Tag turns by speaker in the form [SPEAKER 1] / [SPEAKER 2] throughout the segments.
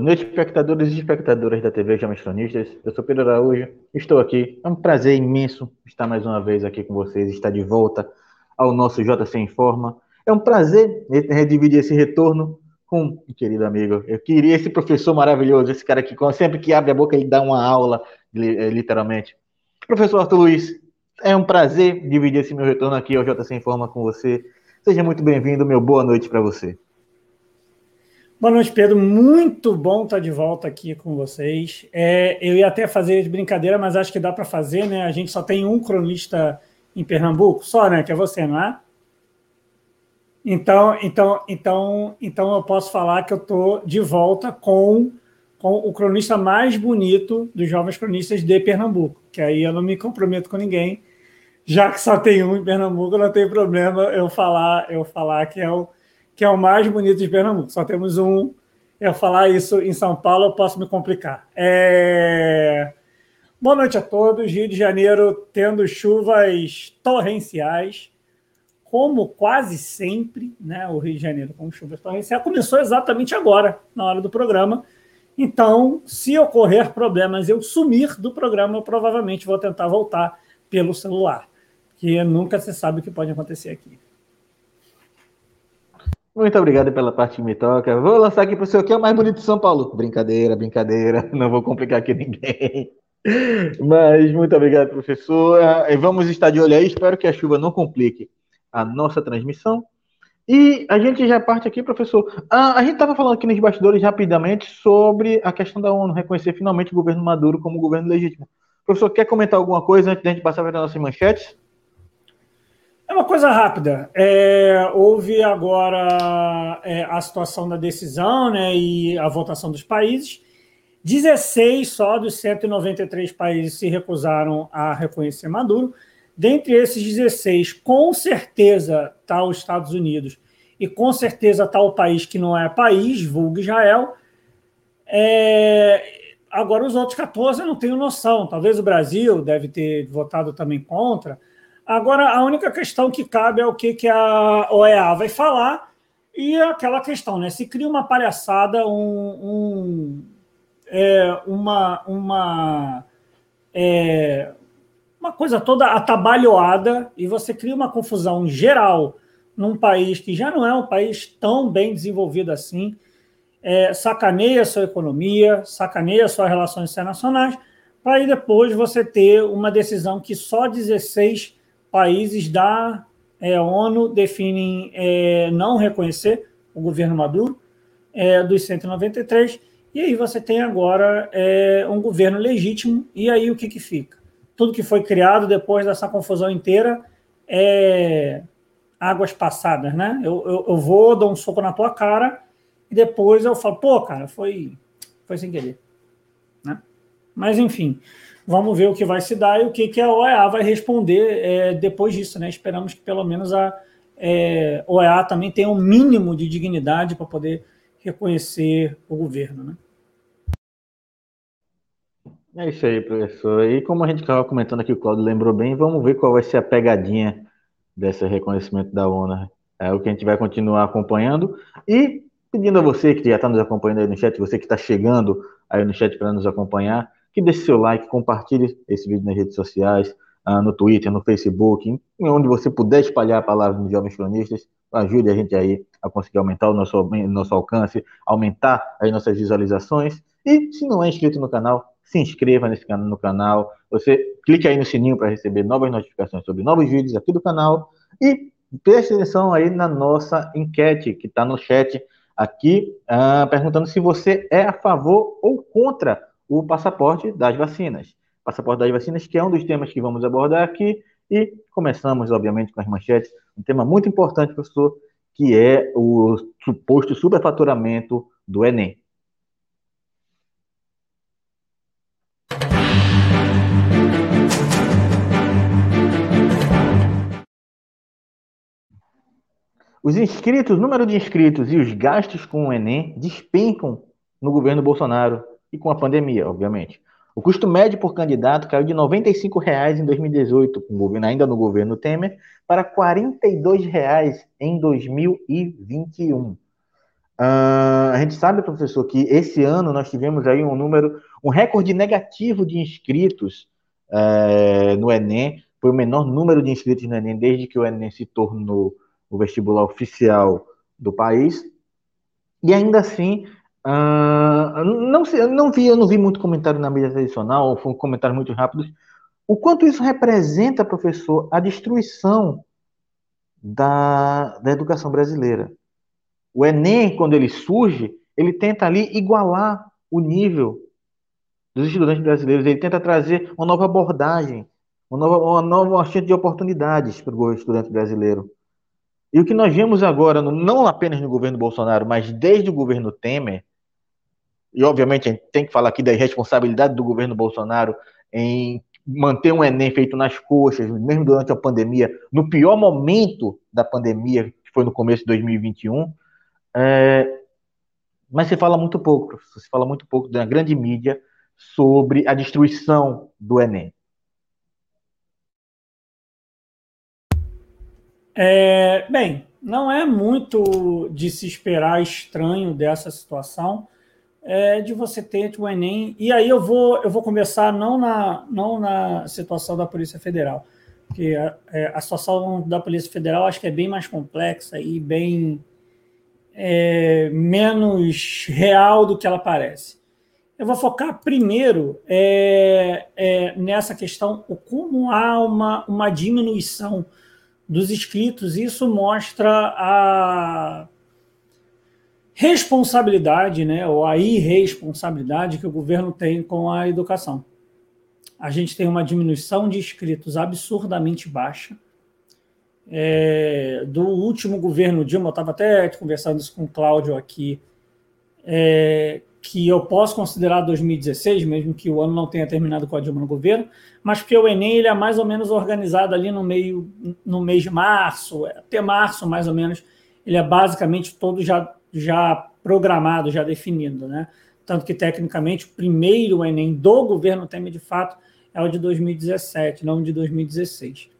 [SPEAKER 1] Boa noite, espectadores e espectadoras da TV Jovens Cronistas. Eu sou Pedro Araújo, estou aqui. É um prazer imenso estar mais uma vez aqui com vocês, estar de volta ao nosso JC Informa. É um prazer dividir esse retorno com um querido amigo. Eu queria esse professor maravilhoso, esse cara que sempre que abre a boca ele dá uma aula, eh, literalmente. Professor Arthur Luiz, é um prazer dividir esse meu retorno aqui ao JC Informa com você. Seja muito bem-vindo, meu boa noite para você.
[SPEAKER 2] Boa noite, Pedro. Muito bom estar de volta aqui com vocês. É, eu ia até fazer de brincadeira, mas acho que dá para fazer, né? A gente só tem um cronista em Pernambuco, só, né? Que é você, não é? Então, então, então, então eu posso falar que eu estou de volta com, com o cronista mais bonito dos jovens cronistas de Pernambuco, que aí eu não me comprometo com ninguém, já que só tem um em Pernambuco, não tem problema eu falar, eu falar que é o que é o mais bonito de Pernambuco. Só temos um. Eu falar isso em São Paulo, eu posso me complicar. É... Boa noite a todos. Rio de Janeiro tendo chuvas torrenciais, como quase sempre, né? O Rio de Janeiro com chuvas torrenciais começou exatamente agora, na hora do programa. Então, se ocorrer problemas, eu sumir do programa, eu provavelmente vou tentar voltar pelo celular, que nunca se sabe o que pode acontecer aqui.
[SPEAKER 1] Muito obrigado pela parte que me toca. Vou lançar aqui para o senhor que é o mais bonito de São Paulo. Brincadeira, brincadeira. Não vou complicar aqui ninguém. Mas muito obrigado, professor. Vamos estar de olho aí. Espero que a chuva não complique a nossa transmissão. E a gente já parte aqui, professor. Ah, a gente estava falando aqui nos bastidores rapidamente sobre a questão da ONU reconhecer finalmente o governo Maduro como governo legítimo. Professor, quer comentar alguma coisa antes de a gente passar para as nossas manchetes?
[SPEAKER 2] É uma coisa rápida. É, houve agora é, a situação da decisão né, e a votação dos países. 16 só dos 193 países se recusaram a reconhecer Maduro. Dentre esses 16, com certeza está os Estados Unidos e com certeza está o país que não é país, vulgo Israel. É, agora, os outros 14 eu não tenho noção. Talvez o Brasil deve ter votado também contra Agora, a única questão que cabe é o que, que a OEA vai falar e aquela questão, né? Se cria uma palhaçada, um, um é, uma, uma, é, uma coisa toda atabalhoada e você cria uma confusão geral num país que já não é um país tão bem desenvolvido assim, é, sacaneia sua economia, sacaneia suas relações internacionais, para aí depois você ter uma decisão que só 16 países da é, ONU definem é, não reconhecer o governo Maduro é, dos 193, e aí você tem agora é, um governo legítimo, e aí o que, que fica? Tudo que foi criado depois dessa confusão inteira é águas passadas, né? Eu, eu, eu vou, dou um soco na tua cara, e depois eu falo, pô, cara, foi, foi sem querer. Né? Mas, enfim, Vamos ver o que vai se dar e o que, que a OEA vai responder é, depois disso. Né? Esperamos que pelo menos a é, OEA também tenha um mínimo de dignidade para poder reconhecer o governo. Né?
[SPEAKER 1] É isso aí, professor. E como a gente estava comentando aqui, o Claudio lembrou bem, vamos ver qual vai ser a pegadinha desse reconhecimento da ONU. É o que a gente vai continuar acompanhando. E pedindo a você que já está nos acompanhando aí no chat, você que está chegando aí no chat para nos acompanhar, que deixe seu like, compartilhe esse vídeo nas redes sociais, uh, no Twitter, no Facebook, onde você puder espalhar a palavra dos jovens cronistas, ajude a gente aí a conseguir aumentar o nosso, nosso alcance, aumentar as nossas visualizações. E se não é inscrito no canal, se inscreva nesse canal, no canal. Você clique aí no sininho para receber novas notificações sobre novos vídeos aqui do canal. E preste atenção aí na nossa enquete que está no chat aqui, uh, perguntando se você é a favor ou contra o passaporte das vacinas. Passaporte das vacinas, que é um dos temas que vamos abordar aqui, e começamos, obviamente, com as manchetes, um tema muito importante, professor, que é o suposto superfaturamento do Enem. Os inscritos, o número de inscritos e os gastos com o Enem despencam no governo Bolsonaro e com a pandemia, obviamente. O custo médio por candidato caiu de R$ 95,00 em 2018, com o governo, ainda no governo Temer, para R$ 42,00 em 2021. Uh, a gente sabe, professor, que esse ano nós tivemos aí um número, um recorde negativo de inscritos uh, no Enem. Foi o menor número de inscritos no Enem desde que o Enem se tornou o vestibular oficial do país. E ainda assim, uh, não, não vi, eu não vi muito comentário na mídia tradicional, foi um comentário muito rápido. O quanto isso representa, professor, a destruição da, da educação brasileira. O Enem, quando ele surge, ele tenta ali igualar o nível dos estudantes brasileiros, ele tenta trazer uma nova abordagem, uma nova, uma nova chance de oportunidades para o estudante brasileiro. E o que nós vemos agora, não apenas no governo Bolsonaro, mas desde o governo Temer, e obviamente a gente tem que falar aqui da responsabilidade do governo Bolsonaro em manter um Enem feito nas coxas, mesmo durante a pandemia, no pior momento da pandemia, que foi no começo de 2021. É... Mas se fala muito pouco, se fala muito pouco da grande mídia sobre a destruição do Enem.
[SPEAKER 2] É, bem, não é muito de se esperar estranho dessa situação é, de você ter o Enem. E aí eu vou, eu vou começar não na, não na situação da Polícia Federal, porque a, é, a situação da Polícia Federal acho que é bem mais complexa e bem é, menos real do que ela parece. Eu vou focar primeiro é, é, nessa questão, o como há uma, uma diminuição dos inscritos, isso mostra a responsabilidade, né, ou a irresponsabilidade que o governo tem com a educação. A gente tem uma diminuição de inscritos absurdamente baixa. É, do último governo Dilma, eu estava até conversando isso com o Cláudio aqui, é, que eu posso considerar 2016, mesmo que o ano não tenha terminado com a Dilma no governo, mas porque o Enem ele é mais ou menos organizado ali no meio no mês de março, até março mais ou menos, ele é basicamente todo já, já programado, já definido, né? Tanto que tecnicamente o primeiro Enem do governo Temer de fato é o de 2017, não o de 2016.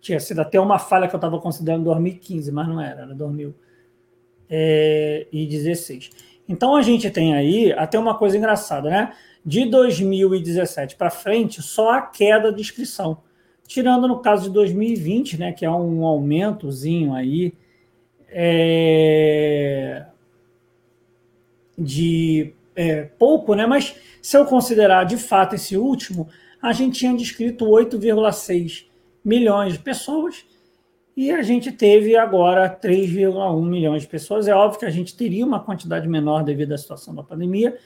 [SPEAKER 2] Tinha sido até uma falha que eu estava considerando 2015, mas não era, era 2016. Então a gente tem aí até uma coisa engraçada, né? De 2017 para frente, só a queda de inscrição. Tirando no caso de 2020, né, que é um aumentozinho aí é, de é, pouco, né? Mas se eu considerar de fato esse último, a gente tinha descrito 8,6 milhões de pessoas e a gente teve agora 3,1 milhões de pessoas. É óbvio que a gente teria uma quantidade menor devido à situação da pandemia,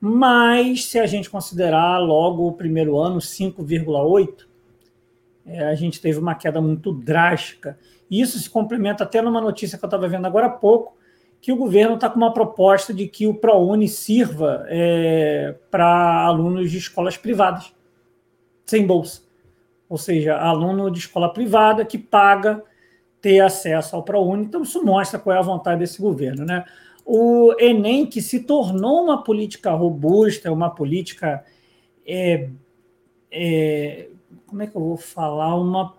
[SPEAKER 2] mas se a gente considerar logo o primeiro ano 5,8, é, a gente teve uma queda muito drástica. Isso se complementa até numa notícia que eu estava vendo agora há pouco, que o governo está com uma proposta de que o ProUni sirva é, para alunos de escolas privadas, sem bolsa. Ou seja, aluno de escola privada que paga ter acesso ao ProUni. Então, isso mostra qual é a vontade desse governo. Né? O Enem, que se tornou uma política robusta, uma política. É, é, como é que eu vou falar? Uma,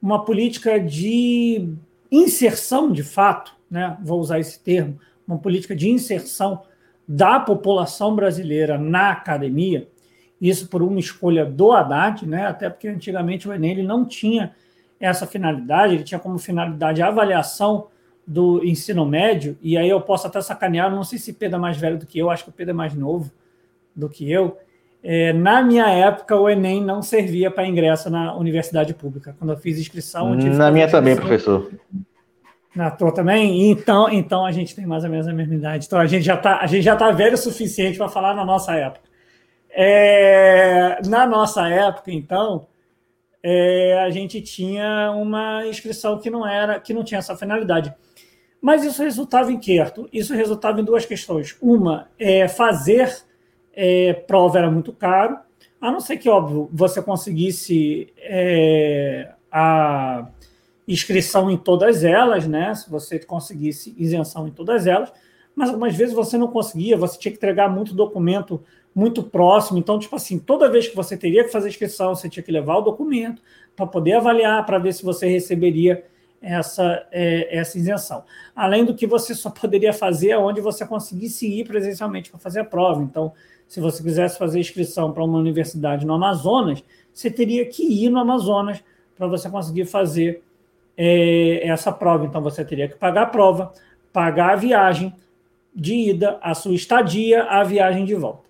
[SPEAKER 2] uma política de inserção, de fato, né? vou usar esse termo, uma política de inserção da população brasileira na academia, isso por uma escolha do Haddad, né? até porque antigamente o Enem ele não tinha essa finalidade, ele tinha como finalidade a avaliação do ensino médio, e aí eu posso até sacanear, não sei se Pedro é mais velho do que eu, acho que o Pedro é mais novo do que eu. É, na minha época, o Enem não servia para ingresso na universidade pública. Quando eu fiz inscrição. Eu
[SPEAKER 1] na minha também, professor.
[SPEAKER 2] Na tua também? Então, então a gente tem mais ou menos a mesma idade. Então a gente já está a gente já tá velho o suficiente para falar na nossa época. É, na nossa época, então, é, a gente tinha uma inscrição que não era, que não tinha essa finalidade. Mas isso resultava em quê? Isso resultava em duas questões. Uma, é fazer é, prova era muito caro, a não ser que, óbvio, você conseguisse é, a inscrição em todas elas, né? Se você conseguisse isenção em todas elas, mas algumas vezes você não conseguia, você tinha que entregar muito documento muito próximo. Então, tipo assim, toda vez que você teria que fazer inscrição, você tinha que levar o documento para poder avaliar, para ver se você receberia essa, é, essa isenção. Além do que você só poderia fazer onde você conseguisse ir presencialmente para fazer a prova. Então, se você quisesse fazer inscrição para uma universidade no Amazonas, você teria que ir no Amazonas para você conseguir fazer é, essa prova. Então, você teria que pagar a prova, pagar a viagem de ida, a sua estadia, a viagem de volta.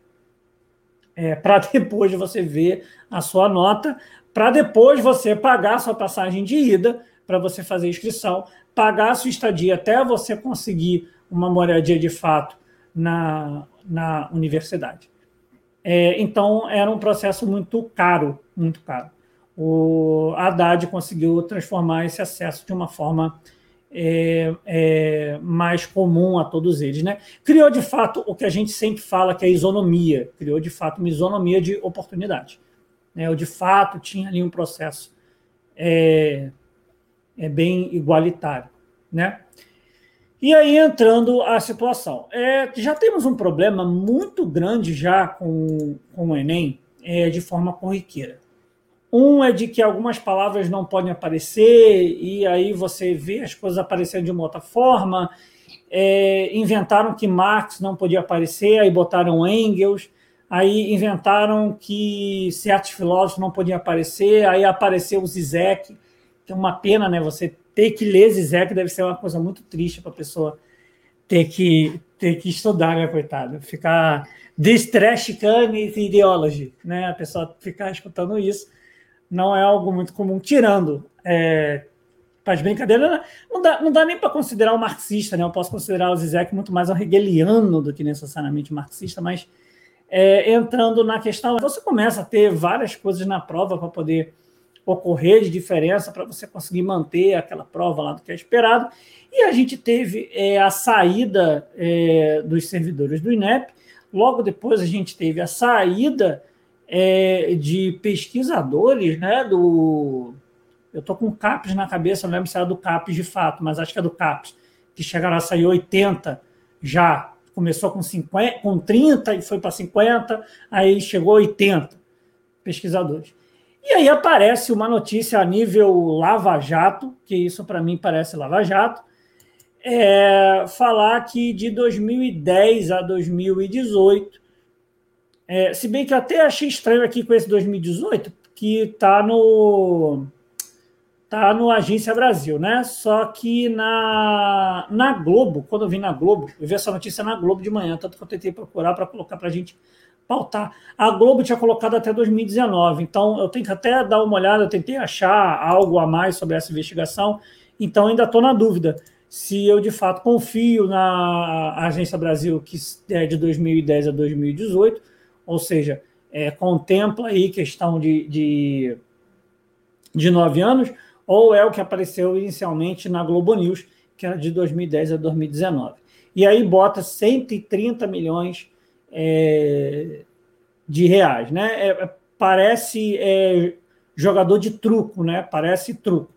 [SPEAKER 2] É, para depois você ver a sua nota, para depois você pagar a sua passagem de ida, para você fazer inscrição, pagar a sua estadia até você conseguir uma moradia de fato na, na universidade. É, então, era um processo muito caro, muito caro. O Haddad conseguiu transformar esse acesso de uma forma é, é, mais comum a todos eles. Né? Criou, de fato, o que a gente sempre fala que é isonomia, criou, de fato, uma isonomia de oportunidade. Né? Eu, de fato, tinha ali um processo é, é bem igualitário. Né? E aí, entrando a situação. É, já temos um problema muito grande já com, com o Enem é, de forma corriqueira. Um é de que algumas palavras não podem aparecer, e aí você vê as coisas aparecendo de uma outra forma. É, inventaram que Marx não podia aparecer, aí botaram Engels. Aí inventaram que certos filósofos não podiam aparecer, aí apareceu o Zizek, que é uma pena, né? Você ter que ler Zizek deve ser uma coisa muito triste para a pessoa ter que, ter que estudar, né, coitado? Ficar distress ideology, né? A pessoa ficar escutando isso não é algo muito comum, tirando é, faz brincadeira, não dá, não dá nem para considerar o marxista, né? Eu posso considerar o Zizek muito mais um hegeliano do que necessariamente marxista, mas é, entrando na questão, você começa a ter várias coisas na prova para poder ocorrer de diferença para você conseguir manter aquela prova lá do que é esperado. E a gente teve é, a saída é, dos servidores do INEP, logo depois a gente teve a saída é, de pesquisadores né, do. Eu estou com CAPES na cabeça, não lembro se era do CAPES de fato, mas acho que é do CAPES, que chegaram a sair 80 já. Começou com, 50, com 30 e foi para 50, aí chegou a 80 pesquisadores. E aí aparece uma notícia a nível Lava Jato, que isso para mim parece Lava Jato, é, falar que de 2010 a 2018, é, se bem que eu até achei estranho aqui com esse 2018, que está no tá no Agência Brasil, né? Só que na, na Globo, quando eu vi na Globo, eu vi essa notícia na Globo de manhã, tanto que eu tentei procurar para colocar para a gente pautar. A Globo tinha colocado até 2019, então eu tenho que até dar uma olhada, eu tentei achar algo a mais sobre essa investigação, então ainda estou na dúvida se eu de fato confio na Agência Brasil, que é de 2010 a 2018, ou seja, é, contempla aí questão de, de, de nove anos, ou é o que apareceu inicialmente na Globo News, que era de 2010 a 2019. E aí bota 130 milhões é, de reais, né? É, é, parece é, jogador de truco, né? Parece truco.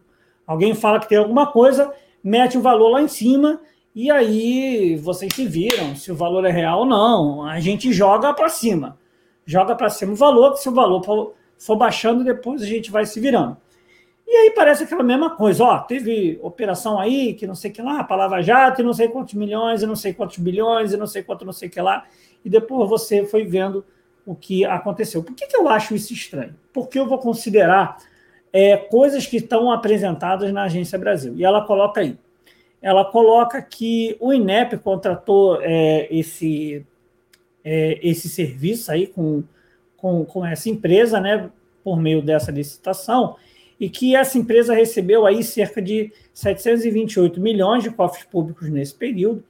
[SPEAKER 2] Alguém fala que tem alguma coisa, mete o valor lá em cima e aí vocês se viram se o valor é real ou não. A gente joga para cima, joga para cima o valor, se o valor for, for baixando, depois a gente vai se virando. E aí parece aquela mesma coisa, ó, teve operação aí, que não sei que lá, palavra jato, e não sei quantos milhões, e não sei quantos bilhões, e não sei quanto não sei que lá e depois você foi vendo o que aconteceu. Por que, que eu acho isso estranho? Porque eu vou considerar é, coisas que estão apresentadas na Agência Brasil. E ela coloca aí. Ela coloca que o INEP contratou é, esse, é, esse serviço aí com, com, com essa empresa, né, por meio dessa licitação, e que essa empresa recebeu aí cerca de 728 milhões de cofres públicos nesse período,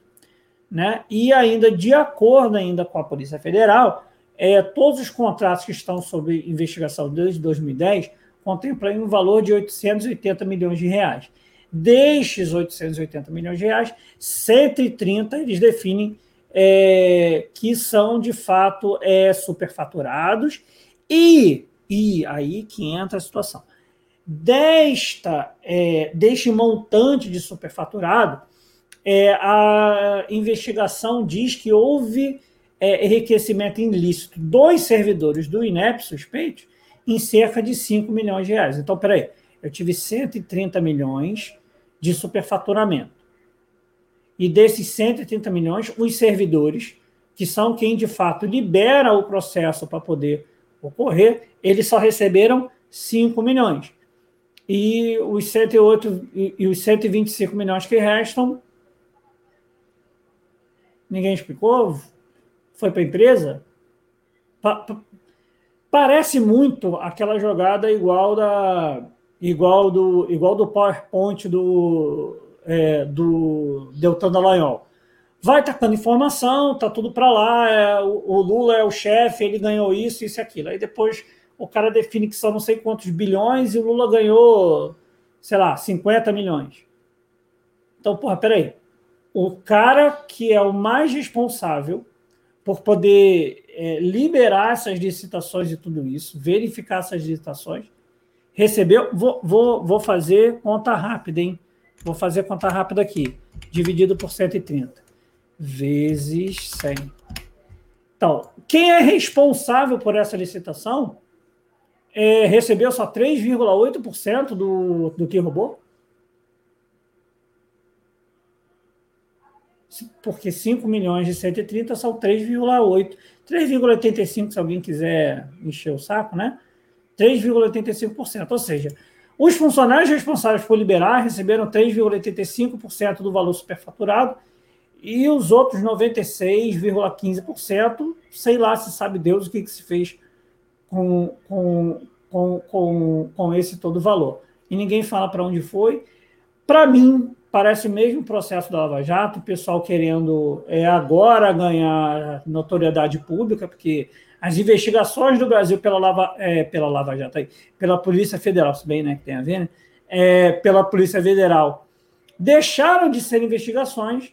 [SPEAKER 2] né? E ainda, de acordo ainda com a Polícia Federal, é, todos os contratos que estão sob investigação desde 2010 contemplam um valor de 880 milhões de reais. Destes 880 milhões de reais, 130 eles definem é, que são de fato é, superfaturados e, e aí que entra a situação. Desta, é, deste montante de superfaturado, é, a investigação diz que houve é, enriquecimento ilícito dos servidores do INEP suspeitos em cerca de 5 milhões de reais. Então, peraí, eu tive 130 milhões de superfaturamento. E desses 130 milhões, os servidores, que são quem de fato libera o processo para poder ocorrer, eles só receberam 5 milhões. E os 108 e os 125 milhões que restam, ninguém explicou, foi para a empresa. Pa parece muito aquela jogada igual da igual do igual do PowerPoint do é, do Deltan Dallagnol. Vai tacando informação, tá tudo para lá, é, o, o, Lula é o chefe, ele ganhou isso, isso e aquilo. Aí depois o cara define que são não sei quantos bilhões e o Lula ganhou, sei lá, 50 milhões. Então, porra, peraí. O cara que é o mais responsável por poder é, liberar essas licitações e tudo isso, verificar essas licitações, recebeu. Vou, vou, vou fazer conta rápida, hein? Vou fazer conta rápida aqui. Dividido por 130. Vezes 100. Então, quem é responsável por essa licitação é, recebeu só 3,8% do, do que roubou? Porque 5 milhões de 130 são 3,8. 3,85 se alguém quiser encher o saco, né? 3,85%. Ou seja, os funcionários responsáveis por liberar receberam 3,85% do valor superfaturado e os outros 96,15%, sei lá se sabe Deus o que, que se fez com, com, com, com, com esse todo valor. E ninguém fala para onde foi. Para mim, parece o mesmo processo da Lava Jato, o pessoal querendo é, agora ganhar notoriedade pública, porque as investigações do Brasil pela Lava, é, pela Lava Jato, aí, pela Polícia Federal, se bem né, que tem a ver, né, é, pela Polícia Federal, deixaram de ser investigações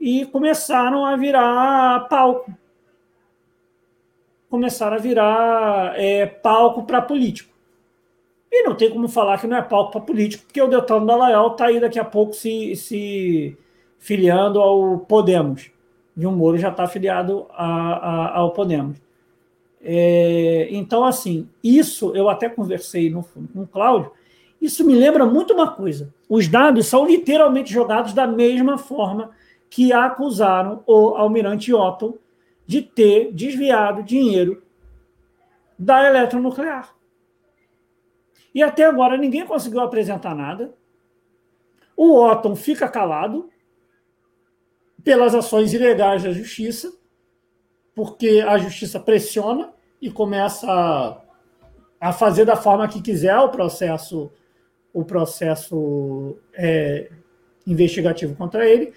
[SPEAKER 2] e começaram a virar palco. Começaram a virar é, palco para político. E não tem como falar que não é palco para político, porque o Deltano Dallagnol está aí daqui a pouco se, se filiando ao Podemos. E o Moro já está afiliado a, a, ao Podemos. É, então, assim, isso eu até conversei no, com o Cláudio, isso me lembra muito uma coisa. Os dados são literalmente jogados da mesma forma que acusaram o almirante Otto de ter desviado dinheiro da eletronuclear. E até agora ninguém conseguiu apresentar nada. O Otton fica calado pelas ações ilegais da justiça porque a justiça pressiona e começa a, a fazer da forma que quiser o processo o processo é, investigativo contra ele.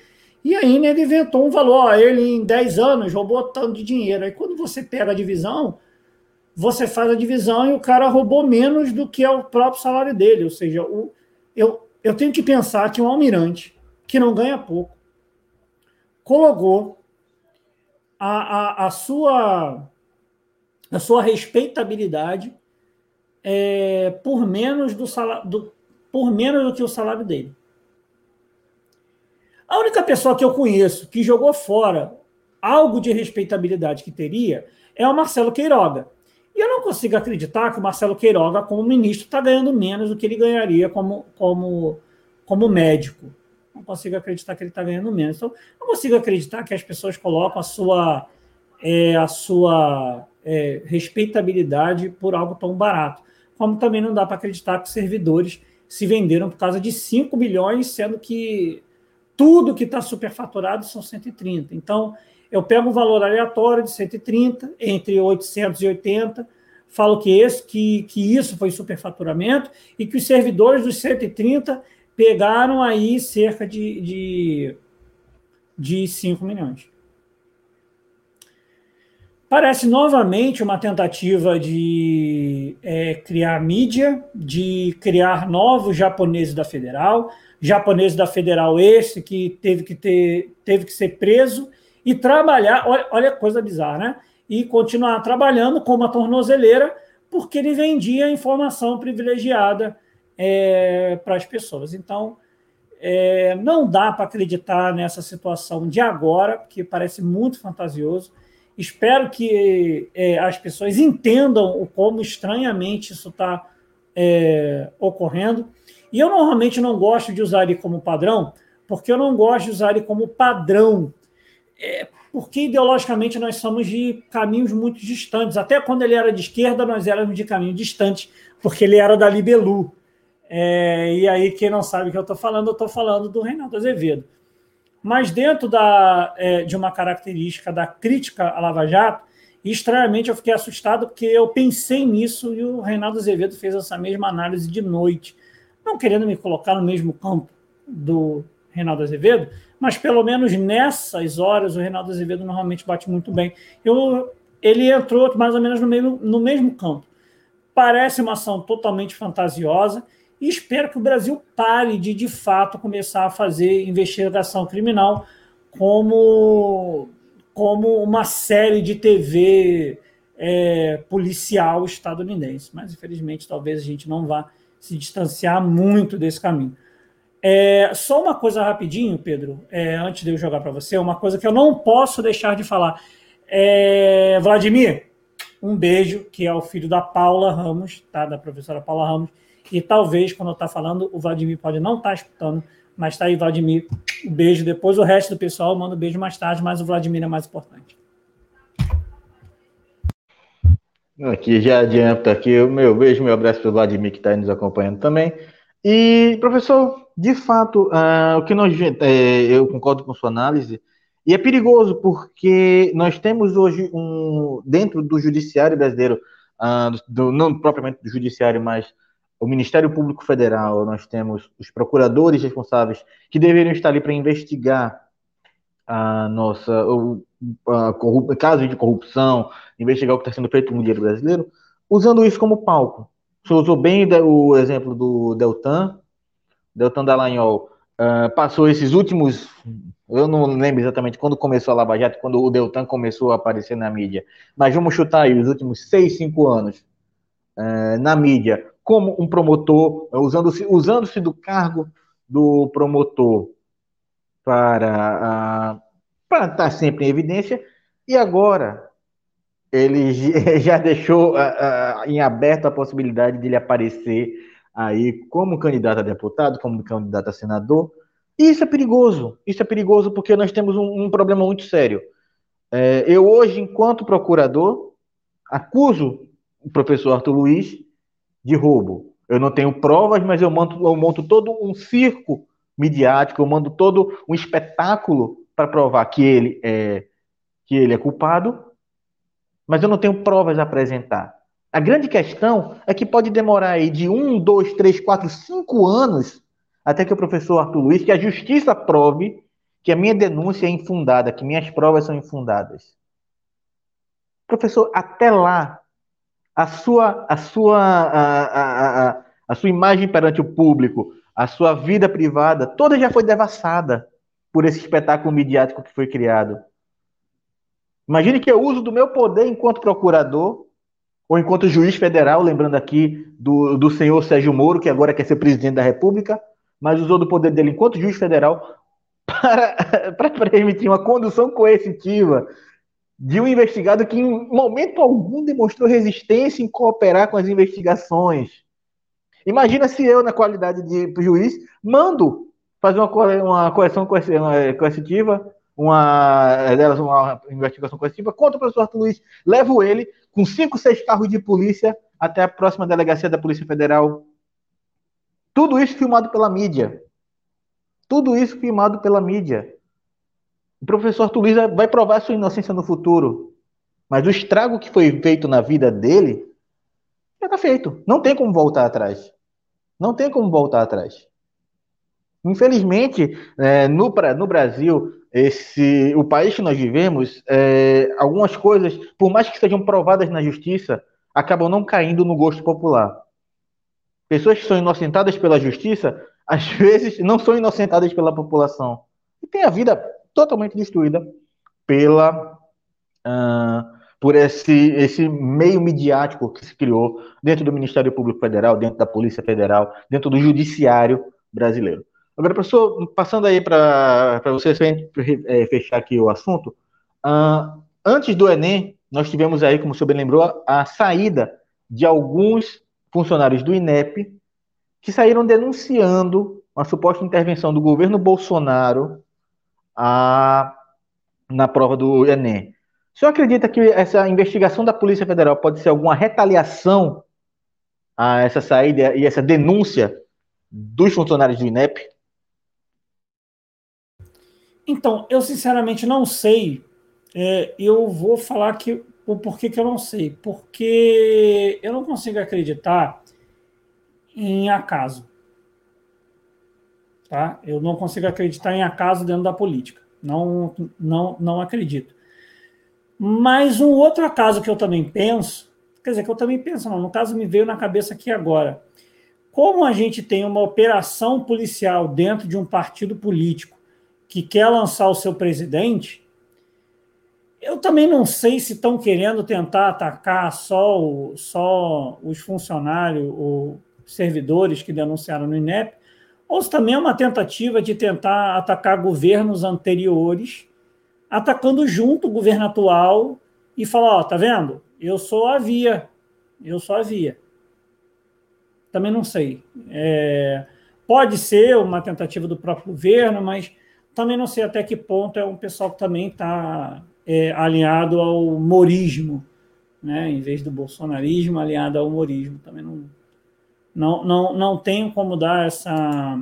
[SPEAKER 2] E né, ele inventou um valor. Ó, ele, em 10 anos, roubou tanto de dinheiro. Aí quando você pega a divisão, você faz a divisão e o cara roubou menos do que é o próprio salário dele. Ou seja, o, eu, eu tenho que pensar que um almirante que não ganha pouco colocou a, a, a, sua, a sua respeitabilidade é, por, menos do salário, do, por menos do que o salário dele. A única pessoa que eu conheço que jogou fora algo de respeitabilidade que teria é o Marcelo Queiroga. E eu não consigo acreditar que o Marcelo Queiroga, como ministro, está ganhando menos do que ele ganharia como, como, como médico não consigo acreditar que ele está ganhando menos. Então, não consigo acreditar que as pessoas colocam a sua, é, a sua é, respeitabilidade por algo tão barato. Como também não dá para acreditar que servidores se venderam por causa de 5 bilhões, sendo que tudo que está superfaturado são 130. Então, eu pego um valor aleatório de 130, entre 880, falo que, esse, que, que isso foi superfaturamento e que os servidores dos 130 pegaram aí cerca de, de, de 5 milhões. Parece novamente uma tentativa de é, criar mídia, de criar novos japoneses da Federal, japoneses da Federal esse que teve que, ter, teve que ser preso e trabalhar, olha, olha coisa bizarra, né? E continuar trabalhando como uma tornozeleira, porque ele vendia informação privilegiada é, para as pessoas. Então, é, não dá para acreditar nessa situação de agora, porque parece muito fantasioso. Espero que é, as pessoas entendam o como estranhamente isso está é, ocorrendo. E eu normalmente não gosto de usar ele como padrão, porque eu não gosto de usar ele como padrão. É, porque ideologicamente nós somos de caminhos muito distantes. Até quando ele era de esquerda, nós éramos de caminho distante, porque ele era da Libelu. É, e aí, quem não sabe o que eu estou falando, eu estou falando do Reinaldo Azevedo. Mas dentro da, é, de uma característica da crítica à Lava Jato, estranhamente eu fiquei assustado porque eu pensei nisso e o Reinaldo Azevedo fez essa mesma análise de noite. Não querendo me colocar no mesmo campo do Reinaldo Azevedo, mas pelo menos nessas horas o Reinaldo Azevedo normalmente bate muito bem. Eu, ele entrou mais ou menos no mesmo, no mesmo campo. Parece uma ação totalmente fantasiosa e espero que o Brasil pare de, de fato, começar a fazer investigação criminal como, como uma série de TV é, policial estadunidense. Mas, infelizmente, talvez a gente não vá se distanciar muito desse caminho. É, só uma coisa rapidinho, Pedro, é, antes de eu jogar para você, uma coisa que eu não posso deixar de falar. É, Vladimir, um beijo, que é o filho da Paula Ramos, tá? Da professora Paula Ramos e talvez, quando eu estou falando, o Vladimir pode não estar tá escutando, mas está aí, Vladimir. Um beijo. Depois o resto do pessoal manda um beijo mais tarde, mas o Vladimir é mais importante.
[SPEAKER 1] Aqui já adianto aqui o meu beijo, meu abraço para o Vladimir que está nos acompanhando também. E, professor, de fato, uh, o que nós. É, eu concordo com sua análise, e é perigoso porque nós temos hoje um. Dentro do judiciário brasileiro, uh, do, não propriamente do judiciário, mas o Ministério Público Federal, nós temos os procuradores responsáveis que deveriam estar ali para investigar a nossa o, a corrup, casos de corrupção, investigar o que está sendo feito no dinheiro brasileiro, usando isso como palco. Você usou bem o exemplo do Deltan, Deltan Dallagnol uh, passou esses últimos, eu não lembro exatamente quando começou a Lava Jato, quando o Deltan começou a aparecer na mídia, mas vamos chutar aí os últimos seis, cinco anos uh, na mídia, como um promotor, usando-se usando do cargo do promotor para, para estar sempre em evidência, e agora ele já deixou em aberto a possibilidade de ele aparecer aí como candidato a deputado, como candidato a senador. E isso é perigoso. Isso é perigoso porque nós temos um, um problema muito sério. É, eu hoje, enquanto procurador, acuso o professor Arthur Luiz de roubo. Eu não tenho provas, mas eu monto, eu monto todo um circo midiático, eu mando todo um espetáculo para provar que ele é que ele é culpado, mas eu não tenho provas a apresentar. A grande questão é que pode demorar aí de um, dois, três, quatro, cinco anos até que o professor Arthur Luiz, que a justiça prove que a minha denúncia é infundada, que minhas provas são infundadas. Professor, até lá, a sua, a sua, a, a, a, sua imagem perante o público, a sua vida privada, toda já foi devassada por esse espetáculo midiático que foi criado. Imagine que eu uso do meu poder enquanto procurador ou enquanto juiz federal, lembrando aqui do, do senhor Sérgio Moro, que agora quer ser presidente da República, mas usou do poder dele enquanto juiz federal para, para permitir uma condução coercitiva de um investigado que em momento algum demonstrou resistência em cooperar com as investigações. Imagina se eu, na qualidade de juiz, mando fazer uma, uma correção coercitiva, uma, uma investigação coercitiva contra o professor Arthur Luiz, levo ele com cinco, seis carros de polícia até a próxima delegacia da Polícia Federal. Tudo isso filmado pela mídia. Tudo isso filmado pela mídia. O professor Tuliza vai provar sua inocência no futuro. Mas o estrago que foi feito na vida dele já está feito. Não tem como voltar atrás. Não tem como voltar atrás. Infelizmente, é, no, no Brasil, esse, o país que nós vivemos, é, algumas coisas, por mais que sejam provadas na justiça, acabam não caindo no gosto popular. Pessoas que são inocentadas pela justiça, às vezes não são inocentadas pela população. E tem a vida totalmente destruída pela uh, por esse, esse meio midiático que se criou dentro do Ministério Público Federal, dentro da Polícia Federal, dentro do Judiciário brasileiro. Agora, professor, passando aí para você é, fechar aqui o assunto, uh, antes do Enem, nós tivemos aí, como o senhor bem lembrou, a saída de alguns funcionários do INEP que saíram denunciando uma suposta intervenção do governo Bolsonaro a, na prova do Enem. O senhor acredita que essa investigação da Polícia Federal pode ser alguma retaliação a essa saída e essa denúncia dos funcionários do INEP?
[SPEAKER 2] Então, eu sinceramente não sei. É, eu vou falar que o porquê que eu não sei. Porque eu não consigo acreditar em acaso. Tá? Eu não consigo acreditar em acaso dentro da política. Não, não, não acredito. Mas um outro acaso que eu também penso, quer dizer, que eu também penso, não, no caso me veio na cabeça aqui agora. Como a gente tem uma operação policial dentro de um partido político que quer lançar o seu presidente, eu também não sei se estão querendo tentar atacar só, o, só os funcionários ou servidores que denunciaram no INEP, ou se também é uma tentativa de tentar atacar governos anteriores, atacando junto o governo atual e falar: Ó, tá vendo? Eu sou a via, eu sou a via. Também não sei. É, pode ser uma tentativa do próprio governo, mas também não sei até que ponto é um pessoal que também está é, alinhado ao humorismo, né? em vez do bolsonarismo, alinhado ao humorismo. Também não, não, não, não tenho como dar essa,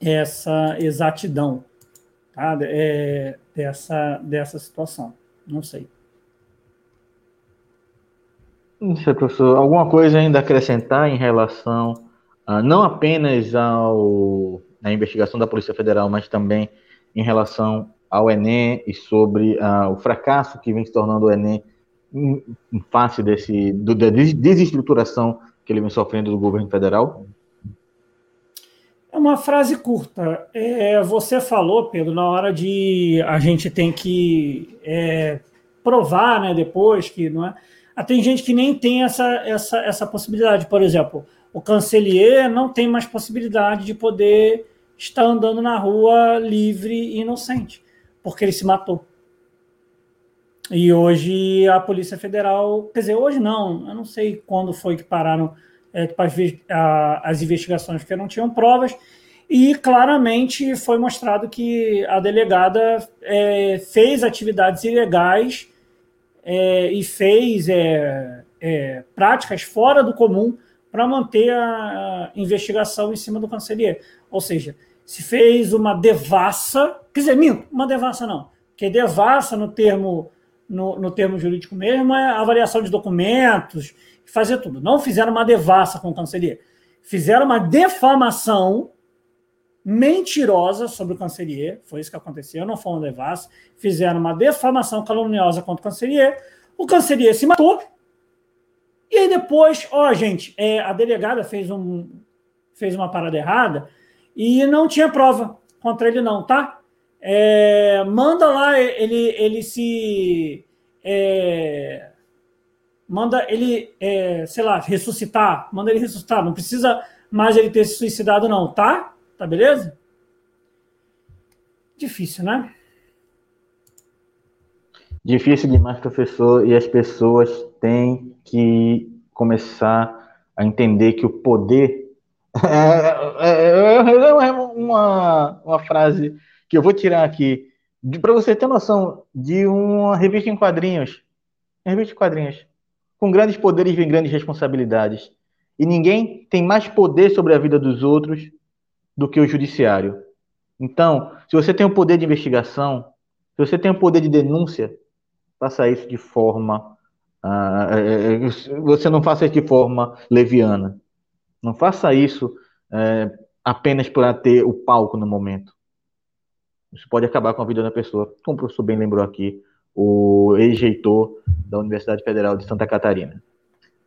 [SPEAKER 2] essa exatidão tá? É, dessa, dessa situação. Não sei.
[SPEAKER 1] Não sei, professor. Alguma coisa ainda acrescentar em relação a, não apenas ao na investigação da Polícia Federal, mas também em relação ao Enem e sobre uh, o fracasso que vem se tornando o Enem em, em face desse, do, da desestruturação que ele vem sofrendo do governo federal?
[SPEAKER 2] É uma frase curta. É, você falou, Pedro, na hora de a gente tem que é, provar, né, depois que não é. Ah, tem gente que nem tem essa, essa, essa possibilidade. Por exemplo, o cancelier não tem mais possibilidade de poder estar andando na rua livre e inocente, porque ele se matou. E hoje a Polícia Federal, quer dizer, hoje não, eu não sei quando foi que pararam é, as investigações, porque não tinham provas, e claramente foi mostrado que a delegada é, fez atividades ilegais é, e fez é, é práticas fora do comum para manter a investigação em cima do cancelier. Ou seja, se fez uma devassa, quer dizer, minto, uma devassa não, porque devassa no termo, no, no termo jurídico mesmo é avaliação de documentos, fazer tudo. Não fizeram uma devassa com o cancelier, fizeram uma defamação mentirosa sobre o cancelier, foi isso que aconteceu, não foi uma devassa, fizeram uma defamação caluniosa contra o cancelier, o cancelier se matou, e aí depois, ó, gente, é, a delegada fez, um, fez uma parada errada e não tinha prova contra ele, não, tá? É, manda lá ele, ele se. É, manda ele, é, sei lá, ressuscitar. Manda ele ressuscitar. Não precisa mais ele ter se suicidado, não, tá? Tá beleza? Difícil, né?
[SPEAKER 1] Difícil demais, professor, e as pessoas têm que começar a entender que o poder é, é, é, uma, uma frase que eu vou tirar aqui para você ter noção de uma revista em quadrinhos, uma revista em quadrinhos, com grandes poderes vem grandes responsabilidades. E ninguém tem mais poder sobre a vida dos outros do que o judiciário. Então, se você tem o poder de investigação, se você tem o poder de denúncia, faça isso de forma. Uh, você não faça isso de forma leviana. Não faça isso é, apenas para ter o palco no momento. Isso pode acabar com a vida da pessoa, como o professor bem lembrou aqui, o ex-reitor da Universidade Federal de Santa Catarina.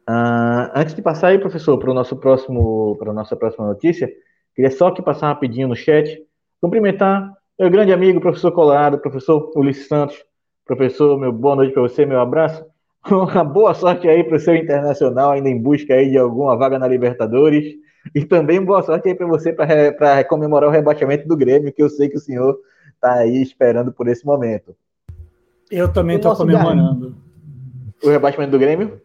[SPEAKER 1] Uh, antes de passar aí, professor, para o nosso próximo, para a nossa próxima notícia, queria só que passar rapidinho no chat, cumprimentar meu grande amigo, professor Colorado, professor Ulisses Santos, professor, meu boa noite para você, meu abraço. Uma boa sorte aí para o seu internacional, ainda em busca aí de alguma vaga na Libertadores. E também boa sorte aí para você para comemorar o rebaixamento do Grêmio, que eu sei que o senhor está aí esperando por esse momento.
[SPEAKER 2] Eu também estou comemorando.
[SPEAKER 1] O rebaixamento do Grêmio?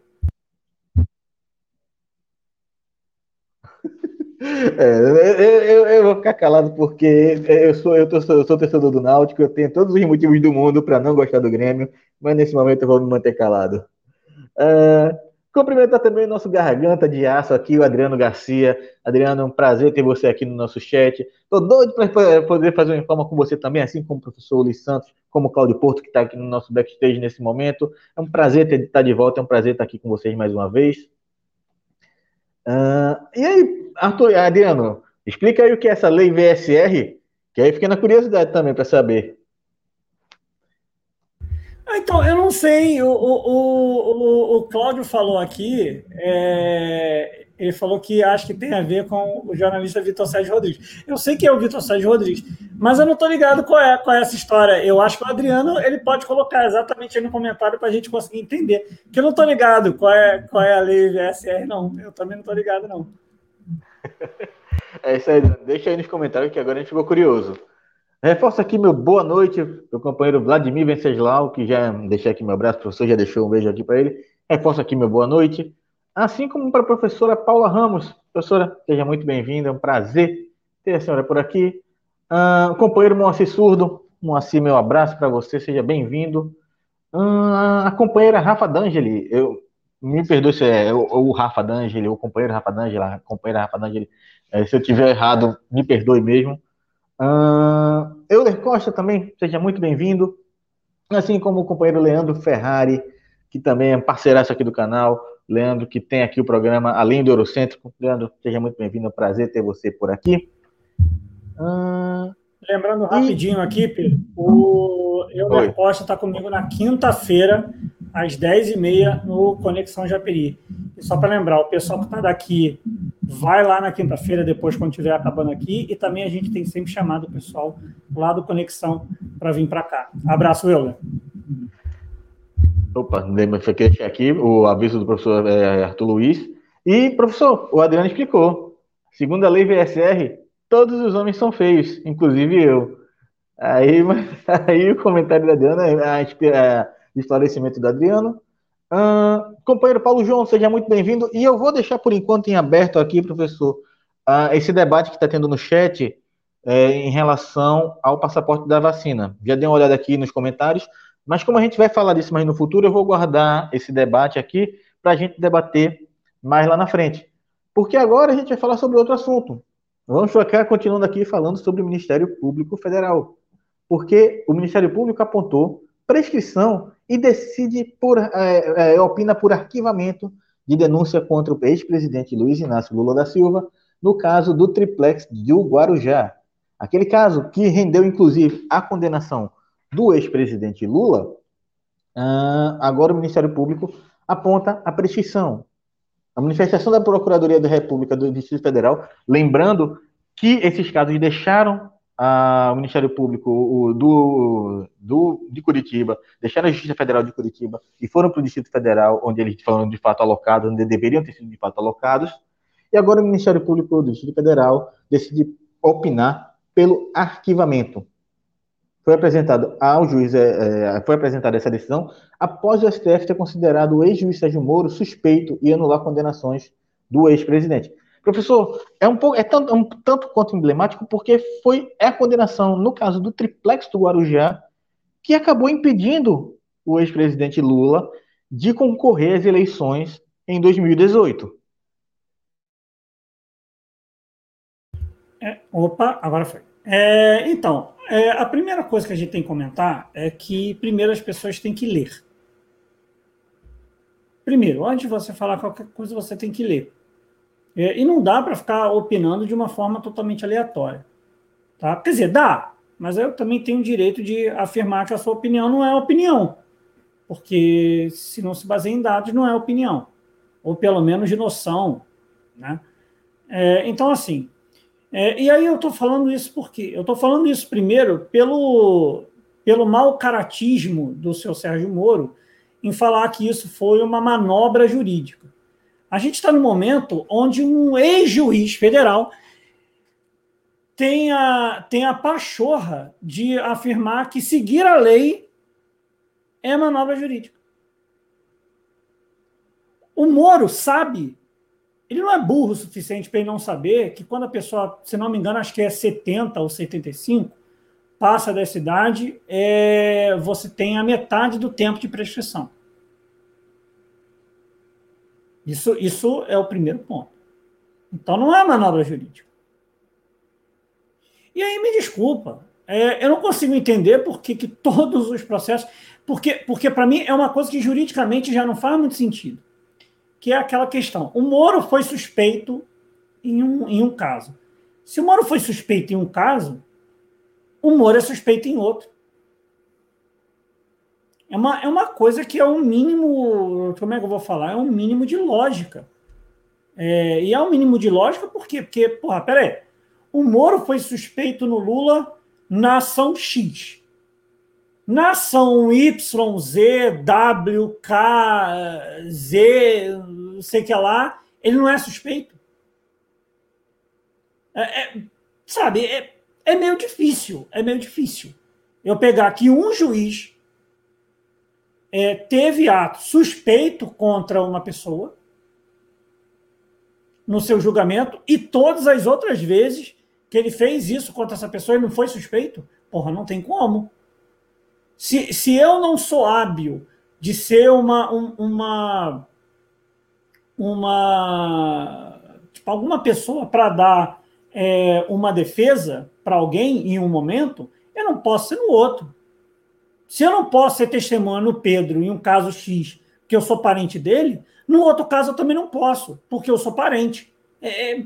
[SPEAKER 1] É, eu, eu, vou ficar calado porque eu sou, eu, tô, eu sou torcedor do Náutico, eu tenho todos os motivos do mundo para não gostar do Grêmio, mas nesse momento eu vou me manter calado. Uh, cumprimentar também o nosso garganta de aço aqui, o Adriano Garcia. Adriano, é um prazer ter você aqui no nosso chat. Tô doido para poder fazer uma informa com você também, assim como o professor Luiz Santos, como o Claudio Porto, que está aqui no nosso backstage nesse momento. É um prazer estar de volta, é um prazer estar aqui com vocês mais uma vez. Uh, e aí, Arthur, Adriano, explica aí o que é essa lei VSR, que aí fica na curiosidade também para saber.
[SPEAKER 2] Ah, então, eu não sei, o, o, o, o Cláudio falou aqui, é, ele falou que acho que tem a ver com o jornalista Vitor Sérgio Rodrigues. Eu sei que é o Vitor Sérgio Rodrigues, mas eu não estou ligado qual é, qual é essa história. Eu acho que o Adriano ele pode colocar exatamente aí no comentário para a gente conseguir entender. Porque eu não estou ligado qual é, qual é a lei VSR, não. Eu também não estou ligado, não.
[SPEAKER 1] É isso aí, deixa aí nos comentários que agora a gente ficou curioso. Reforço aqui meu boa noite, meu companheiro Vladimir Venceslau, que já deixei aqui meu abraço, o professor já deixou um beijo aqui para ele. Reforço aqui meu boa noite. Assim como para a professora Paula Ramos. Professora, seja muito bem-vinda, é um prazer ter a senhora por aqui. Uh, companheiro Moacir Surdo, Moacir, meu abraço para você, seja bem-vindo. Uh, a companheira Rafa D'Angeli, eu me perdoe se é o, Rafa D'Angeli, o companheiro Rafa D'Angeli, a companheira Rafa D'Angeli, é, se eu tiver errado, me perdoe mesmo. Uh, Euler Costa também, seja muito bem-vindo. Assim como o companheiro Leandro Ferrari, que também é parceiraço aqui do canal. Leandro, que tem aqui o programa Além do Eurocêntrico. Leandro, seja muito bem-vindo. É um prazer ter você por aqui.
[SPEAKER 2] Uh, Lembrando rapidinho aqui, Pedro, o Euler Costa está comigo na quinta-feira, às 10h30, no Conexão Japeri. E só para lembrar, o pessoal que está daqui vai lá na quinta-feira, depois, quando estiver acabando aqui, e também a gente tem sempre chamado o pessoal lá do Conexão para vir para cá. Abraço, Euler.
[SPEAKER 1] Opa, que aqui o aviso do professor é, Arthur Luiz. E, professor, o Adriano explicou. Segundo a lei VSR, todos os homens são feios, inclusive eu. Aí, aí o comentário da Adriana, a, a, o esclarecimento do Adriano. Uh, companheiro Paulo João, seja muito bem-vindo. E eu vou deixar por enquanto em aberto aqui, professor, uh, esse debate que está tendo no chat é, em relação ao passaporte da vacina. Já dei uma olhada aqui nos comentários, mas como a gente vai falar disso mais no futuro, eu vou guardar esse debate aqui para a gente debater mais lá na frente. Porque agora a gente vai falar sobre outro assunto. Vamos ficar continuando aqui falando sobre o Ministério Público Federal. Porque o Ministério Público apontou prescrição e decide por, é, é, opina por arquivamento de denúncia contra o ex-presidente Luiz Inácio Lula da Silva no caso do triplex do Guarujá. Aquele caso que rendeu, inclusive, a condenação do ex-presidente Lula, uh, agora o Ministério Público aponta a prescrição. A manifestação da Procuradoria da República do Distrito Federal, lembrando que esses casos deixaram a, o Ministério Público do, do, de Curitiba, deixaram a Justiça Federal de Curitiba e foram para o Distrito Federal, onde eles foram de fato alocados, onde deveriam ter sido de fato alocados. E agora o Ministério Público do Distrito Federal decide opinar pelo arquivamento. Foi apresentado ao juiz, é, é, foi apresentada essa decisão após o STF ter considerado o ex-juiz Sérgio Moro suspeito e anular condenações do ex-presidente. Professor, é um pouco, é tanto, um tanto quanto emblemático porque foi é a condenação no caso do triplex do Guarujá que acabou impedindo o ex-presidente Lula de concorrer às eleições em 2018.
[SPEAKER 2] É, opa, agora foi. É, então, é, a primeira coisa que a gente tem que comentar é que primeiro as pessoas têm que ler. Primeiro, antes de você falar qualquer coisa, você tem que ler. É, e não dá para ficar opinando de uma forma totalmente aleatória. Tá? Quer dizer, dá, mas eu também tenho o direito de afirmar que a sua opinião não é opinião. Porque se não se baseia em dados, não é opinião. Ou pelo menos de noção. Né? É, então, assim. É, e aí eu estou falando isso por quê? Eu estou falando isso primeiro pelo, pelo mau caratismo do seu Sérgio Moro em falar que isso foi uma manobra jurídica. A gente está no momento onde um ex-juiz federal tem a, tem a pachorra de afirmar que seguir a lei é manobra jurídica. O Moro sabe ele não é burro o suficiente para ele não saber que quando a pessoa, se não me engano, acho que é 70 ou 75, passa dessa idade, é, você tem a metade do tempo de prescrição. Isso, isso é o primeiro ponto. Então não é manobra jurídica. E aí me desculpa, é, eu não consigo entender por que, que todos os processos. Porque, porque para mim é uma coisa que juridicamente já não faz muito sentido. Que é aquela questão. O Moro foi suspeito em um, em um caso. Se o Moro foi suspeito em um caso, o Moro é suspeito em outro. É uma, é uma coisa que é um mínimo. Como é que eu vou falar? É um mínimo de lógica. É, e é um mínimo de lógica por quê? Porque, porra, peraí. O Moro foi suspeito no Lula na ação X. Na ação Y, Z, W, K, Z, não sei o que lá, ele não é suspeito. É, é, sabe, é, é meio difícil, é meio difícil. Eu pegar que um juiz é, teve ato suspeito contra uma pessoa no seu julgamento e todas as outras vezes que ele fez isso contra essa pessoa e não foi suspeito? Porra, não tem como. Se, se eu não sou hábil de ser uma um, uma uma tipo, alguma pessoa para dar é, uma defesa para alguém em um momento, eu não posso ser no outro. Se eu não posso ser testemunha no Pedro em um caso X, que eu sou parente dele, no outro caso eu também não posso, porque eu sou parente. É, é,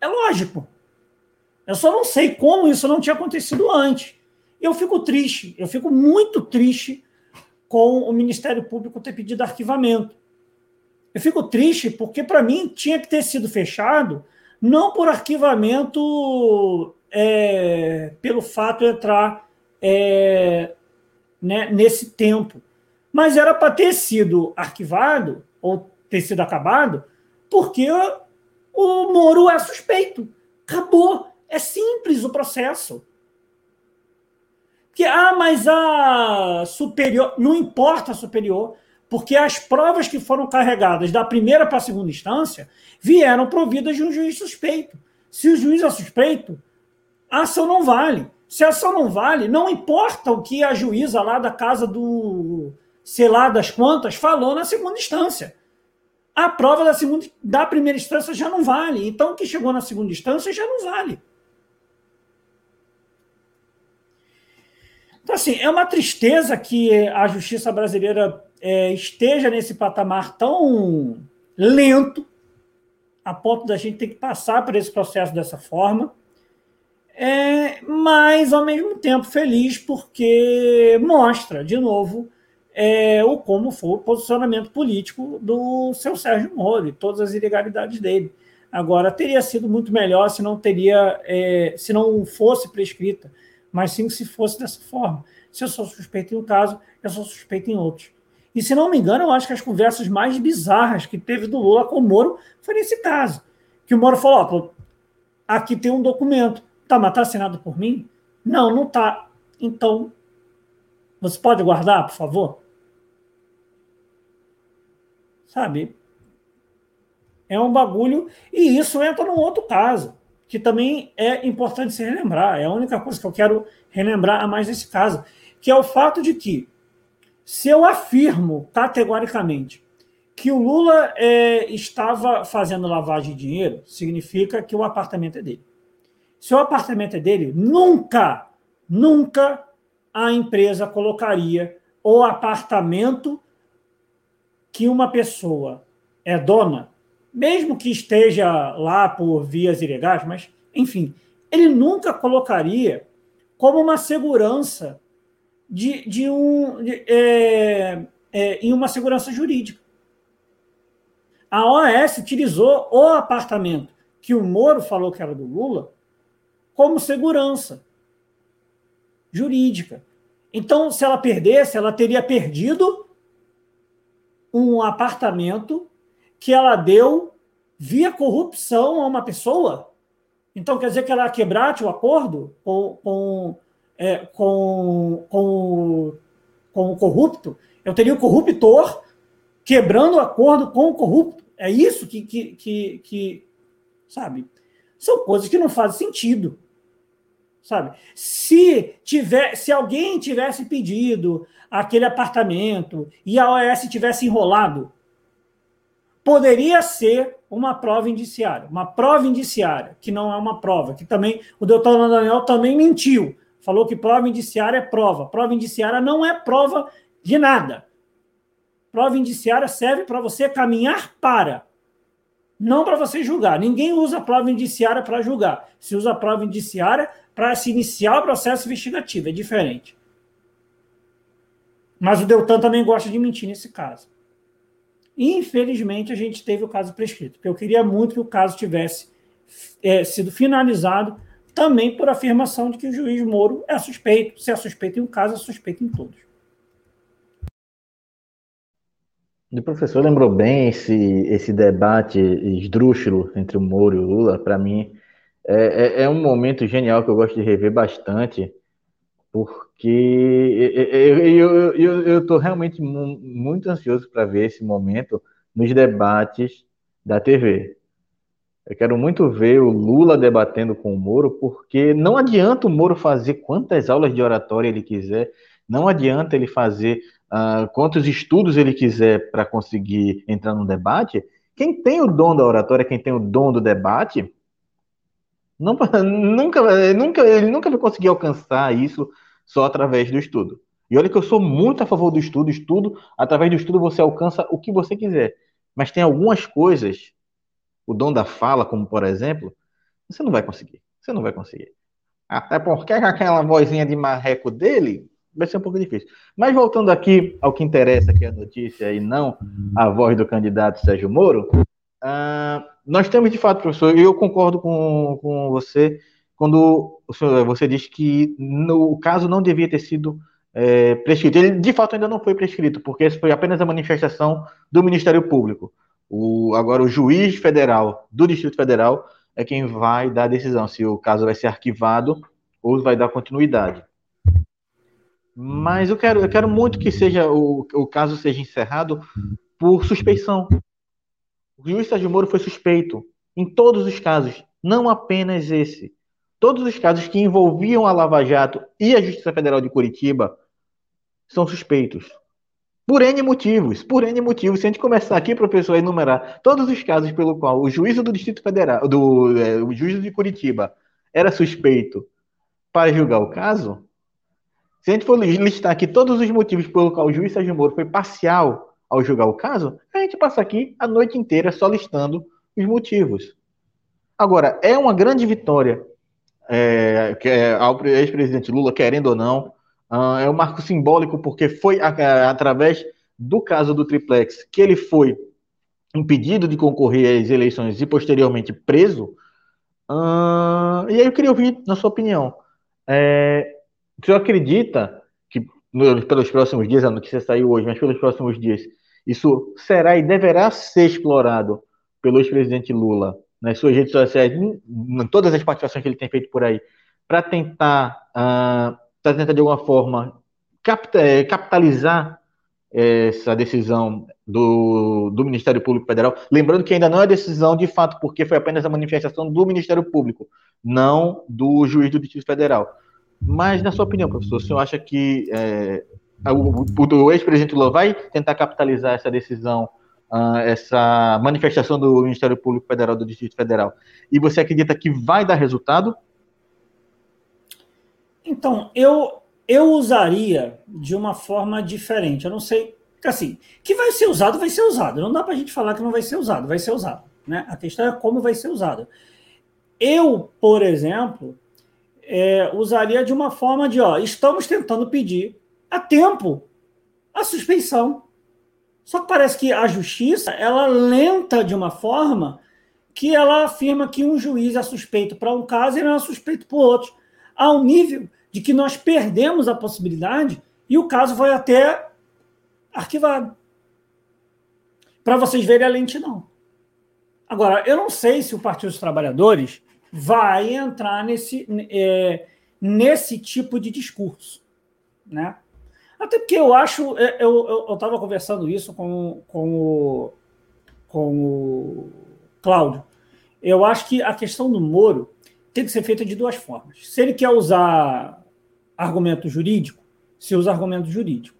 [SPEAKER 2] é lógico. Eu só não sei como isso não tinha acontecido antes. Eu fico triste, eu fico muito triste com o Ministério Público ter pedido arquivamento. Eu fico triste porque, para mim, tinha que ter sido fechado, não por arquivamento é, pelo fato de entrar é, né, nesse tempo. Mas era para ter sido arquivado ou ter sido acabado porque o Moro é suspeito. Acabou. É simples o processo. Que, ah, mas a superior. Não importa a superior, porque as provas que foram carregadas da primeira para a segunda instância vieram providas de um juiz suspeito. Se o juiz é suspeito, a ação não vale. Se a ação não vale, não importa o que a juíza lá da casa do sei lá das quantas falou na segunda instância. A prova da, segunda, da primeira instância já não vale. Então, o que chegou na segunda instância já não vale. Então, assim, é uma tristeza que a justiça brasileira é, esteja nesse patamar tão lento, a ponto da gente ter que passar por esse processo dessa forma é, mas ao mesmo tempo feliz porque mostra, de novo, é, o como foi o posicionamento político do seu Sérgio Moro e todas as ilegalidades dele. Agora, teria sido muito melhor se não teria, é, se não fosse prescrita, mas sim se fosse dessa forma. Se eu sou suspeito em um caso, eu sou suspeito em outros. E se não me engano, eu acho que as conversas mais bizarras que teve do Lula com o Moro foi nesse caso. Que o Moro falou: ó, aqui tem um documento. Tá, mas tá assinado por mim? Não, não tá. Então, você pode guardar, por favor? Sabe? É um bagulho. E isso entra num outro caso, que também é importante se relembrar. É a única coisa que eu quero relembrar a mais nesse caso, que é o fato de que, se eu afirmo categoricamente que o Lula é, estava fazendo lavagem de dinheiro, significa que o apartamento é dele. Se o apartamento é dele, nunca, nunca a empresa colocaria o apartamento que uma pessoa é dona, mesmo que esteja lá por vias ilegais, mas, enfim, ele nunca colocaria como uma segurança de, de um de, é, é, em uma segurança jurídica. A OAS utilizou o apartamento que o Moro falou que era do Lula como segurança jurídica. Então, se ela perdesse, ela teria perdido um apartamento que ela deu via corrupção a uma pessoa. Então, quer dizer que ela quebrate o acordo com, com, é, com, com, com o corrupto? Eu teria o corruptor quebrando o acordo com o corrupto. É isso que, que, que, que sabe? São coisas que não fazem sentido sabe? Se tiver, se alguém tivesse pedido aquele apartamento e a OAS tivesse enrolado, poderia ser uma prova indiciária, uma prova indiciária, que não é uma prova, que também o doutor Daniel também mentiu, falou que prova indiciária é prova. Prova indiciária não é prova de nada. Prova indiciária serve para você caminhar para, não para você julgar. Ninguém usa prova indiciária para julgar. Se usa prova indiciária para se iniciar o processo investigativo. É diferente. Mas o Deltan também gosta de mentir nesse caso. Infelizmente, a gente teve o caso prescrito, porque eu queria muito que o caso tivesse é, sido finalizado também por afirmação de que o juiz Moro é suspeito. Se é suspeito em um caso, é suspeito em todos.
[SPEAKER 1] O professor lembrou bem esse, esse debate esdrúxulo entre o Moro e o Lula. Para mim, é, é, é, um momento genial que eu gosto de rever bastante, porque eu estou realmente muito ansioso para ver esse momento nos debates da TV. Eu quero muito ver o Lula debatendo com o Moro, porque não adianta o Moro fazer quantas aulas de oratória ele quiser, não adianta ele fazer uh, quantos estudos ele quiser para conseguir entrar no debate. Quem tem o dom da oratória, quem tem o dom do debate, não, nunca, nunca, ele nunca vai conseguir alcançar isso só através do estudo. E olha que eu sou muito a favor do estudo. Estudo, através do estudo você alcança o que você quiser. Mas tem algumas coisas, o dom da fala, como por exemplo, você não vai conseguir. Você não vai conseguir. Até porque aquela vozinha de marreco dele vai ser um pouco difícil. Mas voltando aqui ao que interessa, que é a notícia, e não a voz do candidato Sérgio Moro, uh, nós temos de fato, professor, eu concordo com, com você quando senhor, você diz que no, o caso não devia ter sido é, prescrito. Ele, de fato, ainda não foi prescrito, porque esse foi apenas a manifestação do Ministério Público. O, agora, o juiz federal do Distrito Federal é quem vai dar a decisão se o caso vai ser arquivado ou vai dar continuidade. Mas eu quero, eu quero muito que seja o, o caso seja encerrado por suspeição, o juiz Sérgio Moro foi suspeito em todos os casos, não apenas esse. Todos os casos que envolviam a Lava Jato e a Justiça Federal de Curitiba são suspeitos. Por N motivos, por N motivos. Se a gente começar aqui, professor, a enumerar todos os casos pelo qual o juízo do Distrito Federal, do é, o juízo de Curitiba era suspeito para julgar o caso, se a gente for listar aqui todos os motivos pelo qual o juiz Sérgio Moro foi parcial ao julgar o caso, a gente passa aqui a noite inteira só listando os motivos. Agora, é uma grande vitória é, que é, ao ex-presidente Lula, querendo ou não, uh, é um marco simbólico, porque foi a, a, através do caso do Triplex que ele foi impedido de concorrer às eleições e posteriormente preso. Uh, e aí eu queria ouvir, na sua opinião, é, o senhor acredita que pelos próximos dias, a notícia saiu hoje, mas pelos próximos dias, isso será e deverá ser explorado pelo ex-presidente Lula nas suas redes sociais, em, todas as participações que ele tem feito por aí, para tentar, uh, tentar de alguma forma capta, capitalizar essa decisão do, do Ministério Público Federal. Lembrando que ainda não é decisão de fato, porque foi apenas a manifestação do Ministério Público, não do juiz do Distrito Federal. Mas, na sua opinião, professor, o senhor acha que é, o, o ex-presidente Lula vai tentar capitalizar essa decisão, uh, essa manifestação do Ministério Público Federal do Distrito Federal, e você acredita que vai dar resultado?
[SPEAKER 2] Então, eu, eu usaria de uma forma diferente. Eu não sei, assim, que vai ser usado, vai ser usado. Não dá para a gente falar que não vai ser usado, vai ser usado. Né? A questão é como vai ser usado. Eu, por exemplo, é, usaria de uma forma de, ó, estamos tentando pedir a tempo a suspeição. Só que parece que a justiça ela lenta de uma forma que ela afirma que um juiz é suspeito para um caso e não é suspeito para outro, ao nível de que nós perdemos a possibilidade e o caso vai até arquivado. Para vocês verem a lentidão. Agora, eu não sei se o Partido dos Trabalhadores vai entrar nesse, é, nesse tipo de discurso. Né? Até porque eu acho, é, eu estava conversando isso com, com, o, com o Cláudio. Eu acho que a questão do Moro tem que ser feita de duas formas. Se ele quer usar argumento jurídico, se usa argumento jurídico.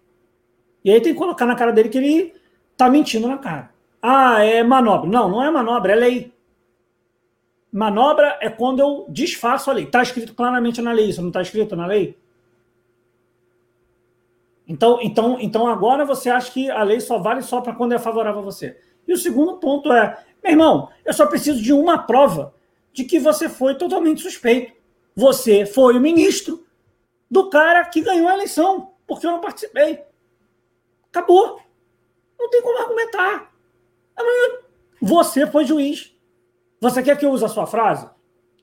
[SPEAKER 2] E aí tem que colocar na cara dele que ele está mentindo na cara. Ah, é manobra. Não, não é manobra, é lei. Manobra é quando eu desfaço a lei. Está escrito claramente na lei, isso não está escrito na lei? Então, então, então agora você acha que a lei só vale só para quando é favorável a você. E o segundo ponto é, meu irmão, eu só preciso de uma prova de que você foi totalmente suspeito. Você foi o ministro do cara que ganhou a eleição, porque eu não participei. Acabou. Não tem como argumentar. Você foi juiz. Você quer que eu use a sua frase?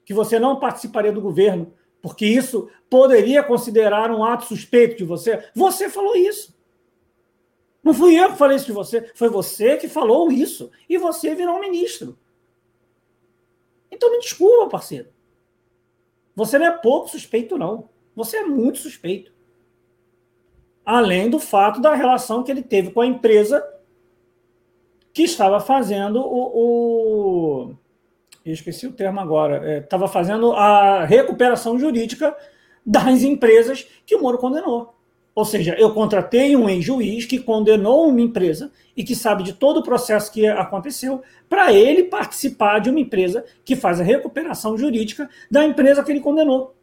[SPEAKER 2] Que você não participaria do governo, porque isso poderia considerar um ato suspeito de você? Você falou isso. Não fui eu que falei isso de você, foi você que falou isso. E você virou ministro. Então me desculpa, parceiro. Você não é pouco suspeito, não. Você é muito suspeito. Além do fato da relação que ele teve com a empresa que estava fazendo o. o eu esqueci o termo agora. Estava é, fazendo a recuperação jurídica das empresas que o Moro condenou. Ou seja, eu contratei um ex-juiz que condenou uma empresa e que sabe de todo o processo que aconteceu para ele participar de uma empresa que faz a recuperação jurídica da empresa que ele condenou.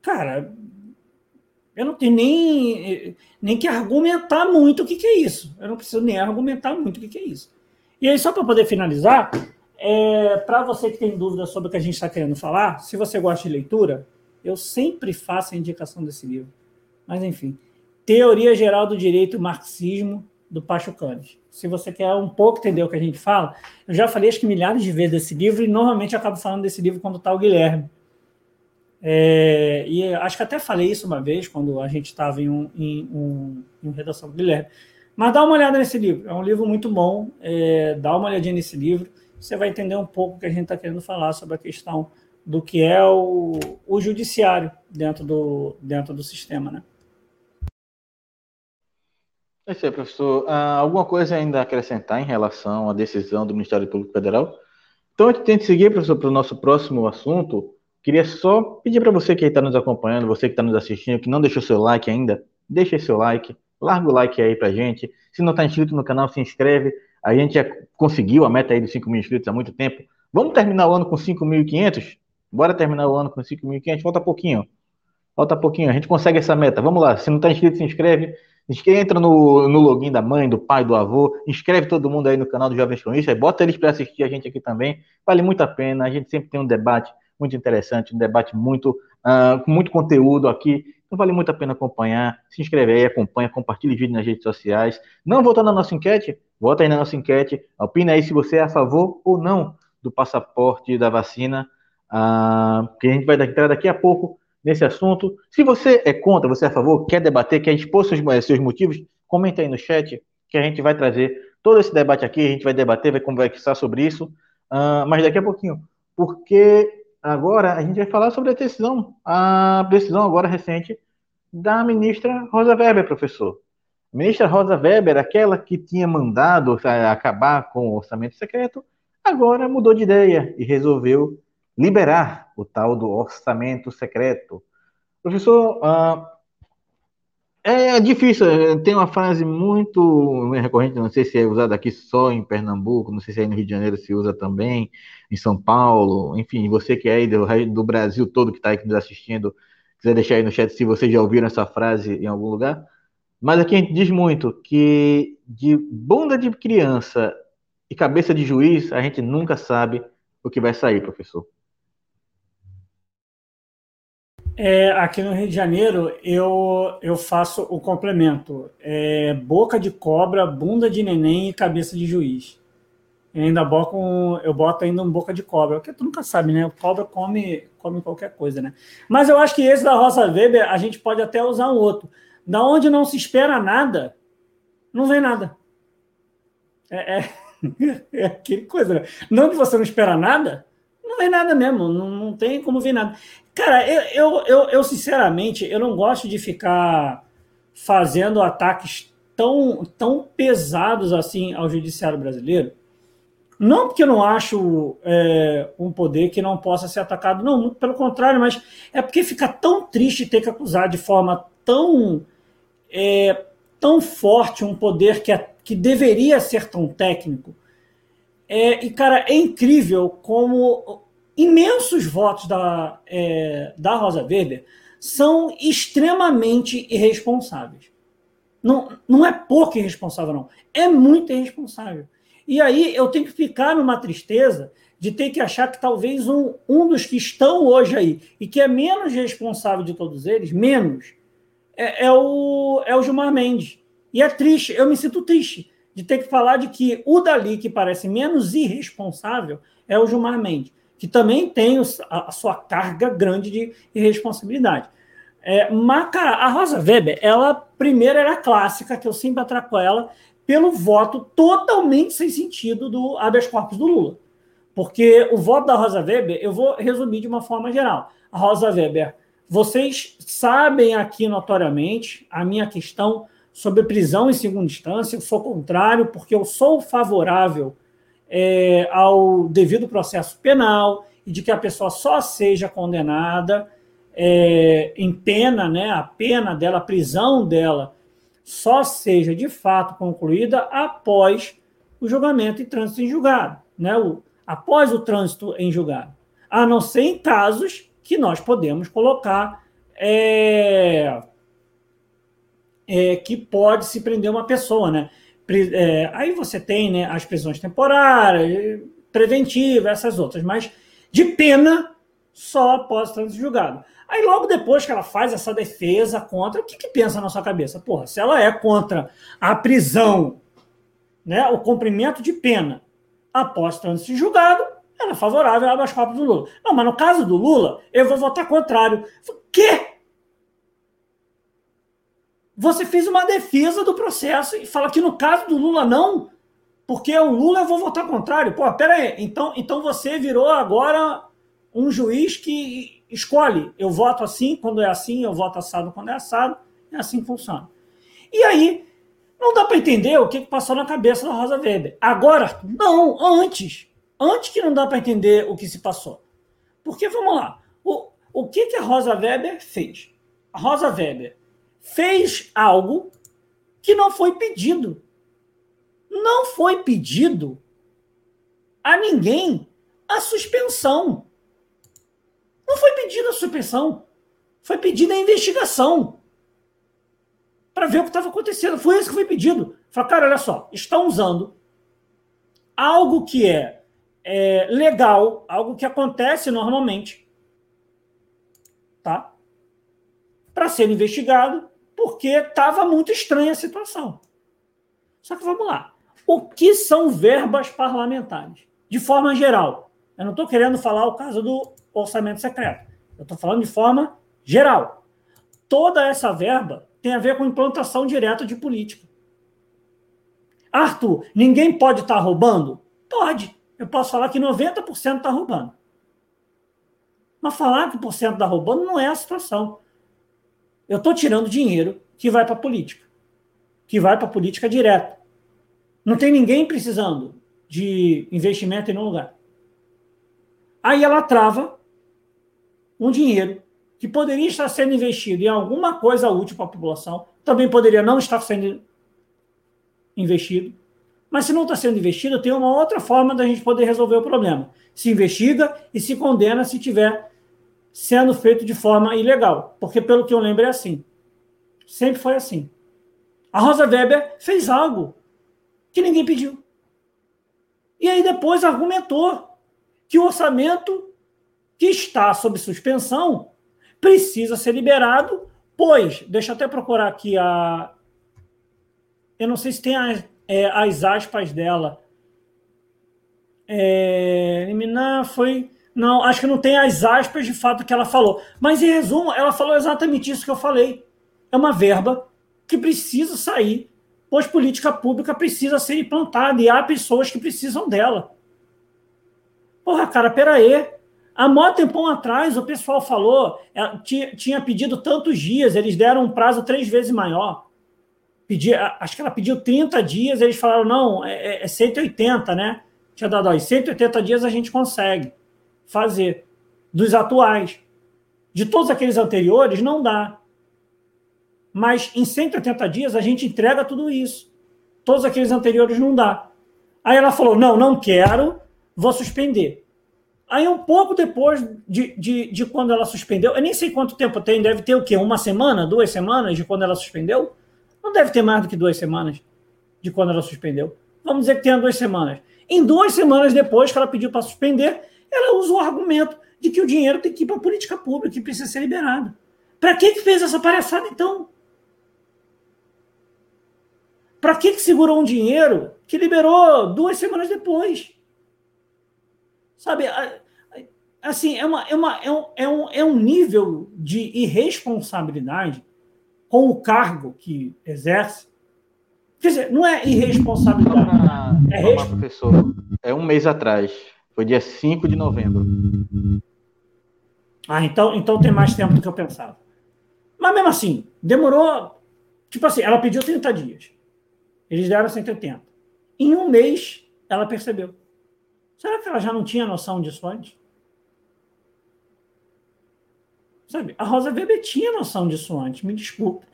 [SPEAKER 2] Cara, eu não tenho nem, nem que argumentar muito o que, que é isso. Eu não preciso nem argumentar muito o que, que é isso. E aí, só para poder finalizar, é, para você que tem dúvida sobre o que a gente está querendo falar, se você gosta de leitura, eu sempre faço a indicação desse livro. Mas, enfim. Teoria Geral do Direito e Marxismo, do Pacho Canes. Se você quer um pouco entender o que a gente fala, eu já falei acho que milhares de vezes desse livro e normalmente eu acabo falando desse livro quando está o Guilherme. É, e acho que até falei isso uma vez, quando a gente estava em, um, em, um, em redação do Guilherme. Mas dá uma olhada nesse livro, é um livro muito bom, é, dá uma olhadinha nesse livro, você vai entender um pouco o que a gente está querendo falar sobre a questão do que é o, o judiciário dentro do, dentro do sistema, né?
[SPEAKER 1] É isso aí, professor. Ah, alguma coisa ainda a acrescentar em relação à decisão do Ministério Público Federal? Então, a gente tem que seguir, professor, para o nosso próximo assunto. Queria só pedir para você que está nos acompanhando, você que está nos assistindo, que não deixou seu like ainda, deixe seu like, larga o like aí para gente. Se não está inscrito no canal, se inscreve. A gente já conseguiu a meta aí dos 5 mil inscritos há muito tempo. Vamos terminar o ano com 5.500? Bora terminar o ano com 5.500. Falta pouquinho. Falta pouquinho. A gente consegue essa meta. Vamos lá. Se não está inscrito, se inscreve. Entra no, no login da mãe, do pai, do avô. Inscreve todo mundo aí no canal do Jovens Cronistas. Bota eles para assistir a gente aqui também. Vale muito a pena. A gente sempre tem um debate muito interessante, um debate muito uh, com muito conteúdo aqui. Então vale muito a pena acompanhar. Se inscreve aí, acompanha, compartilhe o vídeo nas redes sociais. Não votou na nossa enquete? Vota aí na nossa enquete. Opina aí se você é a favor ou não do passaporte da vacina ah, que a gente vai entrar daqui a pouco nesse assunto. Se você é contra, você é a favor, quer debater, quer expor seus, eh, seus motivos, comenta aí no chat que a gente vai trazer todo esse debate aqui, a gente vai debater, vai conversar sobre isso, ah, mas daqui a pouquinho, porque agora a gente vai falar sobre a decisão, a decisão agora recente da ministra Rosa Weber, professor. Ministra Rosa Weber, aquela que tinha mandado acabar com o orçamento secreto, agora mudou de ideia e resolveu liberar o tal do orçamento secreto. Professor, uh, é difícil, tem uma frase muito recorrente, não sei se é usada aqui só em Pernambuco, não sei se aí no Rio de Janeiro se usa também, em São Paulo, enfim, você que é aí do, do Brasil todo que está aqui nos assistindo, quiser deixar aí no chat se vocês já ouviram essa frase em algum lugar. Mas aqui a gente diz muito que de bunda de criança e cabeça de juiz, a gente nunca sabe o que vai sair, professor.
[SPEAKER 2] É, aqui no Rio de Janeiro, eu, eu faço o complemento. É, boca de cobra, bunda de neném e cabeça de juiz. Eu ainda boto, um, eu boto ainda um boca de cobra, porque tu nunca sabe, né? O cobra come, come qualquer coisa, né? Mas eu acho que esse da Rosa Weber, a gente pode até usar um outro. Da onde não se espera nada, não vem nada. É, é, é aquele coisa, né? Não que você não espera nada, não vem nada mesmo, não, não tem como ver nada. Cara, eu, eu, eu, eu, sinceramente, eu não gosto de ficar fazendo ataques tão, tão pesados assim ao judiciário brasileiro. Não porque eu não acho é, um poder que não possa ser atacado, não, muito pelo contrário, mas é porque fica tão triste ter que acusar de forma tão, é, tão forte um poder que, é, que deveria ser tão técnico. É, e, cara, é incrível como imensos votos da, é, da Rosa Weber são extremamente irresponsáveis. Não, não é pouco irresponsável, não. É muito irresponsável. E aí eu tenho que ficar numa tristeza de ter que achar que talvez um, um dos que estão hoje aí e que é menos responsável de todos eles, menos, é, é, o, é o Gilmar Mendes. E é triste, eu me sinto triste de ter que falar de que o Dali, que parece menos irresponsável, é o Gilmar Mendes, que também tem a, sua carga grande de irresponsabilidade. É, cara, a Rosa Weber, ela primeiro era clássica, que eu sempre atraco ela, pelo voto totalmente sem sentido do habeas corpus do Lula. Porque o voto da Rosa Weber, eu vou resumir de uma forma geral. A Rosa Weber, vocês sabem aqui notoriamente a minha questão sobre prisão em segunda instância, eu sou contrário, porque eu sou favorável é, ao devido processo penal e de que a pessoa só seja condenada é, em pena, né, a pena dela, a prisão dela, só seja de fato concluída após o julgamento e trânsito em julgado, né? O, após o trânsito em julgado. A não ser em casos que nós podemos colocar é, é, que pode se prender uma pessoa, né? É, aí você tem né, as prisões temporárias, preventivas, essas outras, mas de pena só após trânsito julgado. Aí logo depois que ela faz essa defesa contra, o que, que pensa na sua cabeça? Porra, se ela é contra a prisão, né, o cumprimento de pena após trânsito julgado, ela é favorável ao habeas corpus do Lula. Não, mas no caso do Lula, eu vou votar contrário. Quê? Você fez uma defesa do processo e fala que no caso do Lula não, porque o Lula eu vou votar contrário. Pô, pera aí, então, então você virou agora um juiz que escolhe, eu voto assim quando é assim, eu voto assado quando é assado, e assim funciona. E aí, não dá para entender o que passou na cabeça da Rosa Weber. Agora, não, antes. Antes que não dá para entender o que se passou. Porque, vamos lá, o, o que, que a Rosa Weber fez? A Rosa Weber fez algo que não foi pedido. Não foi pedido a ninguém a suspensão. Não foi pedida a suspensão. Foi pedida a investigação. Para ver o que estava acontecendo. Foi isso que foi pedido. Falei, cara, olha só, estão usando algo que é, é legal, algo que acontece normalmente, tá? Para ser investigado, porque estava muito estranha a situação. Só que vamos lá. O que são verbas parlamentares? De forma geral. Eu não estou querendo falar o caso do orçamento secreto. Eu estou falando de forma geral. Toda essa verba tem a ver com implantação direta de política. Arthur, ninguém pode estar tá roubando? Pode. Eu posso falar que 90% está roubando. Mas falar que por cento está roubando não é a situação. Eu estou tirando dinheiro que vai para a política, que vai para a política direta. Não tem ninguém precisando de investimento em nenhum lugar. Aí ela trava um dinheiro que poderia estar sendo investido em alguma coisa útil para a população, também poderia não estar sendo investido. Mas se não está sendo investido, tem uma outra forma da gente poder resolver o problema. Se investiga e se condena se tiver sendo feito de forma ilegal. Porque, pelo que eu lembro, é assim. Sempre foi assim. A Rosa Weber fez algo que ninguém pediu. E aí depois argumentou que o orçamento que está sob suspensão precisa ser liberado, pois, deixa eu até procurar aqui a. Eu não sei se tem as, é, as aspas dela. É, eliminar foi. Não, acho que não tem as aspas de fato que ela falou. Mas, em resumo, ela falou exatamente isso que eu falei. É uma verba que precisa sair, pois política pública precisa ser implantada e há pessoas que precisam dela. Porra, cara, peraí. Há mó tempão atrás, o pessoal falou, é, tinha pedido tantos dias, eles deram um prazo três vezes maior. pedia, acho que ela pediu 30 dias, eles falaram, não, é, é 180, né? Tinha dado, ó, em 180 dias a gente consegue fazer. Dos atuais. De todos aqueles anteriores, não dá. Mas em 180 dias a gente entrega tudo isso. Todos aqueles anteriores não dá. Aí ela falou: não, não quero, vou suspender. Aí, um pouco depois de, de, de, quando ela suspendeu, eu nem sei quanto tempo tem, deve ter o quê? Uma semana, duas semanas de quando ela suspendeu? Não deve ter mais do que duas semanas de quando ela suspendeu. Vamos dizer que tenha duas semanas. Em duas semanas depois que ela pediu para suspender, ela usa o argumento de que o dinheiro tem que ir para a política pública, que precisa ser liberado. Para que, que fez essa palhaçada, então? Para que, que segurou um dinheiro que liberou duas semanas depois? Sabe, assim, é, uma, é, uma, é, um, é, um, é um nível de irresponsabilidade com o cargo que exerce. Quer dizer, não é irresponsabilidade.
[SPEAKER 1] é, resp... professor, é um mês atrás. Foi dia 5 de novembro.
[SPEAKER 2] Ah, então, então tem mais tempo do que eu pensava. Mas mesmo assim, demorou. Tipo assim, ela pediu 30 dias. Eles deram 180. Em um mês, ela percebeu. Será que ela já não tinha noção disso antes? Sabe, a Rosa Weber tinha noção disso antes, me desculpe.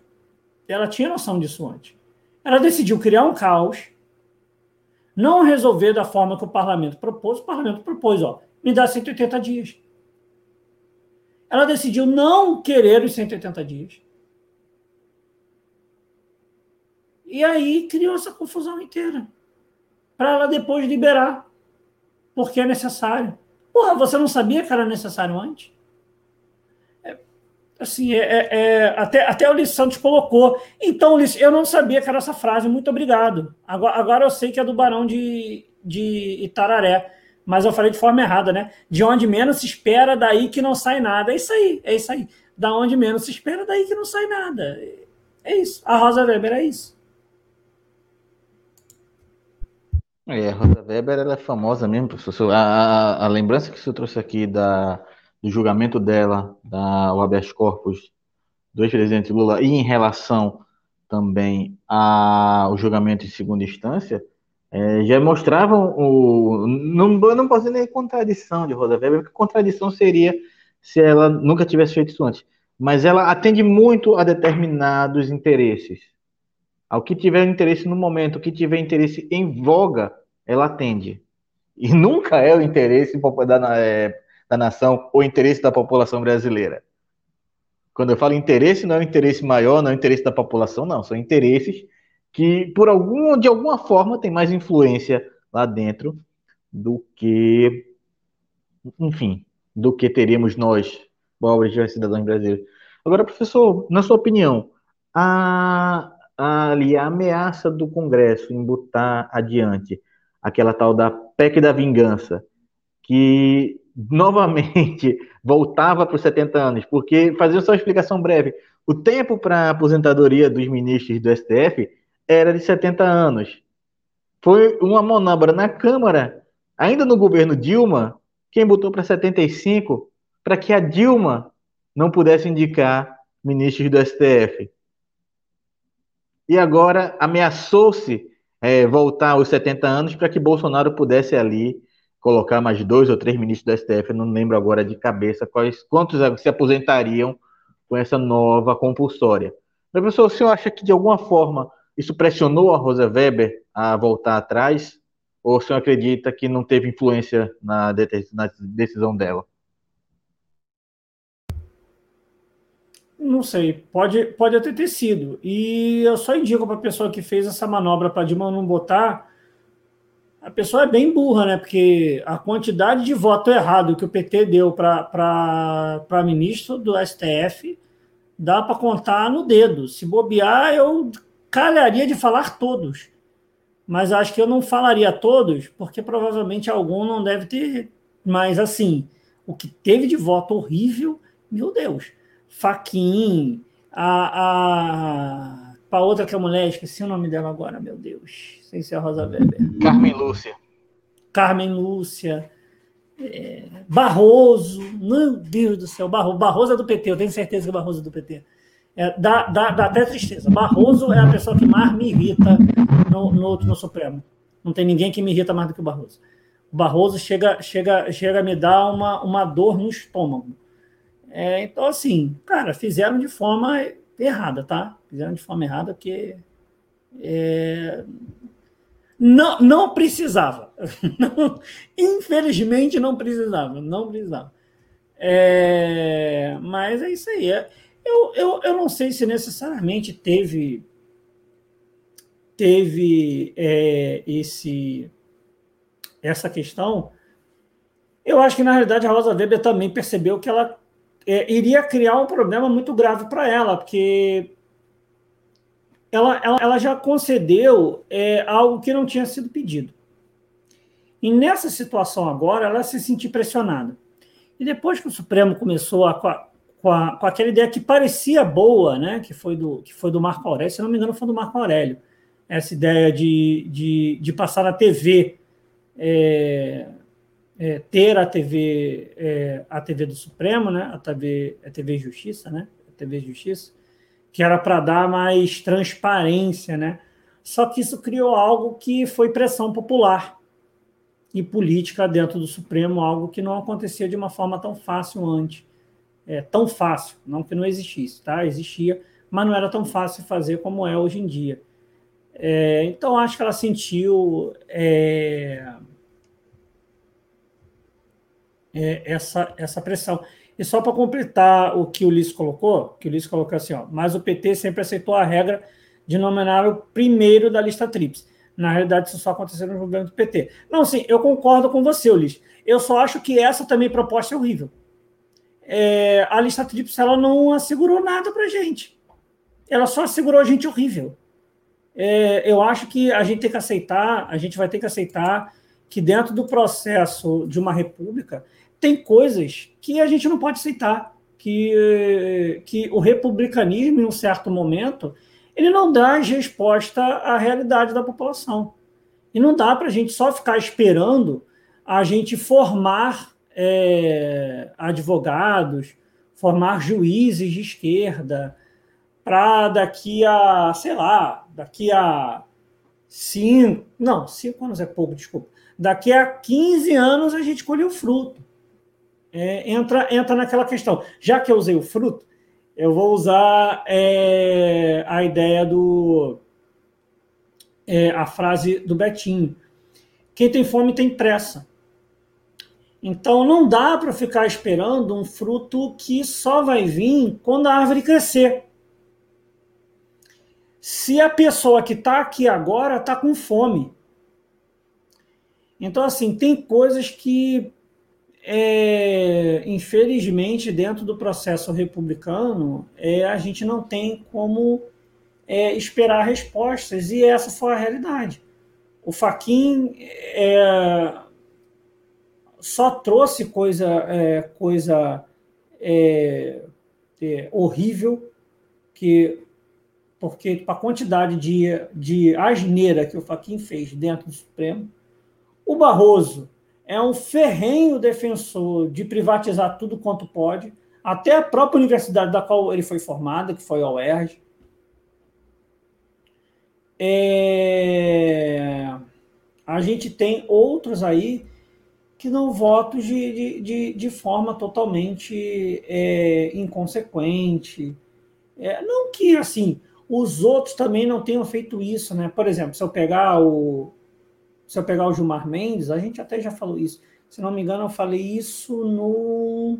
[SPEAKER 2] Ela tinha noção disso antes. Ela decidiu criar um caos, não resolver da forma que o parlamento propôs. O parlamento propôs, ó, me dá 180 dias. Ela decidiu não querer os 180 dias. E aí criou essa confusão inteira. Para ela depois liberar. Porque é necessário. Porra, você não sabia que era necessário antes? Assim, é, é, é, até, até o Ulisses Santos colocou. Então, Ulisses, eu não sabia que era essa frase, muito obrigado. Agora, agora eu sei que é do Barão de, de Itararé. Mas eu falei de forma errada, né? De onde menos se espera, daí que não sai nada. É isso aí, é isso aí. Da onde menos se espera, daí que não sai nada. É isso. A Rosa Weber é isso.
[SPEAKER 1] É, a Rosa Weber ela é famosa mesmo, professor. A, a, a lembrança que você trouxe aqui da, do julgamento dela, da, o habeas corpus do ex-presidente Lula, e em relação também ao julgamento em segunda instância, é, já mostravam o. Não, não posso nem contradição de Rosa Weber, porque contradição seria se ela nunca tivesse feito isso antes. Mas ela atende muito a determinados interesses. Ao que tiver interesse no momento, o que tiver interesse em voga, ela atende. E nunca é o interesse da, é, da nação ou interesse da população brasileira. Quando eu falo interesse, não é o interesse maior, não é o interesse da população, não. São interesses que, por algum, de alguma forma, têm mais influência lá dentro do que, enfim, do que teríamos nós, pobres cidadãos brasileiros. Agora, professor, na sua opinião, a, a, ali, a ameaça do Congresso em botar adiante aquela tal da PEC da vingança, que novamente voltava para os 70 anos, porque, fazendo só uma explicação breve, o tempo para a aposentadoria dos ministros do STF era de 70 anos. Foi uma manobra na Câmara, ainda no governo Dilma, quem botou para 75, para que a Dilma não pudesse indicar ministros do STF. E agora ameaçou-se é, voltar aos 70 anos para que Bolsonaro pudesse ali colocar mais dois ou três ministros do STF, eu não lembro agora de cabeça quais, quantos se aposentariam com essa nova compulsória. Professor, o senhor acha que de alguma forma isso pressionou a Rosa Weber a voltar atrás? Ou o senhor acredita que não teve influência na, na decisão dela?
[SPEAKER 2] Não sei, pode, pode até ter sido. E eu só indico para a pessoa que fez essa manobra para Dilma não botar, a pessoa é bem burra, né? Porque a quantidade de voto errado que o PT deu para ministro do STF dá para contar no dedo. Se bobear, eu calharia de falar todos. Mas acho que eu não falaria todos, porque provavelmente algum não deve ter. Mas assim, o que teve de voto horrível, meu Deus. Faquin, a, a, a outra que é mulher, esqueci o nome dela agora, meu Deus. Sem ser a Rosa Weber.
[SPEAKER 1] Carmen Lúcia.
[SPEAKER 2] Carmen Lúcia. É, Barroso, meu Deus do céu, Barroso, Barroso é do PT, eu tenho certeza que o Barroso é do PT. É, dá, dá, dá até tristeza. Barroso é a pessoa que mais me irrita no, no, no Supremo. Não tem ninguém que me irrita mais do que o Barroso. O Barroso chega, chega, chega a me dar uma, uma dor no estômago. É, então, assim, cara, fizeram de forma errada, tá? Fizeram de forma errada porque é, não, não precisava. Não, infelizmente não precisava, não precisava. É, mas é isso aí. É, eu, eu, eu não sei se necessariamente teve teve é, esse essa questão. Eu acho que na realidade a Rosa Weber também percebeu que ela é, iria criar um problema muito grave para ela, porque ela, ela, ela já concedeu é, algo que não tinha sido pedido. E nessa situação agora, ela se sentiu pressionada. E depois que o Supremo começou a, com, a, com, a, com aquela ideia que parecia boa, né, que, foi do, que foi do Marco Aurélio, se não me engano, foi do Marco Aurélio, essa ideia de, de, de passar na TV, é, é, ter a TV, é, a TV do Supremo, né, a TV, a TV Justiça, né, a TV Justiça, que era para dar mais transparência, né? Só que isso criou algo que foi pressão popular e política dentro do Supremo, algo que não acontecia de uma forma tão fácil antes. É, tão fácil, não que não existisse, tá? Existia, mas não era tão fácil fazer como é hoje em dia. É, então, acho que ela sentiu é, é essa, essa pressão. E só para completar o que o Ulisses colocou, que o Ulisses colocou assim, ó, mas o PT sempre aceitou a regra de nominar o primeiro da lista tríplice. Na realidade, isso só aconteceu no governo do PT. Não, sim, eu concordo com você, Ulisses. Eu só acho que essa também proposta é horrível. É, a lista tríplice ela não assegurou nada para gente. Ela só assegurou gente horrível. É, eu acho que a gente tem que aceitar, a gente vai ter que aceitar que dentro do processo de uma república tem coisas que a gente não pode aceitar, que, que o republicanismo, em um certo momento, ele não dá resposta à realidade da população. E não dá para a gente só ficar esperando a gente formar é, advogados, formar juízes de esquerda, para daqui a, sei lá, daqui a cinco, não, cinco anos é pouco, desculpa, daqui a 15 anos a gente colhe o fruto é, entra, entra naquela questão. Já que eu usei o fruto, eu vou usar é, a ideia do. É, a frase do Betinho. Quem tem fome tem pressa. Então não dá para ficar esperando um fruto que só vai vir quando a árvore crescer. Se a pessoa que está aqui agora está com fome. Então, assim, tem coisas que é, infelizmente, dentro do processo republicano, é, a gente não tem como é, esperar respostas, e essa foi a realidade. O Faquin é, só trouxe coisa, é, coisa é, horrível, que porque a quantidade de, de asneira que o Faquin fez dentro do Supremo, o Barroso é um ferrenho defensor de privatizar tudo quanto pode, até a própria universidade da qual ele foi formado, que foi a UERJ. É... A gente tem outros aí que não votam de, de, de, de forma totalmente é, inconsequente. É, não que, assim, os outros também não tenham feito isso, né? Por exemplo, se eu pegar o, se eu pegar o Gilmar Mendes, a gente até já falou isso. Se não me engano, eu falei isso no.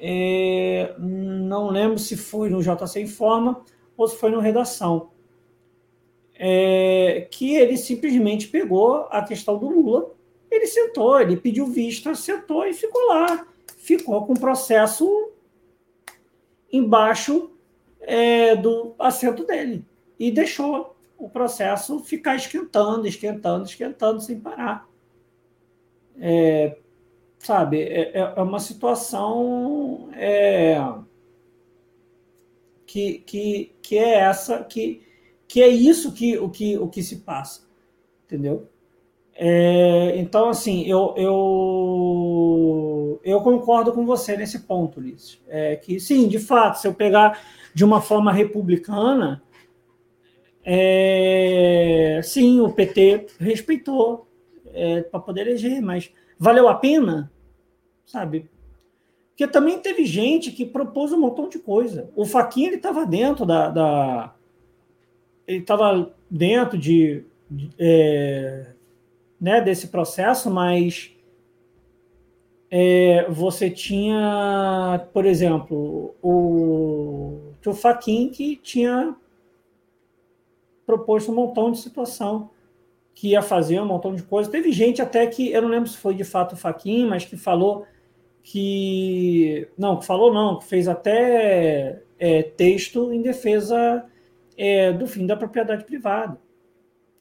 [SPEAKER 2] É, não lembro se foi no JC Informa ou se foi no Redação. É, que ele simplesmente pegou a questão do Lula, ele sentou, ele pediu vista, sentou e ficou lá. Ficou com o processo embaixo é, do assento dele e deixou o processo ficar esquentando, esquentando, esquentando sem parar. É, sabe, é, é, é uma situação é, que, que, que é essa, que, que é isso que o, que o que se passa, entendeu? É, então, assim, eu, eu, eu concordo com você nesse ponto, Ulisses. É que, sim, de fato, se eu pegar de uma forma republicana, é, sim, o PT respeitou é, para poder eleger, mas valeu a pena? Sabe? Porque também teve gente que propôs um montão de coisa. O Faquinha ele estava dentro da, da ele estava dentro de, de é, né, desse processo, mas é, você tinha, por exemplo, o, o Faquin que tinha proposto um montão de situação que ia fazer um montão de coisa. Teve gente até que, eu não lembro se foi de fato o Faquin, mas que falou que. Não, que falou não, que fez até é, texto em defesa é, do fim da propriedade privada.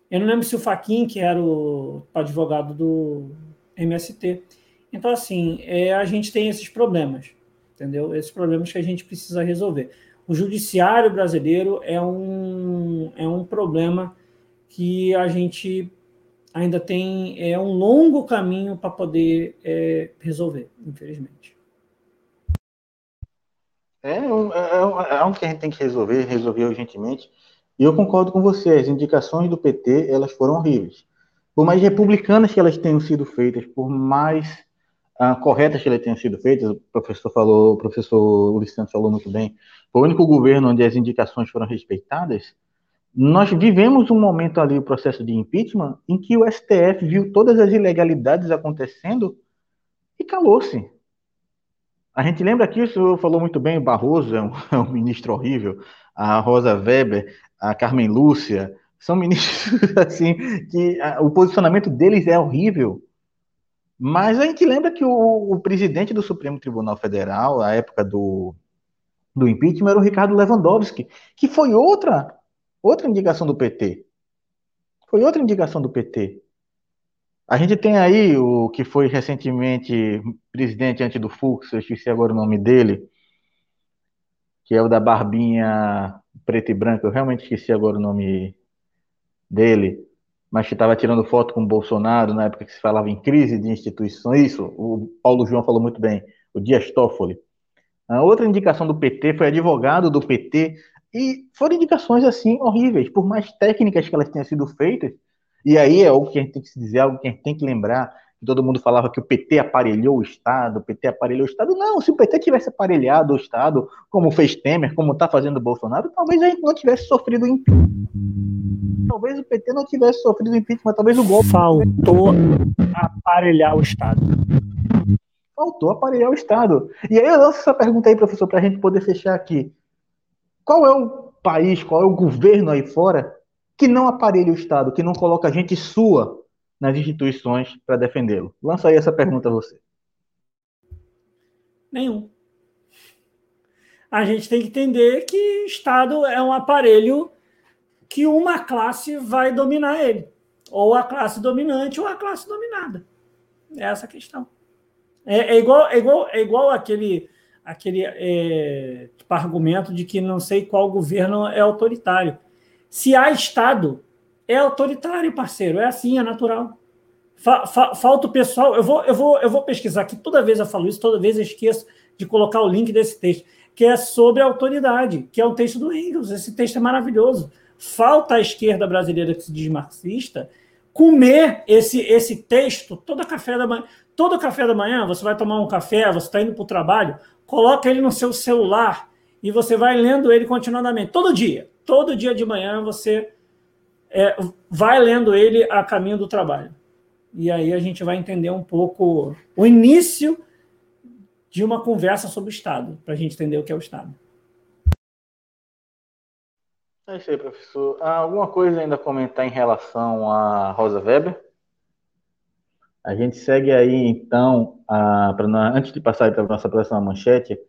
[SPEAKER 2] Eu não lembro se o Faquin, que era o advogado do MST. Então, assim, é, a gente tem esses problemas, entendeu? Esses problemas que a gente precisa resolver. O judiciário brasileiro é um, é um problema que a gente ainda tem é um longo caminho para poder é, resolver, infelizmente.
[SPEAKER 1] É um, é, um, é um que a gente tem que resolver, resolver urgentemente. E eu concordo com você, as indicações do PT, elas foram horríveis. Por mais republicanas que elas tenham sido feitas, por mais ah, corretas que elas tenham sido feitas, o professor falou, o professor Ulisses falou muito bem, foi o único governo onde as indicações foram respeitadas, nós vivemos um momento ali, o processo de impeachment, em que o STF viu todas as ilegalidades acontecendo e calou-se. A gente lembra que o senhor falou muito bem, Barroso é um, é um ministro horrível, a Rosa Weber, a Carmen Lúcia, são ministros assim que a, o posicionamento deles é horrível. Mas a gente lembra que o, o, presidente do Supremo Tribunal Federal, à época do, do impeachment, era o Ricardo Lewandowski, que foi outra outra indicação do PT. Foi outra indicação do PT. A gente tem aí o que foi recentemente presidente antes do Fux, eu esqueci agora o nome dele, que é o da barbinha preto e branco, eu realmente esqueci agora o nome dele, mas que estava tirando foto com o Bolsonaro na época que se falava em crise de instituições, isso, o Paulo João falou muito bem, o Dias Toffoli. A outra indicação do PT foi advogado do PT, e foram indicações assim horríveis, por mais técnicas que elas tenham sido feitas, e aí é algo que a gente tem que se dizer, algo que a gente tem que lembrar, todo mundo falava que o PT aparelhou o Estado, o PT aparelhou o Estado. Não, se o PT tivesse aparelhado o Estado, como fez Temer, como está fazendo o Bolsonaro, talvez a gente não tivesse sofrido impeachment. Talvez o PT não tivesse sofrido impeachment, talvez o golpe.
[SPEAKER 2] Faltou aparelhar o Estado.
[SPEAKER 1] Faltou aparelhar o Estado. E aí eu lanço essa pergunta aí, professor, para a gente poder fechar aqui. Qual é o país, qual é o governo aí fora que não aparelha o Estado, que não coloca gente sua nas instituições para defendê-lo? Lança aí essa pergunta a você.
[SPEAKER 2] Nenhum. A gente tem que entender que Estado é um aparelho que uma classe vai dominar ele. Ou a classe dominante ou a classe dominada. É essa a questão. É, é igual, é, igual, é igual aquele, aquele é, tipo, argumento de que não sei qual governo é autoritário. Se há Estado, é autoritário, parceiro. É assim, é natural. Fa, fa, falta o pessoal. Eu vou, eu, vou, eu vou pesquisar aqui, toda vez eu falo isso, toda vez eu esqueço de colocar o link desse texto, que é sobre autoridade, que é o texto do Engels. Esse texto é maravilhoso. Falta a esquerda brasileira que se diz marxista comer esse, esse texto todo café da manhã. Todo café da manhã, você vai tomar um café, você está indo para o trabalho, coloca ele no seu celular e você vai lendo ele continuadamente. Todo dia. Todo dia de manhã você é, vai lendo ele a caminho do trabalho. E aí a gente vai entender um pouco o início de uma conversa sobre o Estado, para a gente entender o que é o Estado.
[SPEAKER 1] É isso aí, professor. Há alguma coisa ainda a comentar em relação a Rosa Weber? A gente segue aí, então, a, pra, antes de passar para a nossa próxima manchete,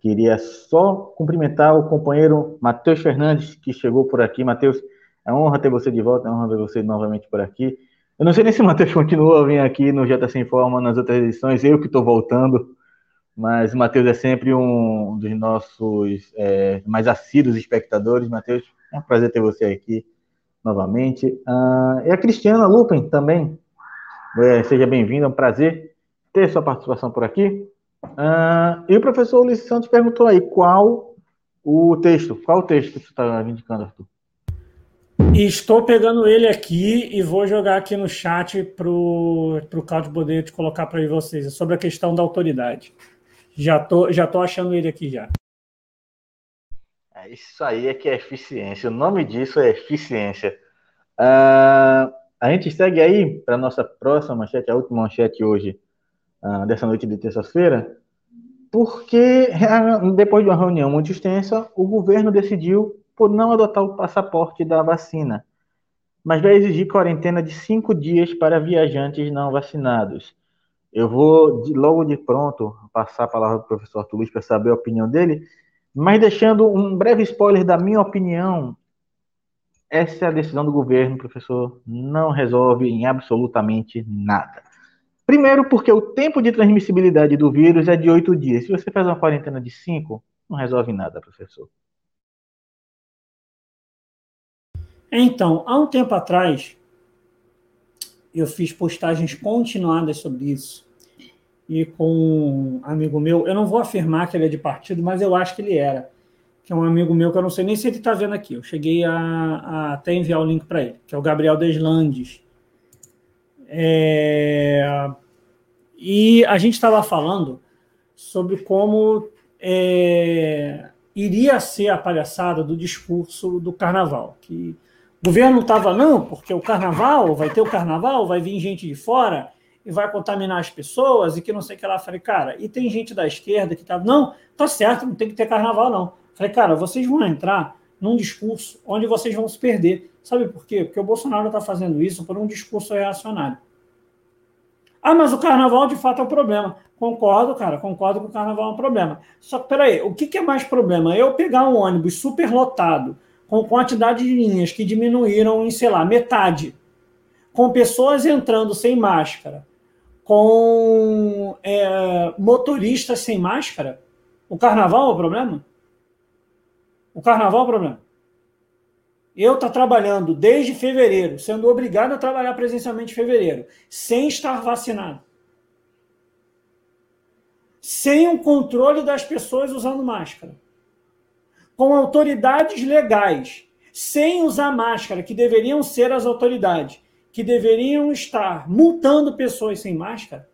[SPEAKER 1] queria só cumprimentar o companheiro Matheus Fernandes, que chegou por aqui. Matheus, é honra ter você de volta, é honra ver você novamente por aqui. Eu não sei nem se o Matheus continua a vir aqui no JC Informa nas outras edições, eu que estou voltando, mas o Matheus é sempre um dos nossos é, mais assíduos espectadores. Matheus, é um prazer ter você aqui novamente. Uh, e a Cristiana Lupen também. É, seja bem-vinda, é um prazer ter sua participação por aqui. Uh, e o professor Ulisses Santos perguntou aí qual o texto, qual o texto que você está indicando, Arthur?
[SPEAKER 2] estou pegando ele aqui e vou jogar aqui no chat para o Claudio poder te colocar para vocês, é sobre a questão da autoridade. Já tô, já tô achando ele aqui já.
[SPEAKER 1] É isso aí é que é eficiência. O nome disso é eficiência. Uh, a gente segue aí para nossa próxima manchete, a última manchete hoje, uh, dessa noite de terça-feira, porque depois de uma reunião muito extensa, o governo decidiu por não adotar o passaporte da vacina, mas vai exigir quarentena de cinco dias para viajantes não vacinados. Eu vou de, logo de pronto passar a palavra para o professor Arthur Luiz para saber a opinião dele, mas deixando um breve spoiler da minha opinião, essa é a decisão do governo, professor, não resolve em absolutamente nada. Primeiro, porque o tempo de transmissibilidade do vírus é de oito dias. Se você faz uma quarentena de cinco, não resolve nada, professor.
[SPEAKER 2] Então, há um tempo atrás, eu fiz postagens continuadas sobre isso. E com um amigo meu, eu não vou afirmar que ele é de partido, mas eu acho que ele era. Que é um amigo meu que eu não sei nem se ele está vendo aqui. Eu cheguei a, a, até enviar o link para ele, que é o Gabriel Deslandes. É... E a gente estava falando sobre como é... iria ser a palhaçada do discurso do carnaval, que o governo estava, não, porque o carnaval, vai ter o carnaval, vai vir gente de fora e vai contaminar as pessoas e que não sei o que lá. Falei, cara, e tem gente da esquerda que tá, não, tá certo, não tem que ter carnaval, não. Falei, cara, vocês vão entrar num discurso onde vocês vão se perder. Sabe por quê? Porque o Bolsonaro está fazendo isso por um discurso reacionário. Ah, mas o carnaval de fato é um problema. Concordo, cara, concordo que o carnaval é um problema. Só que, peraí, o que, que é mais problema? Eu pegar um ônibus super lotado com quantidade de linhas que diminuíram em, sei lá, metade, com pessoas entrando sem máscara, com é, motoristas sem máscara, o carnaval é o problema? O carnaval é o problema. Eu estou tá trabalhando desde fevereiro, sendo obrigado a trabalhar presencialmente em fevereiro, sem estar vacinado. Sem o controle das pessoas usando máscara com autoridades legais, sem usar máscara, que deveriam ser as autoridades, que deveriam estar multando pessoas sem máscara.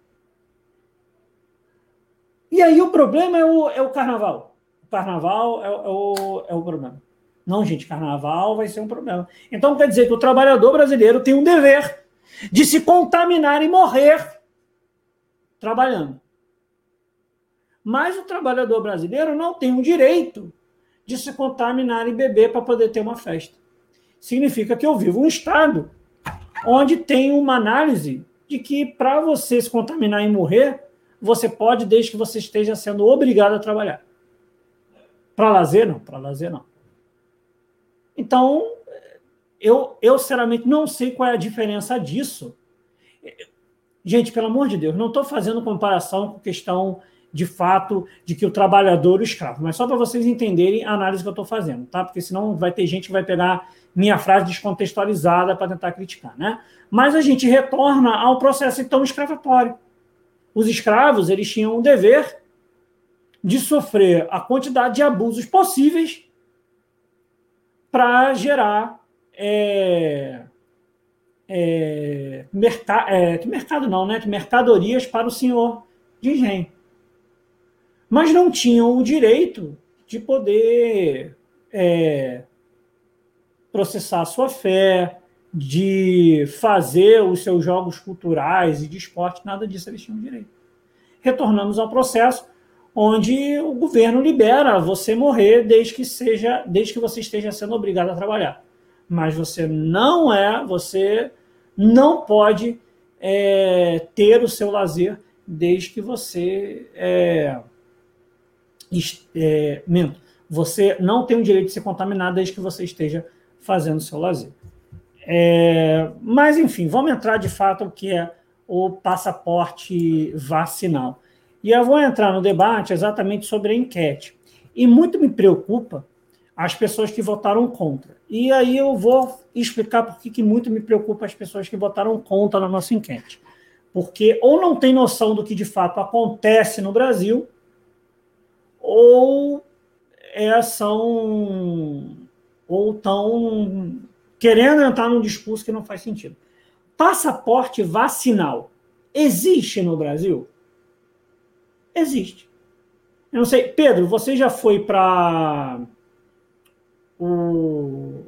[SPEAKER 2] E aí o problema é o, é o carnaval. O carnaval é, é, o, é o problema. Não, gente, carnaval vai ser um problema. Então quer dizer que o trabalhador brasileiro tem um dever de se contaminar e morrer trabalhando. Mas o trabalhador brasileiro não tem o direito de se contaminar e beber para poder ter uma festa. Significa que eu vivo um estado onde tem uma análise de que para você se contaminar e morrer, você pode desde que você esteja sendo obrigado a trabalhar. Para lazer, não. Para lazer, não. Então, eu, eu sinceramente não sei qual é a diferença disso. Gente, pelo amor de Deus, não estou fazendo comparação com questão de fato de que o trabalhador o escravo. Mas só para vocês entenderem a análise que eu estou fazendo, tá? Porque senão vai ter gente que vai pegar minha frase descontextualizada para tentar criticar, né? Mas a gente retorna ao processo então escravatório. Os escravos eles tinham o dever de sofrer a quantidade de abusos possíveis para gerar é, é, merca, é, mercado não, né? Mercadorias para o senhor de engenho mas não tinham o direito de poder é, processar sua fé, de fazer os seus jogos culturais e de esporte, nada disso eles tinham direito. Retornamos ao processo onde o governo libera você morrer desde que seja, desde que você esteja sendo obrigado a trabalhar. Mas você não é, você não pode é, ter o seu lazer desde que você é, é, você não tem o direito de ser contaminado desde que você esteja fazendo seu lazer. É, mas, enfim, vamos entrar de fato o que é o passaporte vacinal. E eu vou entrar no debate exatamente sobre a enquete. E muito me preocupa as pessoas que votaram contra. E aí eu vou explicar por que muito me preocupa as pessoas que votaram contra na nossa enquete. porque ou não tem noção do que de fato acontece no Brasil, ou é, são ou estão querendo entrar num discurso que não faz sentido. Passaporte vacinal existe no Brasil? Existe. Eu não sei, Pedro, você já foi para o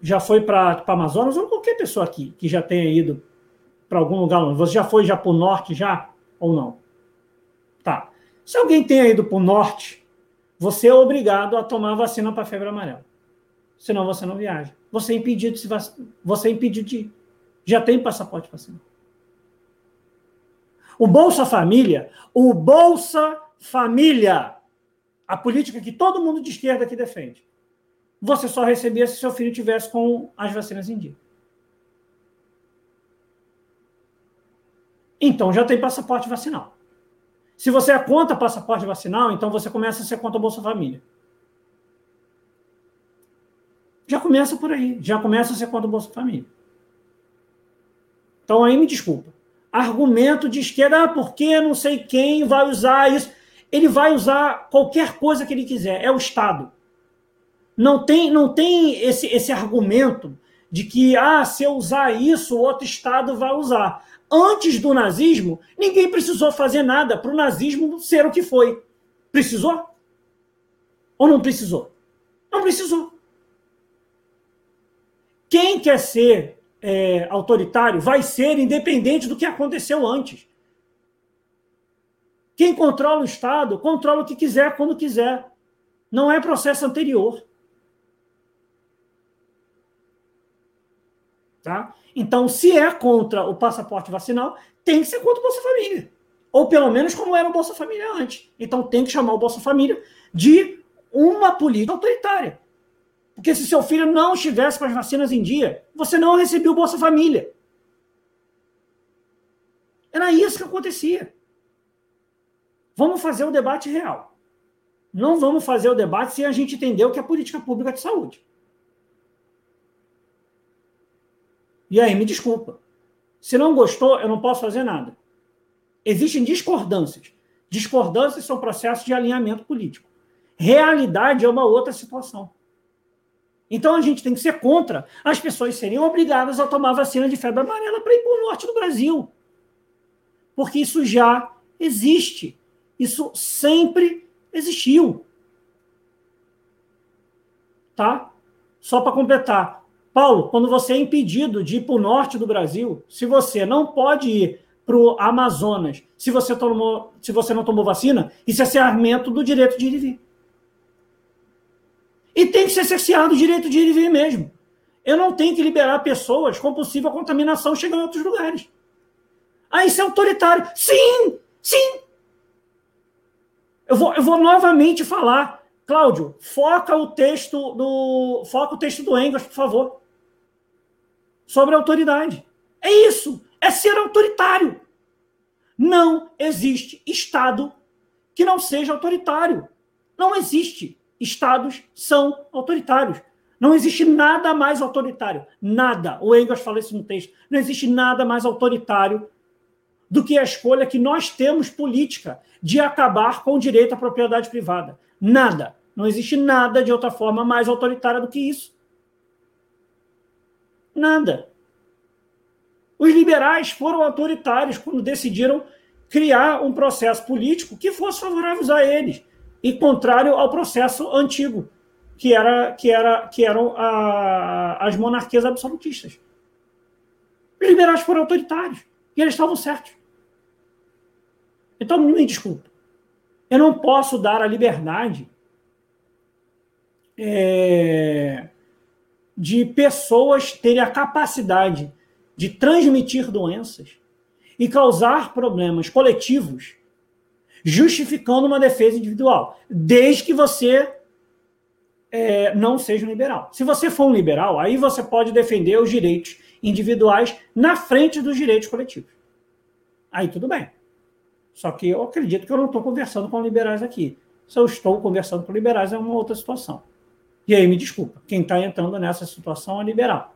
[SPEAKER 2] já foi para Amazonas ou qualquer pessoa aqui que já tenha ido para algum lugar Você já foi já para o norte já ou não? Tá. Se alguém tenha ido para o norte, você é obrigado a tomar vacina para febre amarela. Senão você não viaja. Você é impedido de se vac... você é impedido de ir. Já tem passaporte vacinal. O Bolsa Família, o Bolsa Família, a política que todo mundo de esquerda aqui defende. Você só recebia se seu filho tivesse com as vacinas em dia. Então já tem passaporte vacinal. Se você é contra passaporte vacinal, então você começa a ser contra o Bolsa Família. Já começa por aí, já começa a ser contra o Bolsa Família. Então aí me desculpa. Argumento de esquerda, ah, porque não sei quem vai usar isso. Ele vai usar qualquer coisa que ele quiser, é o Estado. Não tem, não tem esse, esse argumento de que, ah, se eu usar isso, o outro Estado vai usar. Antes do nazismo, ninguém precisou fazer nada para o nazismo ser o que foi. Precisou? Ou não precisou? Não precisou. Quem quer ser é, autoritário vai ser independente do que aconteceu antes. Quem controla o Estado controla o que quiser quando quiser. Não é processo anterior. Tá? Então, se é contra o passaporte vacinal, tem que ser contra o Bolsa Família. Ou pelo menos como era o Bolsa Família antes. Então tem que chamar o Bolsa Família de uma política autoritária. Porque se seu filho não estivesse com as vacinas em dia, você não recebia o Bolsa Família. Era isso que acontecia. Vamos fazer o debate real. Não vamos fazer o debate sem a gente entender o que é política pública de saúde. E aí, me desculpa. Se não gostou, eu não posso fazer nada. Existem discordâncias. Discordâncias são processos de alinhamento político. Realidade é uma outra situação. Então a gente tem que ser contra as pessoas serem obrigadas a tomar vacina de febre amarela para ir para o norte do Brasil. Porque isso já existe. Isso sempre existiu. Tá? Só para completar. Paulo, quando você é impedido de ir para o norte do Brasil, se você não pode ir para o Amazonas, se você, tomou, se você não tomou vacina, isso é cerceamento do direito de ir e vir. E tem que ser cerceado o direito de ir e vir mesmo. Eu não tenho que liberar pessoas com possível contaminação chegando em outros lugares. Ah, isso é autoritário. Sim, sim. Eu vou, eu vou novamente falar. Cláudio, foca o texto do foca o texto do Engels, por favor sobre a autoridade. É isso, é ser autoritário. Não existe Estado que não seja autoritário. Não existe. Estados são autoritários. Não existe nada mais autoritário. Nada. O Engels fala isso no texto. Não existe nada mais autoritário do que a escolha que nós temos política de acabar com o direito à propriedade privada. Nada. Não existe nada de outra forma mais autoritária do que isso. Nada. Os liberais foram autoritários quando decidiram criar um processo político que fosse favorável a eles e contrário ao processo antigo, que era que era que eram a, as monarquias absolutistas. Os liberais foram autoritários e eles estavam certos. Então me desculpa, eu não posso dar a liberdade é, de pessoas terem a capacidade de transmitir doenças e causar problemas coletivos, justificando uma defesa individual, desde que você é, não seja um liberal. Se você for um liberal, aí você pode defender os direitos individuais na frente dos direitos coletivos. Aí tudo bem. Só que eu acredito que eu não estou conversando com liberais aqui. Se eu estou conversando com liberais, é uma outra situação. E aí, me desculpa, quem está entrando nessa situação é liberal.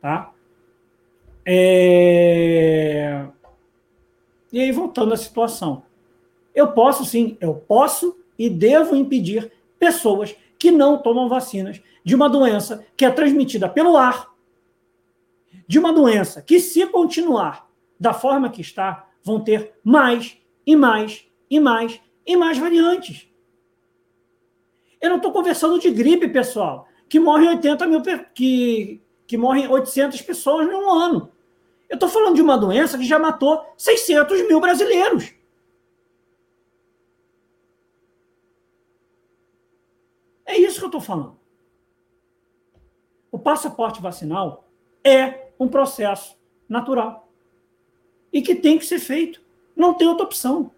[SPEAKER 2] Tá? É... E aí, voltando à situação. Eu posso sim, eu posso e devo impedir pessoas que não tomam vacinas de uma doença que é transmitida pelo ar, de uma doença que, se continuar da forma que está, vão ter mais e mais e mais e mais variantes. Eu não estou conversando de gripe, pessoal, que morrem 80 mil, que, que morrem 800 pessoas em um ano. Eu estou falando de uma doença que já matou 600 mil brasileiros. É isso que eu estou falando. O passaporte vacinal é um processo natural e que tem que ser feito. Não tem outra opção.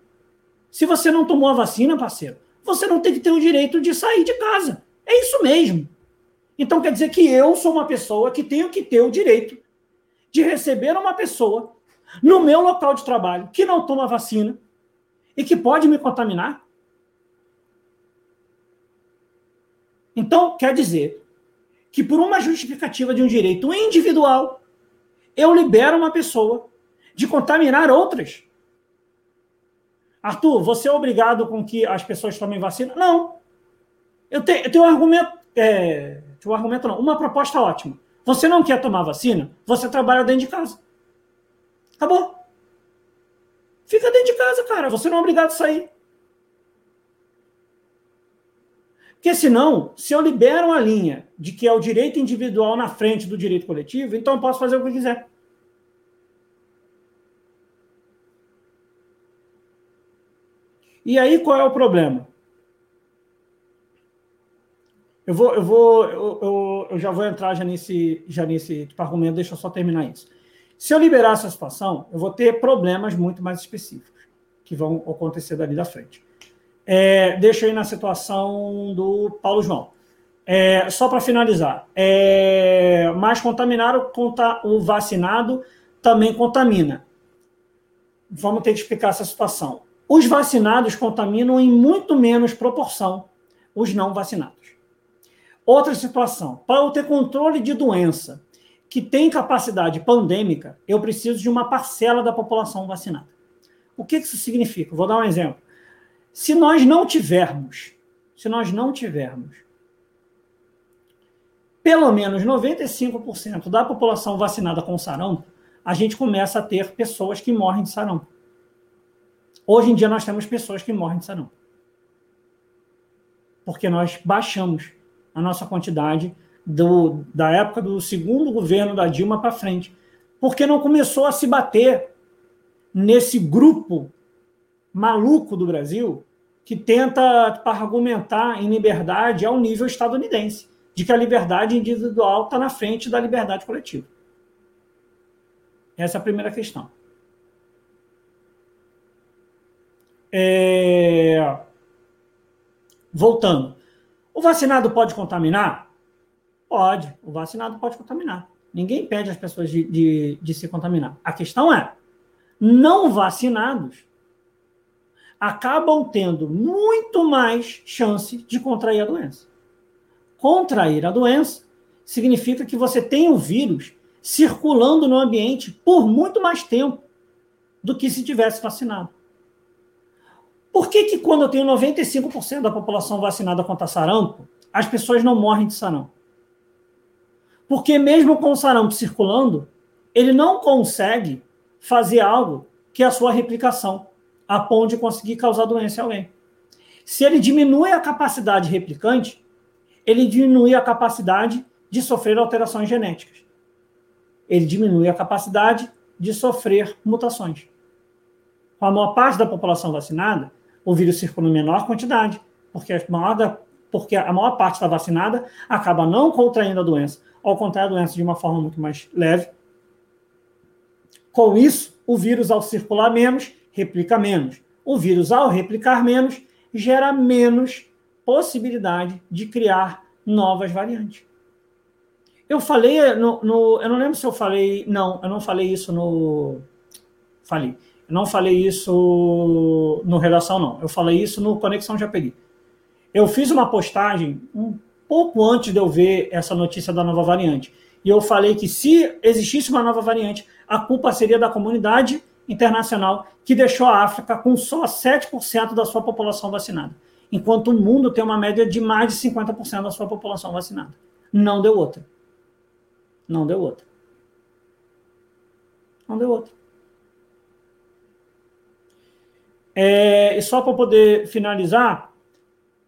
[SPEAKER 2] Se você não tomou a vacina, parceiro, você não tem que ter o direito de sair de casa. É isso mesmo. Então quer dizer que eu sou uma pessoa que tenho que ter o direito de receber uma pessoa no meu local de trabalho que não toma vacina e que pode me contaminar? Então, quer dizer que por uma justificativa de um direito individual, eu libero uma pessoa de contaminar outras. Arthur, você é obrigado com que as pessoas tomem vacina? Não. Eu tenho, eu tenho um argumento, é, um argumento não, uma proposta ótima. Você não quer tomar vacina? Você trabalha dentro de casa. Acabou. Fica dentro de casa, cara. Você não é obrigado a sair. Porque senão, se eu libero a linha de que é o direito individual na frente do direito coletivo, então eu posso fazer o que eu quiser. E aí qual é o problema? Eu vou, eu vou, eu, eu, eu já vou entrar já nesse, já nesse tipo argumento, deixa eu só terminar isso. Se eu liberar essa situação, eu vou ter problemas muito mais específicos que vão acontecer dali da frente. É, deixa aí na situação do Paulo João. É, só para finalizar, é, mas contaminar o, o vacinado também contamina. Vamos ter que explicar essa situação. Os vacinados contaminam em muito menos proporção os não vacinados. Outra situação, para eu ter controle de doença que tem capacidade pandêmica, eu preciso de uma parcela da população vacinada. O que isso significa? Vou dar um exemplo. Se nós não tivermos, se nós não tivermos pelo menos 95% da população vacinada com sarampo, a gente começa a ter pessoas que morrem de sarampo. Hoje em dia nós temos pessoas que morrem de sarampo. Porque nós baixamos a nossa quantidade do, da época do segundo governo da Dilma para frente. Porque não começou a se bater nesse grupo maluco do Brasil que tenta argumentar em liberdade ao nível estadunidense, de que a liberdade individual está na frente da liberdade coletiva. Essa é a primeira questão. É... Voltando. O vacinado pode contaminar? Pode. O vacinado pode contaminar. Ninguém impede as pessoas de, de, de se contaminar. A questão é: não vacinados acabam tendo muito mais chance de contrair a doença. Contrair a doença significa que você tem o vírus circulando no ambiente por muito mais tempo do que se tivesse vacinado. Por que, que quando eu tenho 95% da população vacinada contra sarampo, as pessoas não morrem de sarampo? Porque mesmo com o sarampo circulando, ele não consegue fazer algo que é a sua replicação a ponto de conseguir causar doença em alguém. Se ele diminui a capacidade replicante, ele diminui a capacidade de sofrer alterações genéticas. Ele diminui a capacidade de sofrer mutações. Com a maior parte da população vacinada, o vírus circula em menor quantidade, porque a maior, da, porque a maior parte da vacinada acaba não contraindo a doença, ou contrai a doença de uma forma muito mais leve. Com isso, o vírus, ao circular menos, replica menos. O vírus, ao replicar menos, gera menos possibilidade de criar novas variantes. Eu falei no, no, Eu não lembro se eu falei. Não, eu não falei isso no. Falei. Não falei isso no Redação, não. Eu falei isso no Conexão Japeri. Eu fiz uma postagem um pouco antes de eu ver essa notícia da nova variante. E eu falei que se existisse uma nova variante, a culpa seria da comunidade internacional que deixou a África com só 7% da sua população vacinada, enquanto o mundo tem uma média de mais de 50% da sua população vacinada. Não deu outra. Não deu outra. Não deu outra. É, e só para poder finalizar,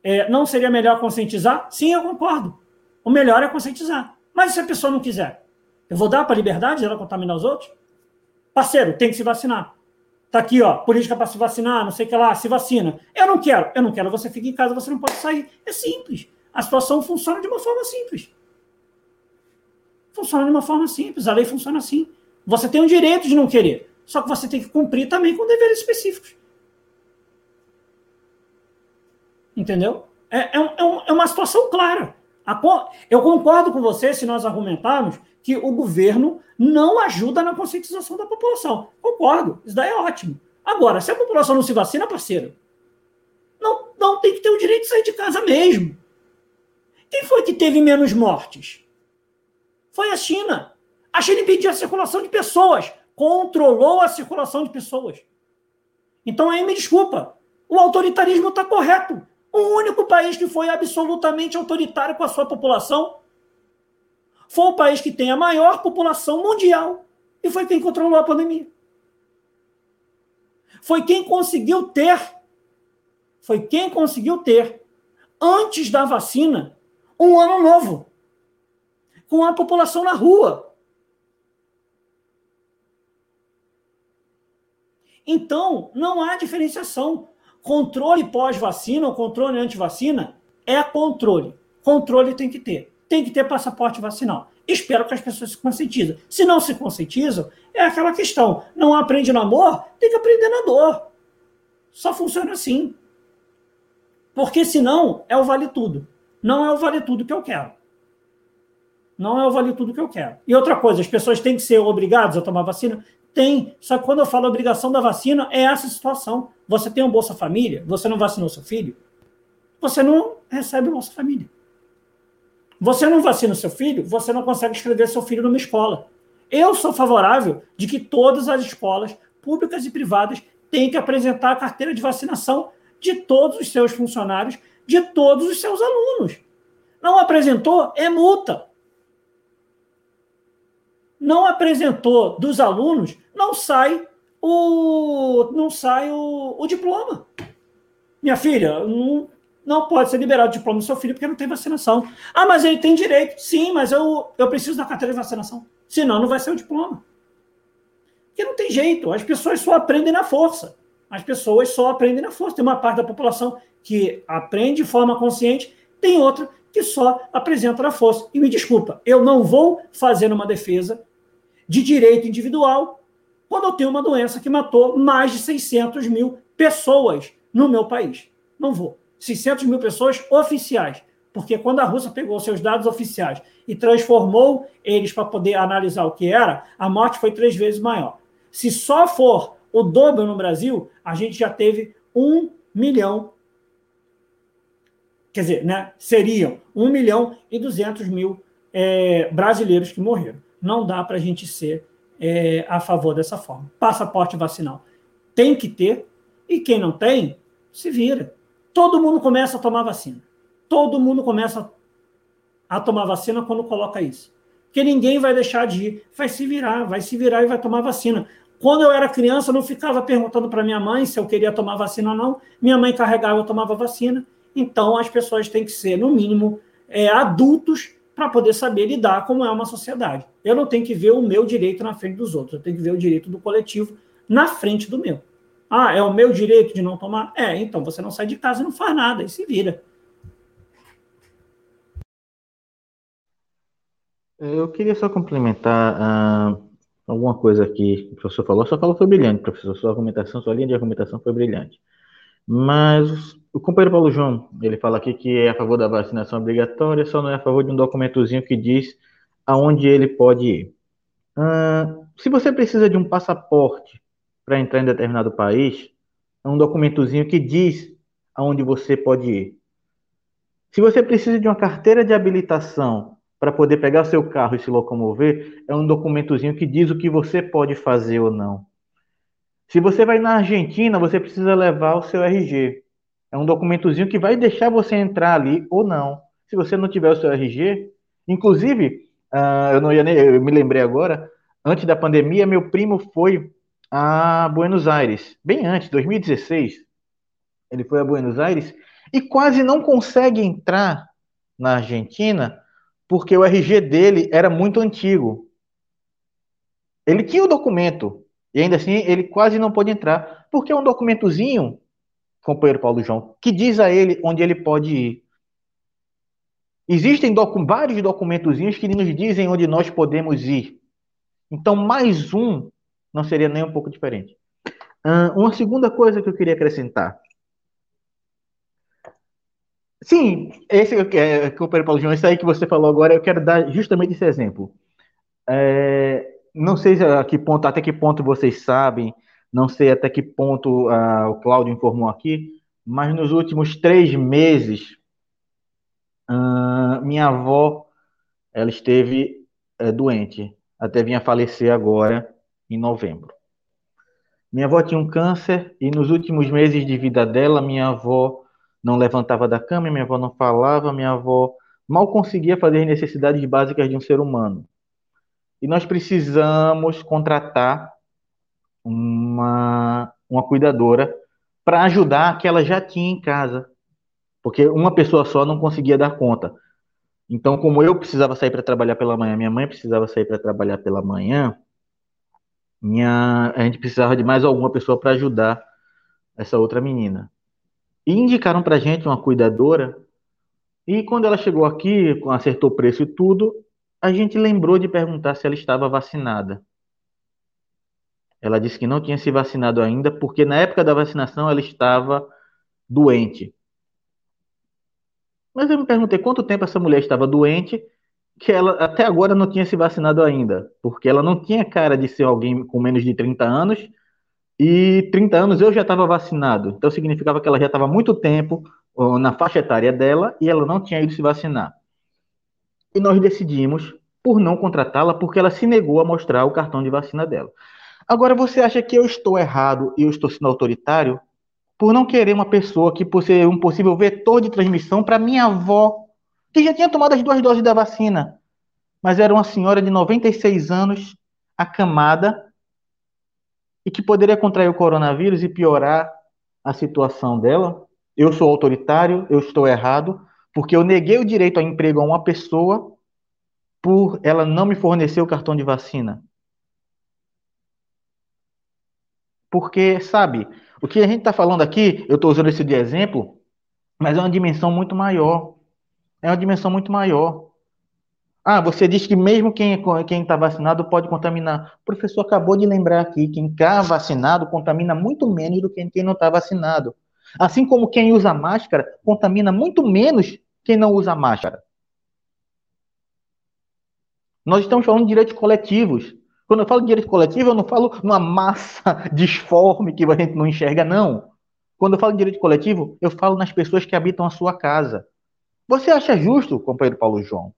[SPEAKER 2] é, não seria melhor conscientizar? Sim, eu concordo. O melhor é conscientizar. Mas se a pessoa não quiser, eu vou dar para a liberdade de ela contaminar os outros? Parceiro, tem que se vacinar. Tá aqui, ó, política para se vacinar, não sei o que lá, se vacina. Eu não quero, eu não quero, você fica em casa, você não pode sair. É simples. A situação funciona de uma forma simples. Funciona de uma forma simples, a lei funciona assim. Você tem o direito de não querer, só que você tem que cumprir também com deveres específicos. Entendeu? É, é, é, é uma situação clara. Eu concordo com você se nós argumentarmos que o governo não ajuda na conscientização da população. Concordo, isso daí é ótimo. Agora, se a população não se vacina, parceiro, não, não tem que ter o direito de sair de casa mesmo. Quem foi que teve menos mortes? Foi a China. A China impediu a circulação de pessoas, controlou a circulação de pessoas. Então aí me desculpa, o autoritarismo está correto. O único país que foi absolutamente autoritário com a sua população foi o país que tem a maior população mundial e foi quem controlou a pandemia. Foi quem conseguiu ter, foi quem conseguiu ter, antes da vacina, um ano novo, com a população na rua. Então, não há diferenciação. Controle pós-vacina ou controle anti-vacina é controle. Controle tem que ter. Tem que ter passaporte vacinal. Espero que as pessoas se conscientizem. Se não se conscientizam, é aquela questão. Não aprende no amor, tem que aprender na dor. Só funciona assim. Porque senão é o vale tudo. Não é o vale tudo que eu quero. Não é o vale tudo que eu quero. E outra coisa, as pessoas têm que ser obrigadas a tomar vacina? Tem. Só que quando eu falo obrigação da vacina, é essa situação. Você tem um Bolsa Família, você não vacinou seu filho, você não recebe o Bolsa Família. Você não vacina seu filho, você não consegue escrever seu filho numa escola. Eu sou favorável de que todas as escolas, públicas e privadas, tenham que apresentar a carteira de vacinação de todos os seus funcionários, de todos os seus alunos. Não apresentou, é multa. Não apresentou dos alunos, não sai o não sai o, o diploma. Minha filha, não, não pode ser liberado o diploma do seu filho porque não tem vacinação. Ah, mas ele tem direito. Sim, mas eu, eu preciso da carteira de vacinação. Senão não vai ser o diploma. Porque não tem jeito. As pessoas só aprendem na força. As pessoas só aprendem na força. Tem uma parte da população que aprende de forma consciente, tem outra que só apresenta na força. E me desculpa, eu não vou fazer uma defesa de direito individual quando eu tenho uma doença que matou mais de 600 mil pessoas no meu país. Não vou. 600 mil pessoas oficiais. Porque quando a Rússia pegou seus dados oficiais e transformou eles para poder analisar o que era, a morte foi três vezes maior. Se só for o dobro no Brasil, a gente já teve um milhão. Quer dizer, né, seriam um milhão e duzentos mil é, brasileiros que morreram. Não dá para a gente ser é, a favor dessa forma. Passaporte vacinal tem que ter, e quem não tem, se vira. Todo mundo começa a tomar vacina. Todo mundo começa a tomar vacina quando coloca isso. Porque ninguém vai deixar de ir. Vai se virar, vai se virar e vai tomar vacina. Quando eu era criança, eu não ficava perguntando para minha mãe se eu queria tomar vacina ou não. Minha mãe carregava, eu tomava vacina. Então, as pessoas têm que ser, no mínimo, é, adultos para poder saber lidar como é uma sociedade. Eu não tenho que ver o meu direito na frente dos outros, eu tenho que ver o direito do coletivo na frente do meu. Ah, é o meu direito de não tomar? É, então você não sai de casa e não faz nada, e se vira.
[SPEAKER 1] Eu queria só complementar uh, alguma coisa que o professor falou. Sua fala foi brilhante, professor. Sua argumentação, sua linha de argumentação foi brilhante. Mas o companheiro Paulo João, ele fala aqui que é a favor da vacinação obrigatória, só não é a favor de um documentozinho que diz aonde ele pode ir. Se você precisa de um passaporte para entrar em determinado país, é um documentozinho que diz aonde você pode ir. Se você precisa de uma carteira de habilitação para poder pegar seu carro e se locomover, é um documentozinho que diz o que você pode fazer ou não. Se você vai na Argentina, você precisa levar o seu RG. É um documentozinho que vai deixar você entrar ali ou não. Se você não tiver o seu RG, inclusive, uh, eu não ia nem, eu me lembrei agora, antes da pandemia, meu primo foi a Buenos Aires, bem antes, 2016. Ele foi a Buenos Aires e quase não consegue entrar na Argentina porque o RG dele era muito antigo. Ele tinha o documento e ainda assim ele quase não pôde entrar porque é um documentozinho, companheiro Paulo João, que diz a ele onde ele pode ir. Existem docu vários documentozinhos que nos dizem onde nós podemos ir. Então, mais um não seria nem um pouco diferente. Uma segunda coisa que eu queria acrescentar. Sim, esse é, companheiro Paulo João, isso aí que você falou agora, eu quero dar justamente esse exemplo. É, não sei a que ponto, até que ponto vocês sabem, não sei até que ponto uh, o Cláudio informou aqui, mas nos últimos três meses, uh, minha avó, ela esteve uh, doente, até vinha falecer agora, em novembro. Minha avó tinha um câncer e nos últimos meses de vida dela, minha avó não levantava da cama, minha avó não falava, minha avó mal conseguia fazer as necessidades básicas de um ser humano. E nós precisamos contratar uma, uma cuidadora para ajudar que ela já tinha em casa, porque uma pessoa só não conseguia dar conta. Então, como eu precisava sair para trabalhar pela manhã, minha mãe precisava sair para trabalhar pela manhã, minha, a gente precisava de mais alguma pessoa para ajudar essa outra menina. E indicaram para gente uma cuidadora. E quando ela chegou aqui, acertou o preço e tudo, a gente lembrou de perguntar se ela estava vacinada. Ela disse que não tinha se vacinado ainda, porque na época da vacinação ela estava doente. Mas eu me perguntei quanto tempo essa mulher estava doente que ela até agora não tinha se vacinado ainda, porque ela não tinha cara de ser alguém com menos de 30 anos, e 30 anos eu já estava vacinado, então significava que ela já estava muito tempo na faixa etária dela e ela não tinha ido se vacinar. E nós decidimos por não contratá-la porque ela se negou a mostrar o cartão de vacina dela. Agora você acha que eu estou errado e eu estou sendo autoritário por não querer uma pessoa que por ser um possível vetor de transmissão para minha avó que já tinha tomado as duas doses da vacina, mas era uma senhora de 96 anos, acamada, e que poderia contrair o coronavírus e piorar a situação dela. Eu sou autoritário, eu estou errado, porque eu neguei o direito a emprego a uma pessoa por ela não me fornecer o cartão de vacina. Porque, sabe, o que a gente está falando aqui, eu estou usando esse de exemplo, mas é uma dimensão muito maior é uma dimensão muito maior. Ah, você diz que mesmo quem está vacinado pode contaminar. O professor acabou de lembrar aqui, quem está vacinado contamina muito menos do que quem não está vacinado. Assim como quem usa máscara contamina muito menos quem não usa máscara. Nós estamos falando de direitos coletivos. Quando eu falo de direitos coletivos, eu não falo numa massa disforme que a gente não enxerga, não. Quando eu falo de direito coletivo, eu falo nas pessoas que habitam a sua casa. Você acha justo, companheiro Paulo João,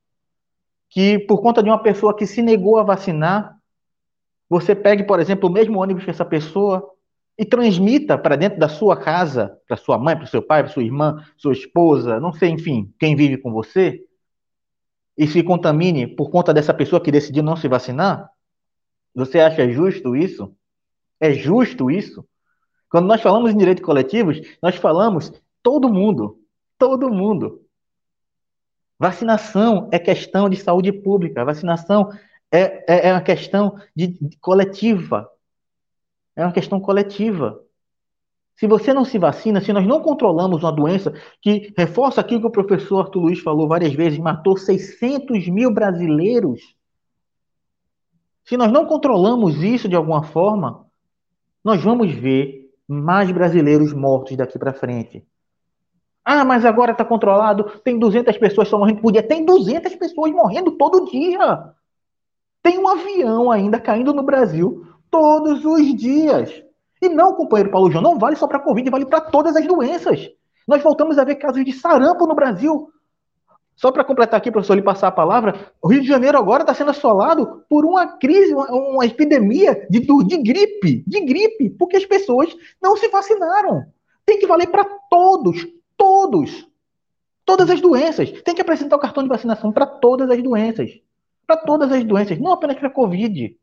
[SPEAKER 1] que por conta de uma pessoa que se negou a vacinar, você pegue, por exemplo, o mesmo ônibus que essa pessoa e transmita para dentro da sua casa, para sua mãe, para seu pai, para sua irmã, sua esposa, não sei, enfim, quem vive com você, e se contamine por conta dessa pessoa que decidiu não se vacinar? Você acha justo isso? É justo isso? Quando nós falamos em direitos coletivos, nós falamos todo mundo, todo mundo. Vacinação é questão de saúde pública, vacinação é, é, é uma questão de, de coletiva. É uma questão coletiva. Se você não se vacina, se nós não controlamos uma doença que reforça aquilo que o professor Arthur Luiz falou várias vezes, matou 600 mil brasileiros. Se nós não controlamos isso de alguma forma, nós vamos ver mais brasileiros mortos daqui para frente. Ah, mas agora está controlado, tem 200 pessoas só morrendo por dia. Tem 200 pessoas morrendo todo dia. Tem um avião ainda caindo no Brasil todos os dias. E não, companheiro Paulo João, não vale só para a Covid, vale para todas as doenças. Nós voltamos a ver casos de sarampo no Brasil Só para completar aqui, professor, lhe passar a palavra, o Rio de Janeiro agora está sendo assolado por uma crise, uma, uma epidemia de, de gripe, de gripe, porque as pessoas não se vacinaram. Tem que valer para todos, todos. Todas as doenças. Tem que apresentar o cartão de vacinação para todas as doenças. Para todas as doenças, não apenas para a Covid.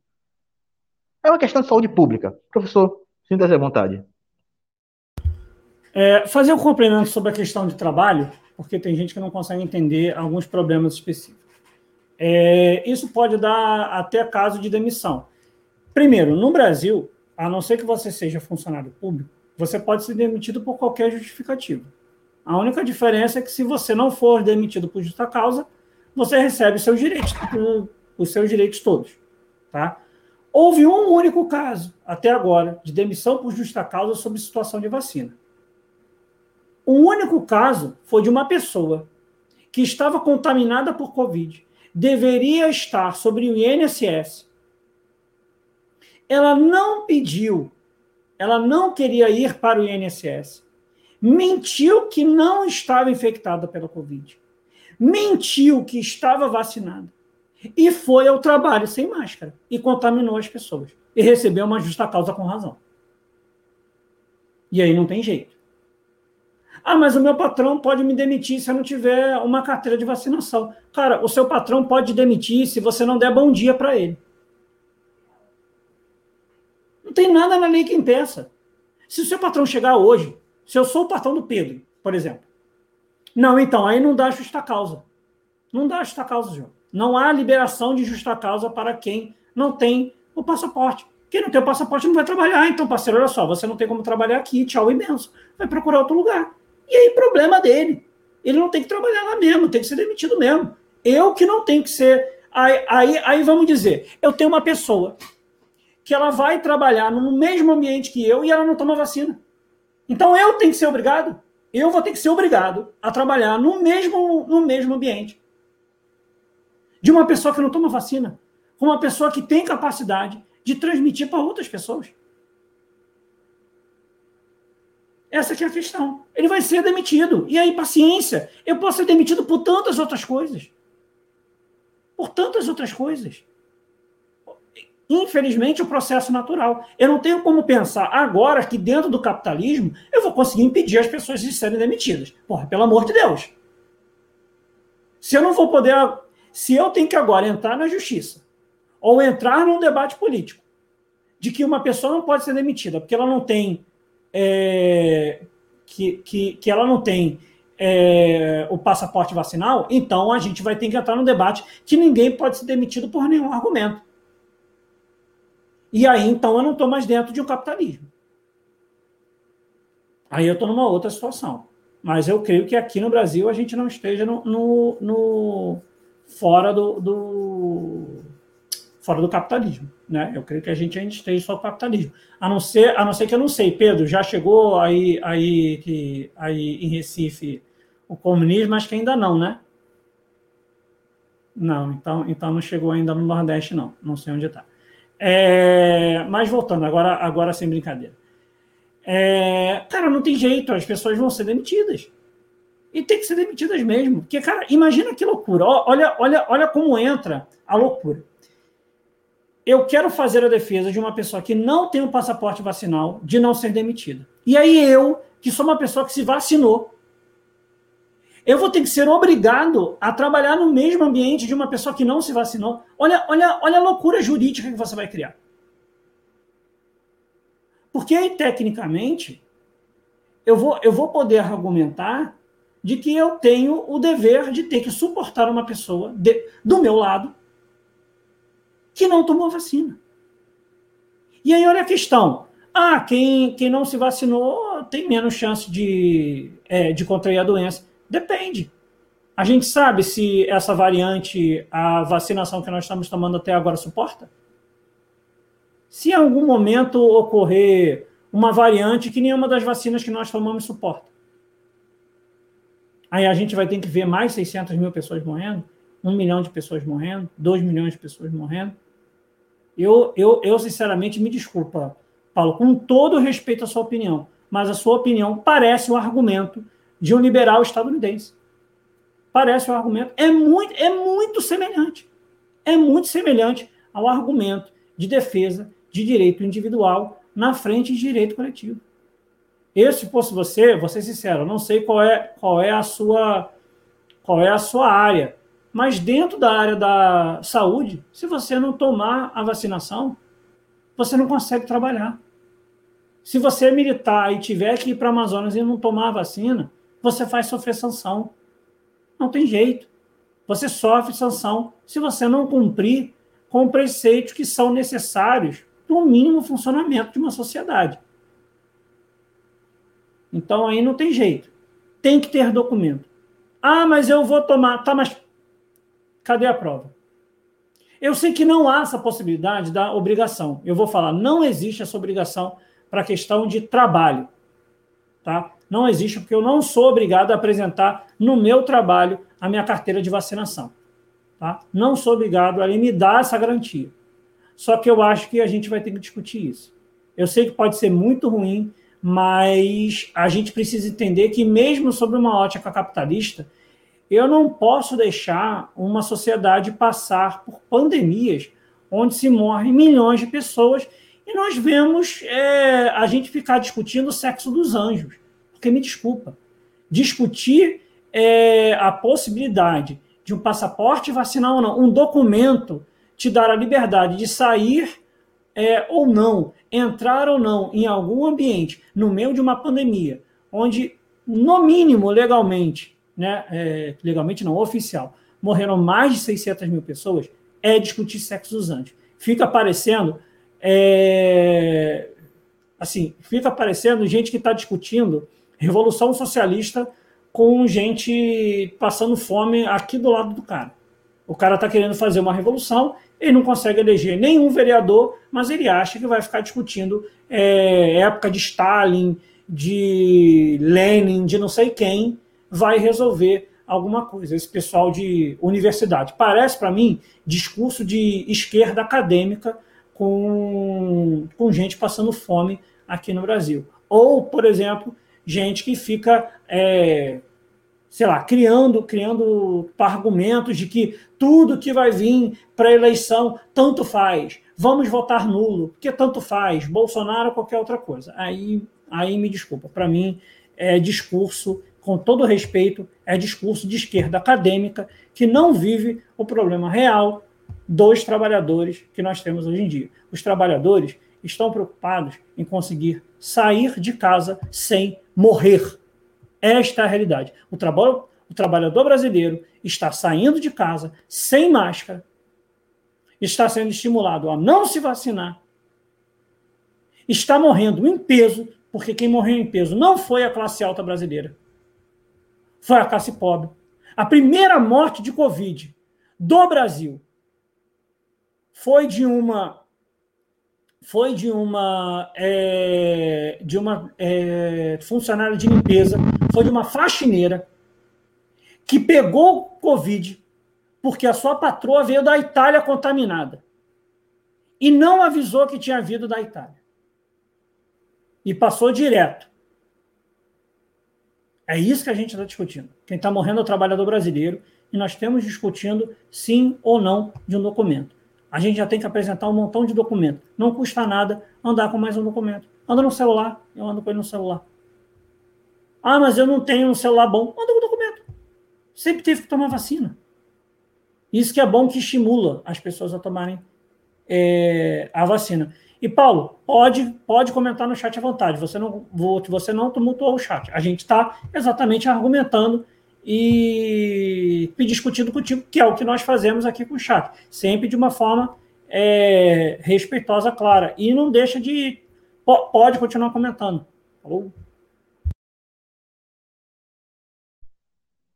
[SPEAKER 1] É uma questão de saúde pública. Professor, sinta-se à vontade.
[SPEAKER 2] É, fazer um complemento sobre a questão de trabalho, porque tem gente que não consegue entender alguns problemas específicos. É, isso pode dar até caso de demissão. Primeiro, no Brasil, a não ser que você seja funcionário público, você pode ser demitido por qualquer justificativa. A única diferença é que se você não for demitido por justa causa, você recebe seus direitos, os seus direitos todos, tá? Houve um único caso até agora de demissão por justa causa sob situação de vacina. O único caso foi de uma pessoa que estava contaminada por Covid, deveria estar sobre o INSS. Ela não pediu, ela não queria ir para o INSS mentiu que não estava infectada pela Covid, mentiu que estava vacinada e foi ao trabalho sem máscara e contaminou as pessoas e recebeu uma justa causa com razão. E aí não tem jeito. Ah, mas o meu patrão pode me demitir se eu não tiver uma carteira de vacinação. Cara, o seu patrão pode demitir se você não der bom dia para ele. Não tem nada na lei que impeça. Se o seu patrão chegar hoje se eu sou o patrão do Pedro, por exemplo. Não, então, aí não dá justa causa. Não dá justa causa, João. Não há liberação de justa causa para quem não tem o passaporte. Quem não tem o passaporte não vai trabalhar. Então, parceiro, olha só, você não tem como trabalhar aqui, tchau benção. Vai procurar outro lugar. E aí, problema dele. Ele não tem que trabalhar lá mesmo, tem que ser demitido mesmo. Eu que não tenho que ser. Aí, aí, aí vamos dizer, eu tenho uma pessoa que ela vai trabalhar no mesmo ambiente que eu e ela não toma vacina. Então eu tenho que ser obrigado, eu vou ter que ser obrigado a trabalhar no mesmo, no mesmo ambiente. De uma pessoa que não toma vacina, com uma pessoa que tem capacidade de transmitir para outras pessoas. Essa é a questão. Ele vai ser demitido. E aí, paciência. Eu posso ser demitido por tantas outras coisas. Por tantas outras coisas infelizmente, o processo natural. Eu não tenho como pensar agora que dentro do capitalismo eu vou conseguir impedir as pessoas de serem demitidas. Porra, pelo amor de Deus. Se eu não vou poder. Se eu tenho que agora entrar na justiça ou entrar num debate político de que uma pessoa não pode ser demitida porque ela não tem. É, que, que, que ela não tem é, o passaporte vacinal, então a gente vai ter que entrar num debate que ninguém pode ser demitido por nenhum argumento. E aí, então, eu não estou mais dentro de um capitalismo. Aí eu estou numa outra situação. Mas eu creio que aqui no Brasil a gente não esteja no, no, no fora do, do, fora do capitalismo, né? Eu creio que a gente ainda esteja só capitalismo. A não ser, a não ser que eu não sei, Pedro, já chegou aí aí que aí em Recife o comunismo, acho que ainda não, né? Não, então, então não chegou ainda no Nordeste, não. Não sei onde está. É, mas voltando, agora, agora sem brincadeira. É, cara, não tem jeito, as pessoas vão ser demitidas. E tem que ser demitidas mesmo. Porque, cara, imagina que loucura. Olha, olha, olha como entra a loucura. Eu quero fazer a defesa de uma pessoa que não tem um passaporte vacinal de não ser demitida. E aí eu, que sou uma pessoa que se vacinou, eu vou ter que ser obrigado a trabalhar no mesmo ambiente de uma pessoa que não se vacinou. Olha, olha, olha a loucura jurídica que você vai criar. Porque aí, tecnicamente, eu vou, eu vou poder argumentar de que eu tenho o dever de ter que suportar uma pessoa de, do meu lado que não tomou vacina. E aí, olha a questão. Ah, quem, quem não se vacinou tem menos chance de, é, de contrair a doença. Depende. A gente sabe se essa variante, a vacinação que nós estamos tomando até agora suporta? Se em algum momento ocorrer uma variante que nenhuma das vacinas que nós tomamos suporta, aí a gente vai ter que ver mais 600 mil pessoas morrendo, um milhão de pessoas morrendo, dois milhões de pessoas morrendo. Eu, eu, eu sinceramente me desculpa, Paulo, com todo respeito à sua opinião, mas a sua opinião parece um argumento de um liberal estadunidense. Parece um argumento. É muito, é muito semelhante. É muito semelhante ao argumento de defesa de direito individual na frente de direito coletivo. Eu, se fosse você, vou ser sincero, não sei qual é, qual é a sua qual é a sua área, mas dentro da área da saúde, se você não tomar a vacinação, você não consegue trabalhar. Se você é militar e tiver que ir para Amazonas e não tomar a vacina, você faz sofrer sanção. Não tem jeito. Você sofre sanção se você não cumprir com preceitos que são necessários para o mínimo funcionamento de uma sociedade. Então aí não tem jeito. Tem que ter documento. Ah, mas eu vou tomar. Tá, mas cadê a prova? Eu sei que não há essa possibilidade da obrigação. Eu vou falar, não existe essa obrigação para questão de trabalho. Tá? Não existe, porque eu não sou obrigado a apresentar no meu trabalho a minha carteira de vacinação. Tá? Não sou obrigado a me dar essa garantia. Só que eu acho que a gente vai ter que discutir isso. Eu sei que pode ser muito ruim, mas a gente precisa entender que, mesmo sobre uma ótica capitalista, eu não posso deixar uma sociedade passar por pandemias onde se morrem milhões de pessoas e nós vemos é, a gente ficar discutindo o sexo dos anjos. Porque, me desculpa, discutir é, a possibilidade de um passaporte vacinal ou não, um documento te dar a liberdade de sair é, ou não, entrar ou não em algum ambiente no meio de uma pandemia, onde, no mínimo, legalmente, né, é, legalmente não, oficial, morreram mais de 600 mil pessoas, é discutir sexo dos. Fica parecendo, é, assim, fica parecendo gente que está discutindo revolução socialista com gente passando fome aqui do lado do cara. O cara está querendo fazer uma revolução, ele não consegue eleger nenhum vereador, mas ele acha que vai ficar discutindo é, época de Stalin, de Lenin, de não sei quem, vai resolver alguma coisa. Esse pessoal de universidade. Parece para mim discurso de esquerda acadêmica com, com gente passando fome aqui no Brasil. Ou, por exemplo, gente que fica, é, sei lá, criando, criando argumentos de que tudo que vai vir para eleição tanto faz. Vamos votar nulo, porque tanto faz, Bolsonaro ou qualquer outra coisa. Aí, aí me desculpa, para mim é discurso, com todo respeito, é discurso de esquerda acadêmica que não vive o problema real dos trabalhadores que nós temos hoje em dia. Os trabalhadores estão preocupados em conseguir sair de casa sem morrer. Esta é a realidade. O, o trabalhador brasileiro está saindo de casa sem máscara, está sendo estimulado a não se vacinar, está morrendo em peso, porque quem morreu em peso não foi a classe alta brasileira, foi a classe pobre. A primeira morte de Covid do Brasil foi de uma foi de uma é, de uma é, funcionária de limpeza, foi de uma faxineira que pegou Covid porque a sua patroa veio da Itália contaminada e não avisou que tinha vindo da Itália e passou direto. É isso que a gente está discutindo. Quem está morrendo é o trabalhador brasileiro e nós temos discutindo sim ou não de um documento a gente já tem que apresentar um montão de documento. Não custa nada andar com mais um documento. Anda no celular, eu ando com ele no celular. Ah, mas eu não tenho um celular bom. Anda com o documento. Sempre teve que tomar vacina. Isso que é bom que estimula as pessoas a tomarem é, a vacina. E, Paulo, pode, pode comentar no chat à vontade. Você não, você não tumultuou o chat. A gente está exatamente argumentando e, e discutindo contigo, que é o que nós fazemos aqui com o chat, sempre de uma forma é, respeitosa, clara. E não deixa de. Pode continuar comentando. Falou?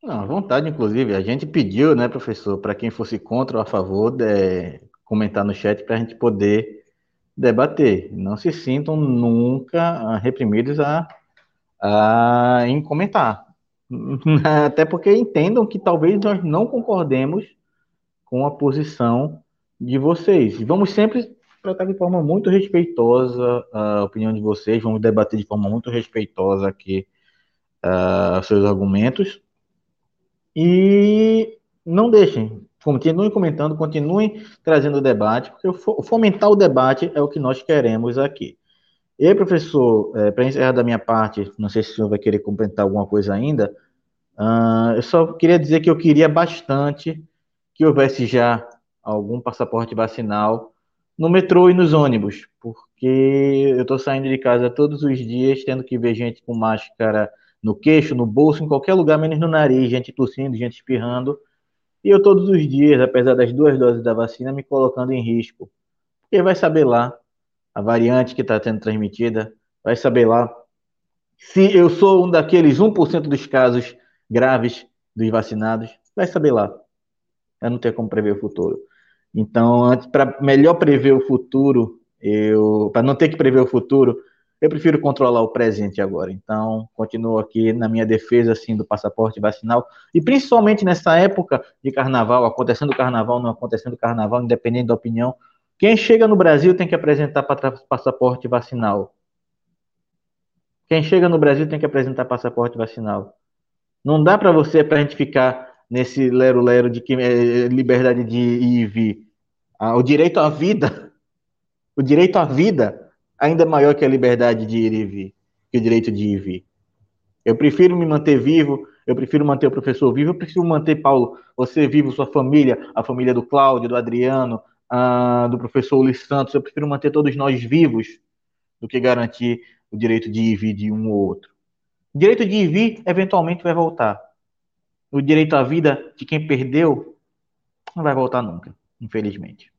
[SPEAKER 1] Não, à vontade, inclusive. A gente pediu, né, professor, para quem fosse contra ou a favor, de comentar no chat para a gente poder debater. Não se sintam nunca reprimidos a, a, em comentar. Até porque entendam que talvez nós não concordemos com a posição de vocês. Vamos sempre tratar de forma muito respeitosa a opinião de vocês, vamos debater de forma muito respeitosa aqui uh, seus argumentos. E não deixem, continuem comentando, continuem trazendo o debate, porque fomentar o debate é o que nós queremos aqui. E aí, professor, é, para encerrar da minha parte, não sei se o senhor vai querer complementar alguma coisa ainda, uh, eu só queria dizer que eu queria bastante que houvesse já algum passaporte vacinal no metrô e nos ônibus, porque eu estou saindo de casa todos os dias tendo que ver gente com máscara no queixo, no bolso, em qualquer lugar, menos no nariz, gente tossindo, gente espirrando, e eu todos os dias, apesar das duas doses da vacina, me colocando em risco. Porque vai saber lá a variante que está sendo transmitida, vai saber lá se eu sou um daqueles 1% dos casos graves dos vacinados, vai saber lá. Eu não tenho como prever o futuro. Então, para melhor prever o futuro, eu para não ter que prever o futuro, eu prefiro controlar o presente agora. Então, continuo aqui na minha defesa assim do passaporte vacinal e principalmente nessa época de carnaval, acontecendo carnaval, não acontecendo carnaval, independente da opinião, quem chega no Brasil tem que apresentar passaporte vacinal. Quem chega no Brasil tem que apresentar passaporte vacinal. Não dá para você, para a gente ficar nesse lero-lero de que é liberdade de ir e vir. Ah, o direito à vida, o direito à vida ainda maior que a liberdade de ir e vir, que o direito de ir e vir. Eu prefiro me manter vivo, eu prefiro manter o professor vivo, eu prefiro manter, Paulo, você vivo, sua família, a família do Cláudio, do Adriano, uh, do professor Ulisses Santos, eu prefiro manter todos nós vivos do que garantir o direito de ir e vir de um ou outro. O direito de ir e vir eventualmente vai voltar. O direito à vida de quem perdeu não vai voltar nunca, infelizmente.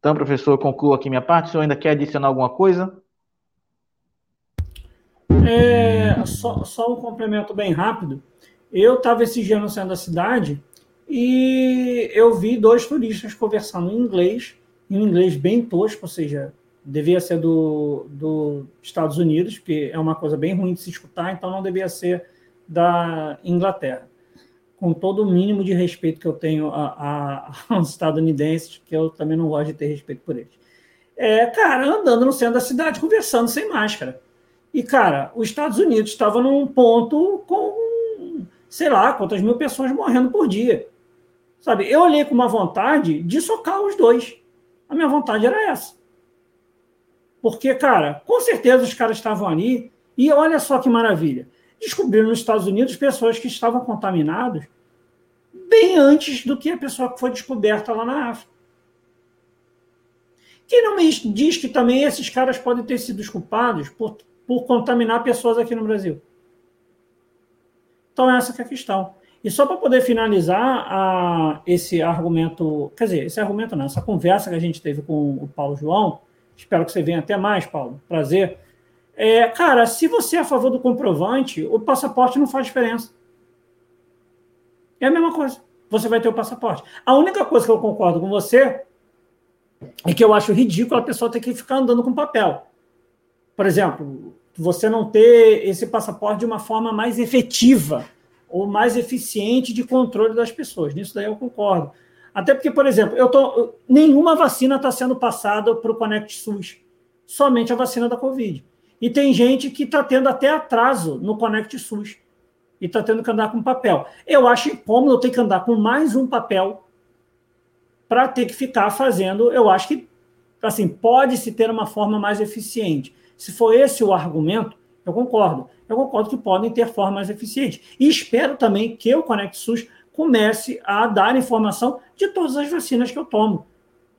[SPEAKER 1] Então, professor, concluo aqui minha parte. O senhor ainda quer adicionar alguma coisa?
[SPEAKER 2] É, só, só um complemento bem rápido. Eu estava esse dia no centro da cidade e eu vi dois turistas conversando em inglês, em inglês bem tosco, ou seja, devia ser do, dos Estados Unidos, que é uma coisa bem ruim de se escutar, então não devia ser da Inglaterra. Com todo o mínimo de respeito que eu tenho a, a, aos estadunidenses, que eu também não gosto de ter respeito por eles. É, cara, andando no centro da cidade, conversando sem máscara. E, cara, os Estados Unidos estavam num ponto com, sei lá, quantas mil pessoas morrendo por dia. Sabe, eu olhei com uma vontade de socar os dois. A minha vontade era essa. Porque, cara, com certeza os caras estavam ali e olha só que maravilha. Descobriram nos Estados Unidos pessoas que estavam contaminadas bem antes do que a pessoa que foi descoberta lá na África. Quem não me diz que também esses caras podem ter sido culpados por, por contaminar pessoas aqui no Brasil? Então, essa é a questão. E só para poder finalizar a, esse argumento, quer dizer, esse argumento não, essa conversa que a gente teve com o Paulo João, espero que você venha até mais, Paulo, prazer. É, cara, se você é a favor do comprovante, o passaporte não faz diferença. É a mesma coisa. Você vai ter o passaporte. A única coisa que eu concordo com você é que eu acho ridículo a pessoa ter que ficar andando com papel. Por exemplo, você não ter esse passaporte de uma forma mais efetiva ou mais eficiente de controle das pessoas. Nisso daí eu concordo. Até porque, por exemplo, eu tô, nenhuma vacina está sendo passada para o Conect SUS, somente a vacina da Covid. E tem gente que está tendo até atraso no Conect SUS e está tendo que andar com papel. Eu acho incômodo eu ter que andar com mais um papel para ter que ficar fazendo. Eu acho que assim pode-se ter uma forma mais eficiente. Se for esse o argumento, eu concordo. Eu concordo que podem ter formas eficientes. E espero também que o Conect SUS comece a dar informação de todas as vacinas que eu tomo.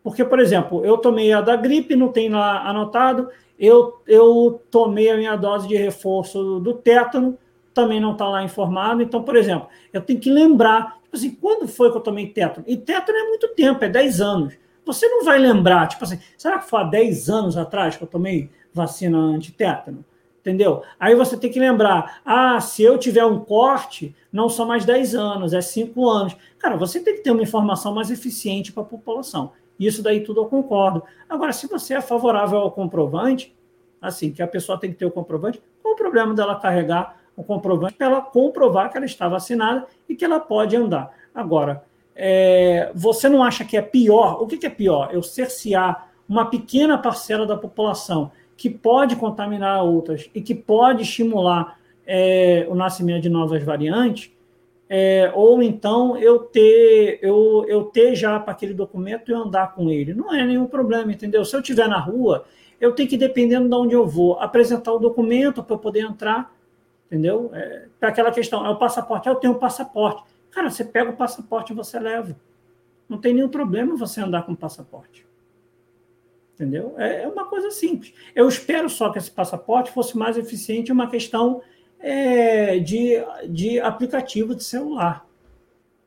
[SPEAKER 2] Porque, por exemplo, eu tomei a da gripe, não tem lá anotado, eu, eu tomei a minha dose de reforço do tétano, também não está lá informado. Então, por exemplo, eu tenho que lembrar, tipo assim, quando foi que eu tomei tétano? E tétano é muito tempo, é 10 anos. Você não vai lembrar, tipo assim, será que foi há 10 anos atrás que eu tomei vacina antitétano? Entendeu? Aí você tem que lembrar: ah, se eu tiver um corte, não são mais 10 anos, é 5 anos. Cara, você tem que ter uma informação mais eficiente para a população. Isso daí tudo eu concordo. Agora, se você é favorável ao comprovante, assim, que a pessoa tem que ter o comprovante, qual o problema dela carregar o comprovante para ela comprovar que ela está vacinada e que ela pode andar? Agora, é, você não acha que é pior? O que, que é pior? Eu cercear uma pequena parcela da população que pode contaminar outras e que pode estimular é, o nascimento de novas variantes, é, ou então eu ter eu, eu ter já para aquele documento e andar com ele. Não é nenhum problema, entendeu? Se eu estiver na rua, eu tenho que, dependendo de onde eu vou, apresentar o documento para poder entrar, entendeu? É, para aquela questão, é o passaporte, eu tenho o passaporte. Cara, você pega o passaporte e você leva. Não tem nenhum problema você andar com o passaporte. Entendeu? É, é uma coisa simples. Eu espero só que esse passaporte fosse mais eficiente em uma questão é, de, de aplicativo de celular.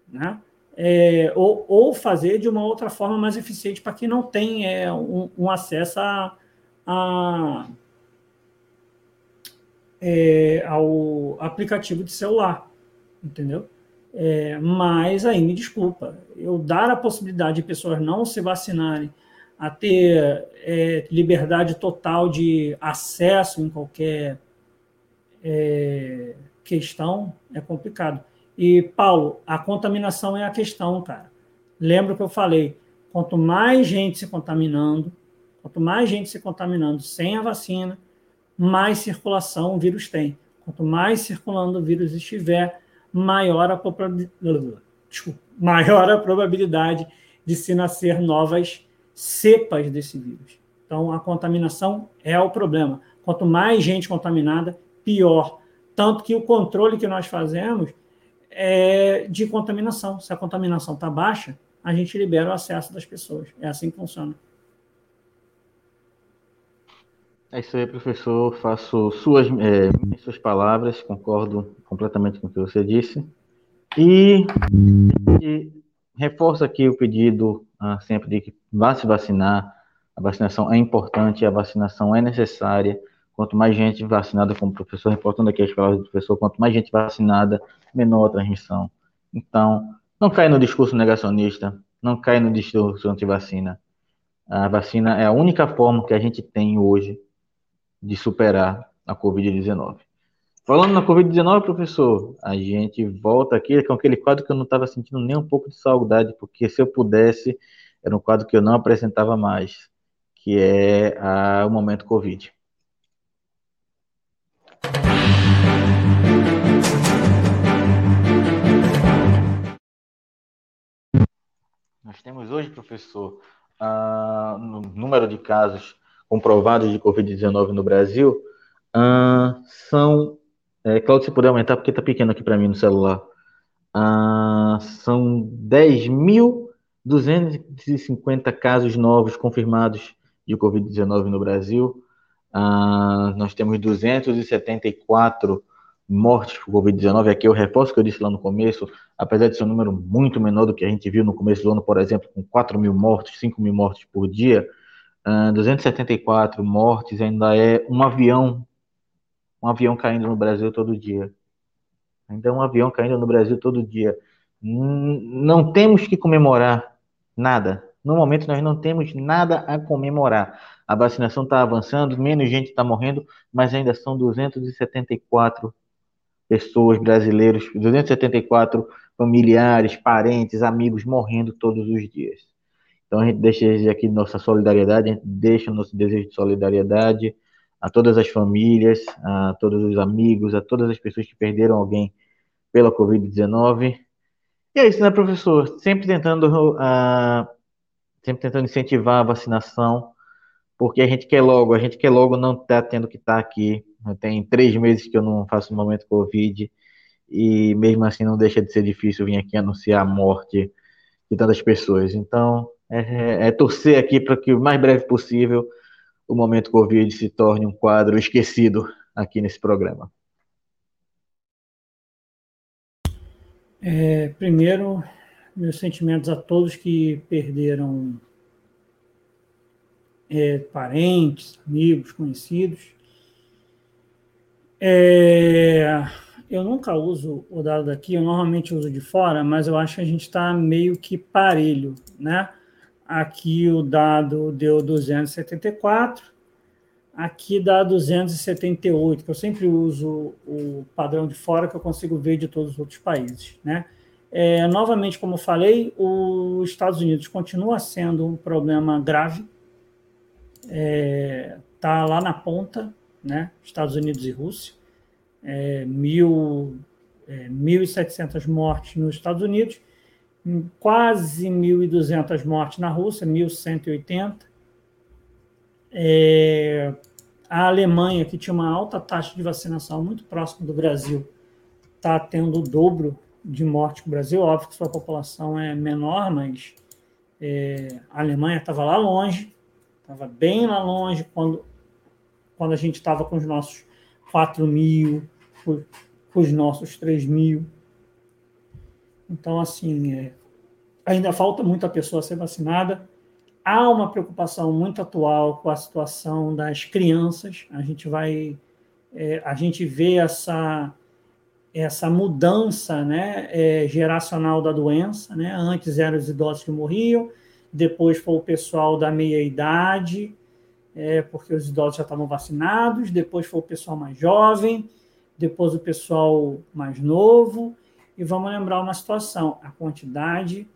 [SPEAKER 2] Né? É, ou, ou, fazer de uma outra forma mais eficiente para quem não tem é, um, um, acesso a, a é, ao aplicativo de celular, entendeu? É, mas aí me desculpa, eu dar a possibilidade de pessoas não se vacinarem a ter é, liberdade total de acesso em qualquer é, questão é complicado. E, Paulo, a contaminação é a questão, cara. Lembra que eu falei? Quanto mais gente se contaminando, quanto mais gente se contaminando sem a vacina, mais circulação o vírus tem. Quanto mais circulando o vírus estiver, maior a, maior a probabilidade de se nascer novas cepas desse vírus. Então, a contaminação é o problema. Quanto mais gente contaminada, pior. Tanto que o controle que nós fazemos é de contaminação. Se a contaminação está baixa, a gente libera o acesso das pessoas. É assim que funciona.
[SPEAKER 1] É isso aí, professor. Faço suas, é, suas palavras, concordo completamente com o que você disse. E, e reforço aqui o pedido ah, sempre de que vá se vacinar. A vacinação é importante, a vacinação é necessária. Quanto mais gente vacinada, como professor, reportando aqui as palavras do professor, quanto mais gente vacinada, menor a transmissão. Então, não cai no discurso negacionista, não cai no discurso anti-vacina. A vacina é a única forma que a gente tem hoje de superar a Covid-19. Falando na Covid-19, professor, a gente volta aqui com aquele quadro que eu não estava sentindo nem um pouco de saudade, porque se eu pudesse, era um quadro que eu não apresentava mais, que é a, o momento Covid. Nós temos hoje, professor, uh, no número de casos comprovados de Covid-19 no Brasil, uh, são. É, Claudio, se puder aumentar, porque está pequeno aqui para mim no celular. Uh, são 10.250 casos novos confirmados de Covid-19 no Brasil. Uh, nós temos 274 mortes por Covid-19. Aqui eu reforço o que eu disse lá no começo, apesar de ser um número muito menor do que a gente viu no começo do ano, por exemplo, com 4 mil mortes, 5 mil mortes por dia, uh, ah, 274 mortes ainda é um avião, um avião caindo no Brasil todo dia. Ainda é um avião caindo no Brasil todo dia. Não temos que comemorar nada. No momento, nós não temos nada a comemorar. A vacinação está avançando, menos gente está morrendo, mas ainda são 274 pessoas, brasileiros, 274 familiares, parentes, amigos morrendo todos os dias. Então a gente deixa aqui nossa solidariedade, a gente deixa nosso desejo de solidariedade a todas as famílias, a todos os amigos, a todas as pessoas que perderam alguém pela Covid-19. E é isso, né, professor? Sempre tentando, uh, sempre tentando incentivar a vacinação, porque a gente quer logo, a gente quer logo não estar tá tendo que estar tá aqui tem três meses que eu não faço um momento Covid e mesmo assim não deixa de ser difícil vir aqui anunciar a morte de tantas pessoas. Então, é, é, torcer aqui para que o mais breve possível o momento Covid se torne um quadro esquecido aqui nesse programa.
[SPEAKER 2] É, primeiro, meus sentimentos a todos que perderam é, parentes, amigos, conhecidos. É, eu nunca uso o dado daqui, eu normalmente uso de fora, mas eu acho que a gente está meio que parelho, né? Aqui o dado deu 274, aqui dá 278, que eu sempre uso o padrão de fora que eu consigo ver de todos os outros países, né? É, novamente, como eu falei, os Estados Unidos continua sendo um problema grave, está é, lá na ponta, né? Estados Unidos e Rússia, é, mil, é, 1.700 mortes nos Estados Unidos, quase 1.200 mortes na Rússia, 1.180. É, a Alemanha, que tinha uma alta taxa de vacinação muito próxima do Brasil, está tendo o dobro de morte que o Brasil. Óbvio que sua população é menor, mas é, a Alemanha estava lá longe, estava bem lá longe quando, quando a gente estava com os nossos 4 mil, com os nossos 3 mil. Então, assim, é, ainda falta muita pessoa ser vacinada. Há uma preocupação muito atual com a situação das crianças. A gente vai, é, a gente vê essa essa mudança né, é, geracional da doença. Né? Antes eram os idosos que morriam, depois foi o pessoal da meia-idade, é, porque os idosos já estavam vacinados, depois foi o pessoal mais jovem, depois o pessoal mais novo. E vamos lembrar uma situação: a quantidade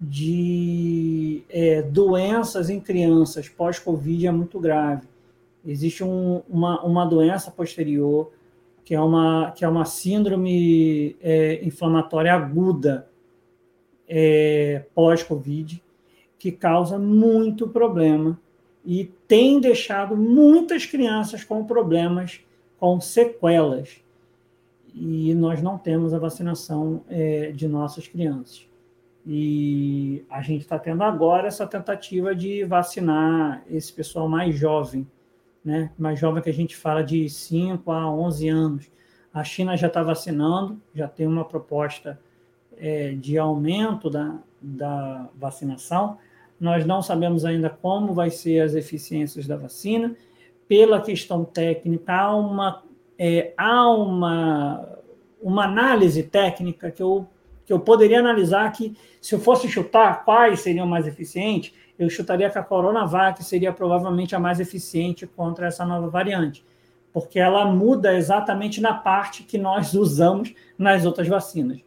[SPEAKER 2] de é, doenças em crianças pós-Covid é muito grave. Existe um, uma, uma doença posterior que é uma, que é uma síndrome é, inflamatória aguda é, pós-Covid, que causa muito problema e tem deixado muitas crianças com problemas, com sequelas. E nós não temos a vacinação é, de nossas crianças. E a gente está tendo agora essa tentativa de vacinar esse pessoal mais jovem né, mais jovem que a gente fala de 5 a 11 anos. A China já está vacinando, já tem uma proposta é, de aumento da, da vacinação. Nós não sabemos ainda como vai ser as eficiências da vacina. Pela questão técnica, há uma, é, há uma, uma análise técnica que eu, que eu poderia analisar que, se eu fosse chutar quais seriam mais eficientes, eu chutaria que a Coronavac seria provavelmente a mais eficiente contra essa nova variante, porque ela muda exatamente na parte que nós usamos nas outras vacinas.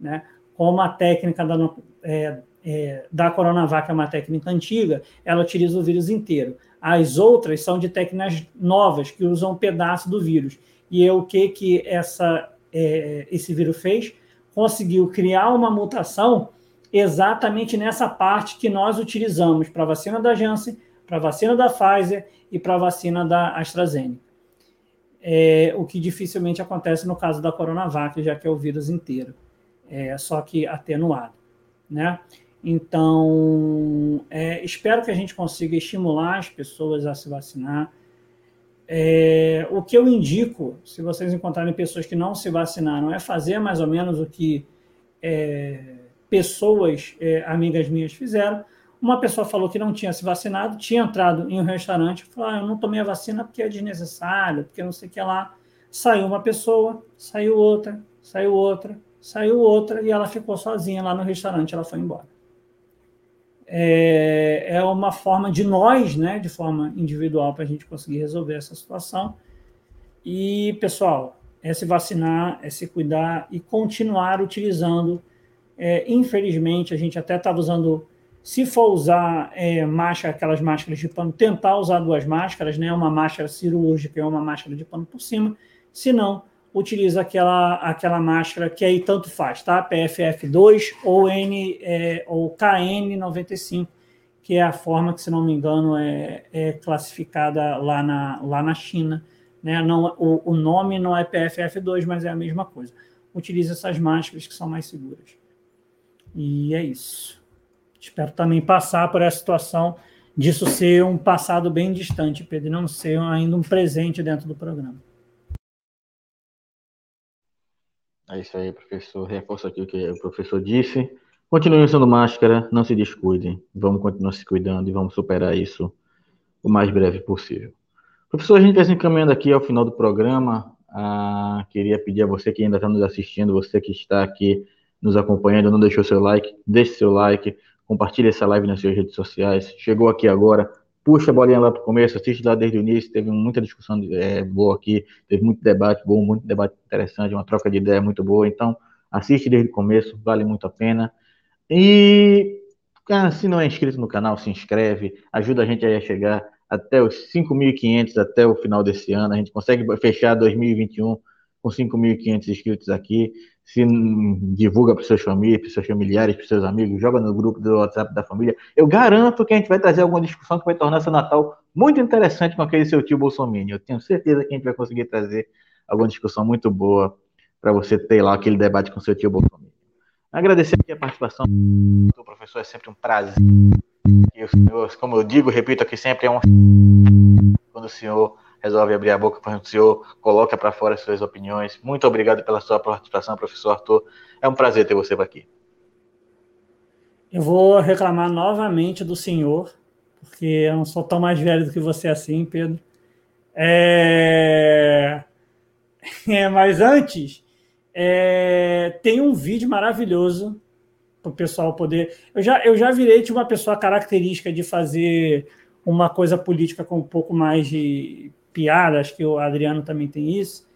[SPEAKER 2] Né? Como a técnica da, é, é, da Coronavac é uma técnica antiga, ela utiliza o vírus inteiro. As outras são de técnicas novas, que usam um pedaço do vírus. E é o que, que essa, é, esse vírus fez? Conseguiu criar uma mutação exatamente nessa parte que nós utilizamos para a vacina da Janssen, para a vacina da Pfizer e para a vacina da AstraZeneca. É, o que dificilmente acontece no caso da Coronavac, já que é o vírus inteiro, é, só que atenuado. Né? Então, é, espero que a gente consiga estimular as pessoas a se vacinar. É, o que eu indico, se vocês encontrarem pessoas que não se vacinaram, é fazer mais ou menos o que é, pessoas, é, amigas minhas, fizeram. Uma pessoa falou que não tinha se vacinado, tinha entrado em um restaurante, falou: ah, eu não tomei a vacina porque é desnecessário, porque não sei o que lá. Saiu uma pessoa, saiu outra, saiu outra, saiu outra, e ela ficou sozinha lá no restaurante, ela foi embora. É, é uma forma de nós, né, de forma individual, para a gente conseguir resolver essa situação. E, pessoal, é se vacinar, é se cuidar e continuar utilizando é, infelizmente, a gente até estava usando, se for usar é, máscara, aquelas máscaras de pano, tentar usar duas máscaras, né? Uma máscara cirúrgica e uma máscara de pano por cima. Se não, utiliza aquela, aquela máscara que aí tanto faz, tá? PFF2 ou, N, é, ou KN95, que é a forma que, se não me engano, é, é classificada lá na, lá na China. Né? Não, o, o nome não é PFF2, mas é a mesma coisa. Utiliza essas máscaras que são mais seguras. E é isso. Espero também passar por essa situação disso ser um passado bem distante, Pedro, e não ser ainda um presente dentro do programa.
[SPEAKER 1] É isso aí, professor. Reforço aqui o que o professor disse. Continuem usando máscara, não se descuidem. Vamos continuar se cuidando e vamos superar isso o mais breve possível. Professor, a gente vai se encaminhando aqui ao final do programa. Ah, queria pedir a você que ainda está nos assistindo, você que está aqui nos acompanhando, não deixou seu like, deixe seu like, compartilhe essa live nas suas redes sociais. Chegou aqui agora, puxa a bolinha lá para o começo, assiste lá desde o início, teve muita discussão é, boa aqui, teve muito debate bom, muito debate interessante, uma troca de ideia muito boa. Então, assiste desde o começo, vale muito a pena. E se não é inscrito no canal, se inscreve, ajuda a gente a chegar até os 5.500 até o final desse ano. A gente consegue fechar 2021 com 5.500 inscritos aqui. Se divulga para seus famílias, para seus familiares, para seus amigos, joga no grupo do WhatsApp da família. Eu garanto que a gente vai trazer alguma discussão que vai tornar esse Natal muito interessante com aquele seu tio Bolsonaro. Eu tenho certeza que a gente vai conseguir trazer alguma discussão muito boa para você ter lá aquele debate com seu tio Bolsonaro. Agradecer aqui a participação do professor, é sempre um prazer. E o senhor, como eu digo, repito aqui sempre, é um quando o senhor resolve abrir a boca para o senhor, coloca para fora as suas opiniões. Muito obrigado pela sua participação, professor Arthur. É um prazer ter você aqui.
[SPEAKER 2] Eu vou reclamar novamente do senhor, porque eu não sou tão mais velho do que você assim, Pedro. É... É, mas antes, é... tem um vídeo maravilhoso para o pessoal poder. Eu já, eu já virei de uma pessoa característica de fazer uma coisa política com um pouco mais de piada, acho que o Adriano também tem isso.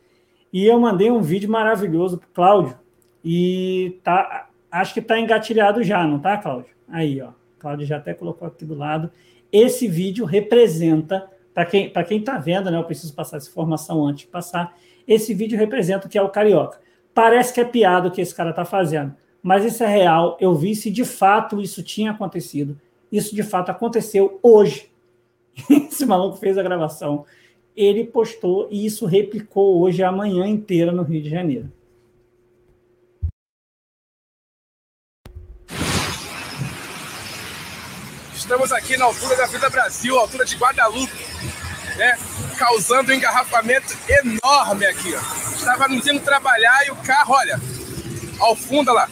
[SPEAKER 2] E eu mandei um vídeo maravilhoso para Cláudio. E tá, acho que está engatilhado já, não tá, Cláudio? Aí, ó. Cláudio já até colocou aqui do lado. Esse vídeo representa, para quem para quem está vendo, né? Eu preciso passar essa informação antes de passar. Esse vídeo representa o que é o carioca. Parece que é piada o que esse cara está fazendo, mas isso é real. Eu vi se de fato isso tinha acontecido. Isso de fato aconteceu hoje. Esse maluco fez a gravação ele postou e isso replicou hoje a manhã inteira no Rio de Janeiro.
[SPEAKER 3] Estamos aqui na altura da Vida Brasil, altura de Guadalupe, né? causando um engarrafamento enorme aqui. Ó. Estávamos indo trabalhar e o carro, olha, ao fundo lá,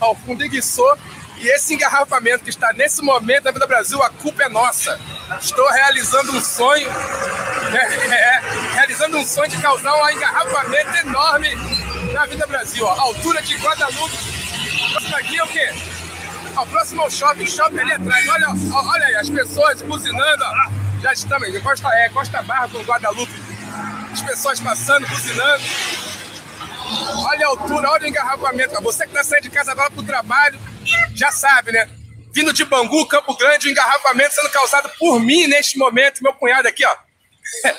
[SPEAKER 3] ao fundo enguiçou e esse engarrafamento que está nesse momento da Vida Brasil, a culpa é nossa. Estou realizando um sonho, é, é, realizando um sonho de causar um engarrafamento enorme na Vida Brasil. Ó, altura de Guadalupe. Próximo aqui é o quê? O próximo é o shopping, shopping ali atrás. Olha, olha aí, as pessoas buzinando. Ó. Já estamos em Costa, é, Costa Barra com Guadalupe. As pessoas passando, buzinando. Olha a altura, olha o engarrafamento. Você que está saindo de casa agora para o trabalho, já sabe, né? Vindo de Bangu, Campo Grande, o engarrafamento sendo causado por mim neste momento, meu cunhado aqui, ó.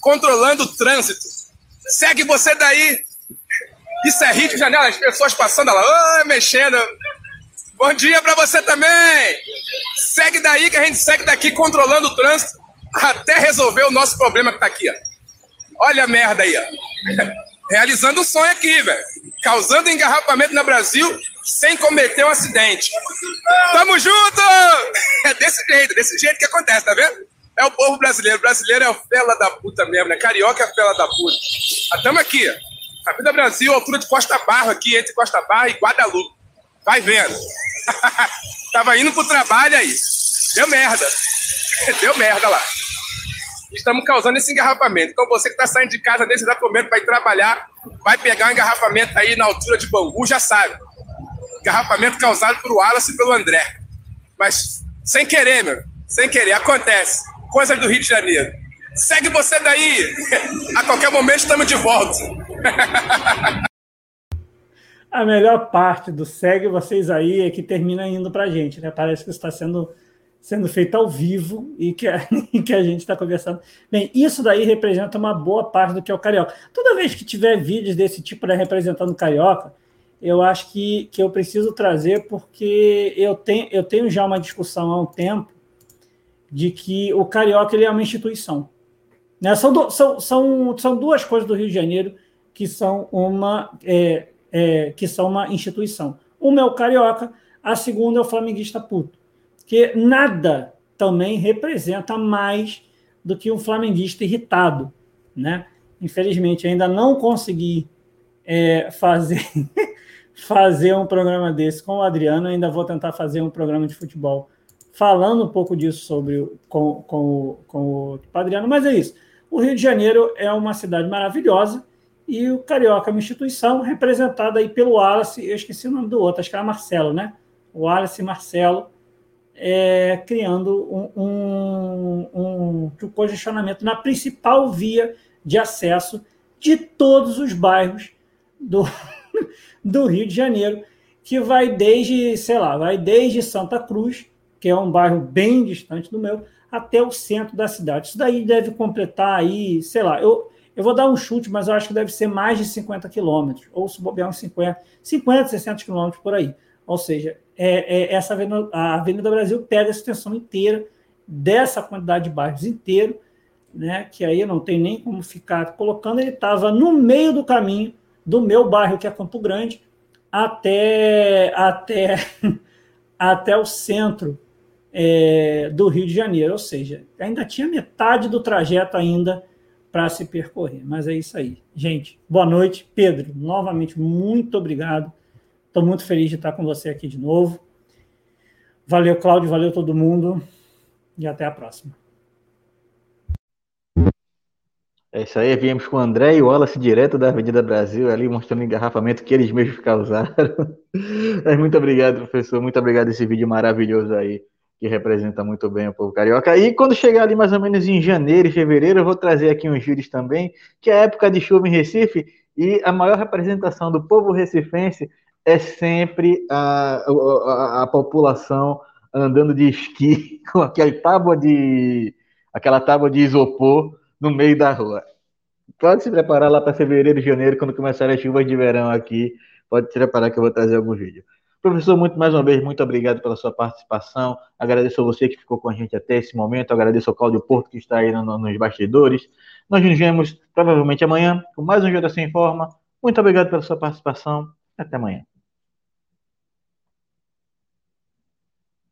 [SPEAKER 3] Controlando o trânsito. Segue você daí. Isso é Rio de Janeiro, as pessoas passando lá, oh, mexendo. Bom dia para você também. Segue daí que a gente segue daqui controlando o trânsito até resolver o nosso problema que tá aqui, ó. Olha a merda aí, ó. Realizando o sonho aqui, velho. Causando engarrafamento no Brasil sem cometer um acidente. Tamo junto! É desse jeito, desse jeito que acontece, tá vendo? É o povo brasileiro. O brasileiro é o fela da puta mesmo, né? Carioca é a fela da puta. Ah, tamo aqui, ó. Vida Brasil, altura de Costa Barra aqui, entre Costa Barra e Guadalupe. Vai vendo. Tava indo pro trabalho aí. Deu merda. Deu merda lá. Estamos causando esse engarrafamento. Então você que está saindo de casa nesse exato momento vai trabalhar, vai pegar um engarrafamento aí na altura de Bangu, já sabe garrafamento causado por Wallace e pelo André. Mas sem querer, meu. Sem querer. Acontece. Coisa do Rio de Janeiro. Segue você daí. A qualquer momento estamos de volta.
[SPEAKER 2] A melhor parte do segue vocês aí é que termina indo para a gente, né? Parece que está sendo, sendo feito ao vivo e que, a, que a gente está conversando. Bem, isso daí representa uma boa parte do que é o Carioca. Toda vez que tiver vídeos desse tipo né, representando Carioca, eu acho que, que eu preciso trazer porque eu tenho, eu tenho já uma discussão há um tempo de que o Carioca ele é uma instituição. Né? São, do, são, são, são duas coisas do Rio de Janeiro que são uma, é, é, que são uma instituição. Uma é o Carioca, a segunda é o Flamenguista puto. Que nada também representa mais do que um flamenguista irritado. Né? Infelizmente, ainda não consegui é, fazer fazer um programa desse com o Adriano. ainda vou tentar fazer um programa de futebol falando um pouco disso sobre com, com, com o Adriano, mas é isso. O Rio de Janeiro é uma cidade maravilhosa e o Carioca é uma instituição representada aí pelo Wallace, eu esqueci o nome do outro, acho que era Marcelo, né? O Wallace Marcelo é, criando um, um, um congestionamento na principal via de acesso de todos os bairros do, do Rio de Janeiro, que vai desde, sei lá, vai desde Santa Cruz, que é um bairro bem distante do meu, até o centro da cidade. Isso daí deve completar aí, sei lá, eu, Eu vou dar um chute, mas eu acho que deve ser mais de 50 quilômetros, ou se bobear uns 50, 50, 60 quilômetros por aí. Ou seja, é, é, essa avenida, a Avenida Brasil pega essa extensão inteira, dessa quantidade de bairros inteiro, né, que aí não tem nem como ficar colocando, ele estava no meio do caminho do meu bairro, que é Campo Grande, até, até, até o centro é, do Rio de Janeiro, ou seja, ainda tinha metade do trajeto ainda para se percorrer. Mas é isso aí. Gente, boa noite. Pedro, novamente, muito obrigado. Estou muito feliz de estar com você aqui de novo. Valeu, Cláudio, valeu todo mundo e até a próxima.
[SPEAKER 1] É isso aí, viemos com o André e o Wallace direto da Avenida Brasil, ali mostrando o engarrafamento que eles mesmos causaram. Mas muito obrigado, professor, muito obrigado esse vídeo maravilhoso aí, que representa muito bem o povo carioca. E quando chegar ali mais ou menos em janeiro fevereiro, eu vou trazer aqui uns vídeos também, que é a época de chuva em Recife, e a maior representação do povo recifense é sempre a, a, a população andando de esqui com aquela tábua de aquela tábua de isopor no meio da rua. Pode se preparar lá para fevereiro janeiro, quando começarem as chuvas de verão aqui. Pode se preparar que eu vou trazer algum vídeo. Professor, muito mais uma vez, muito obrigado pela sua participação. Agradeço a você que ficou com a gente até esse momento. Agradeço ao Cláudio Porto que está aí no, nos bastidores. Nós nos vemos provavelmente amanhã com mais um Jota Sem Forma. Muito obrigado pela sua participação. Até amanhã.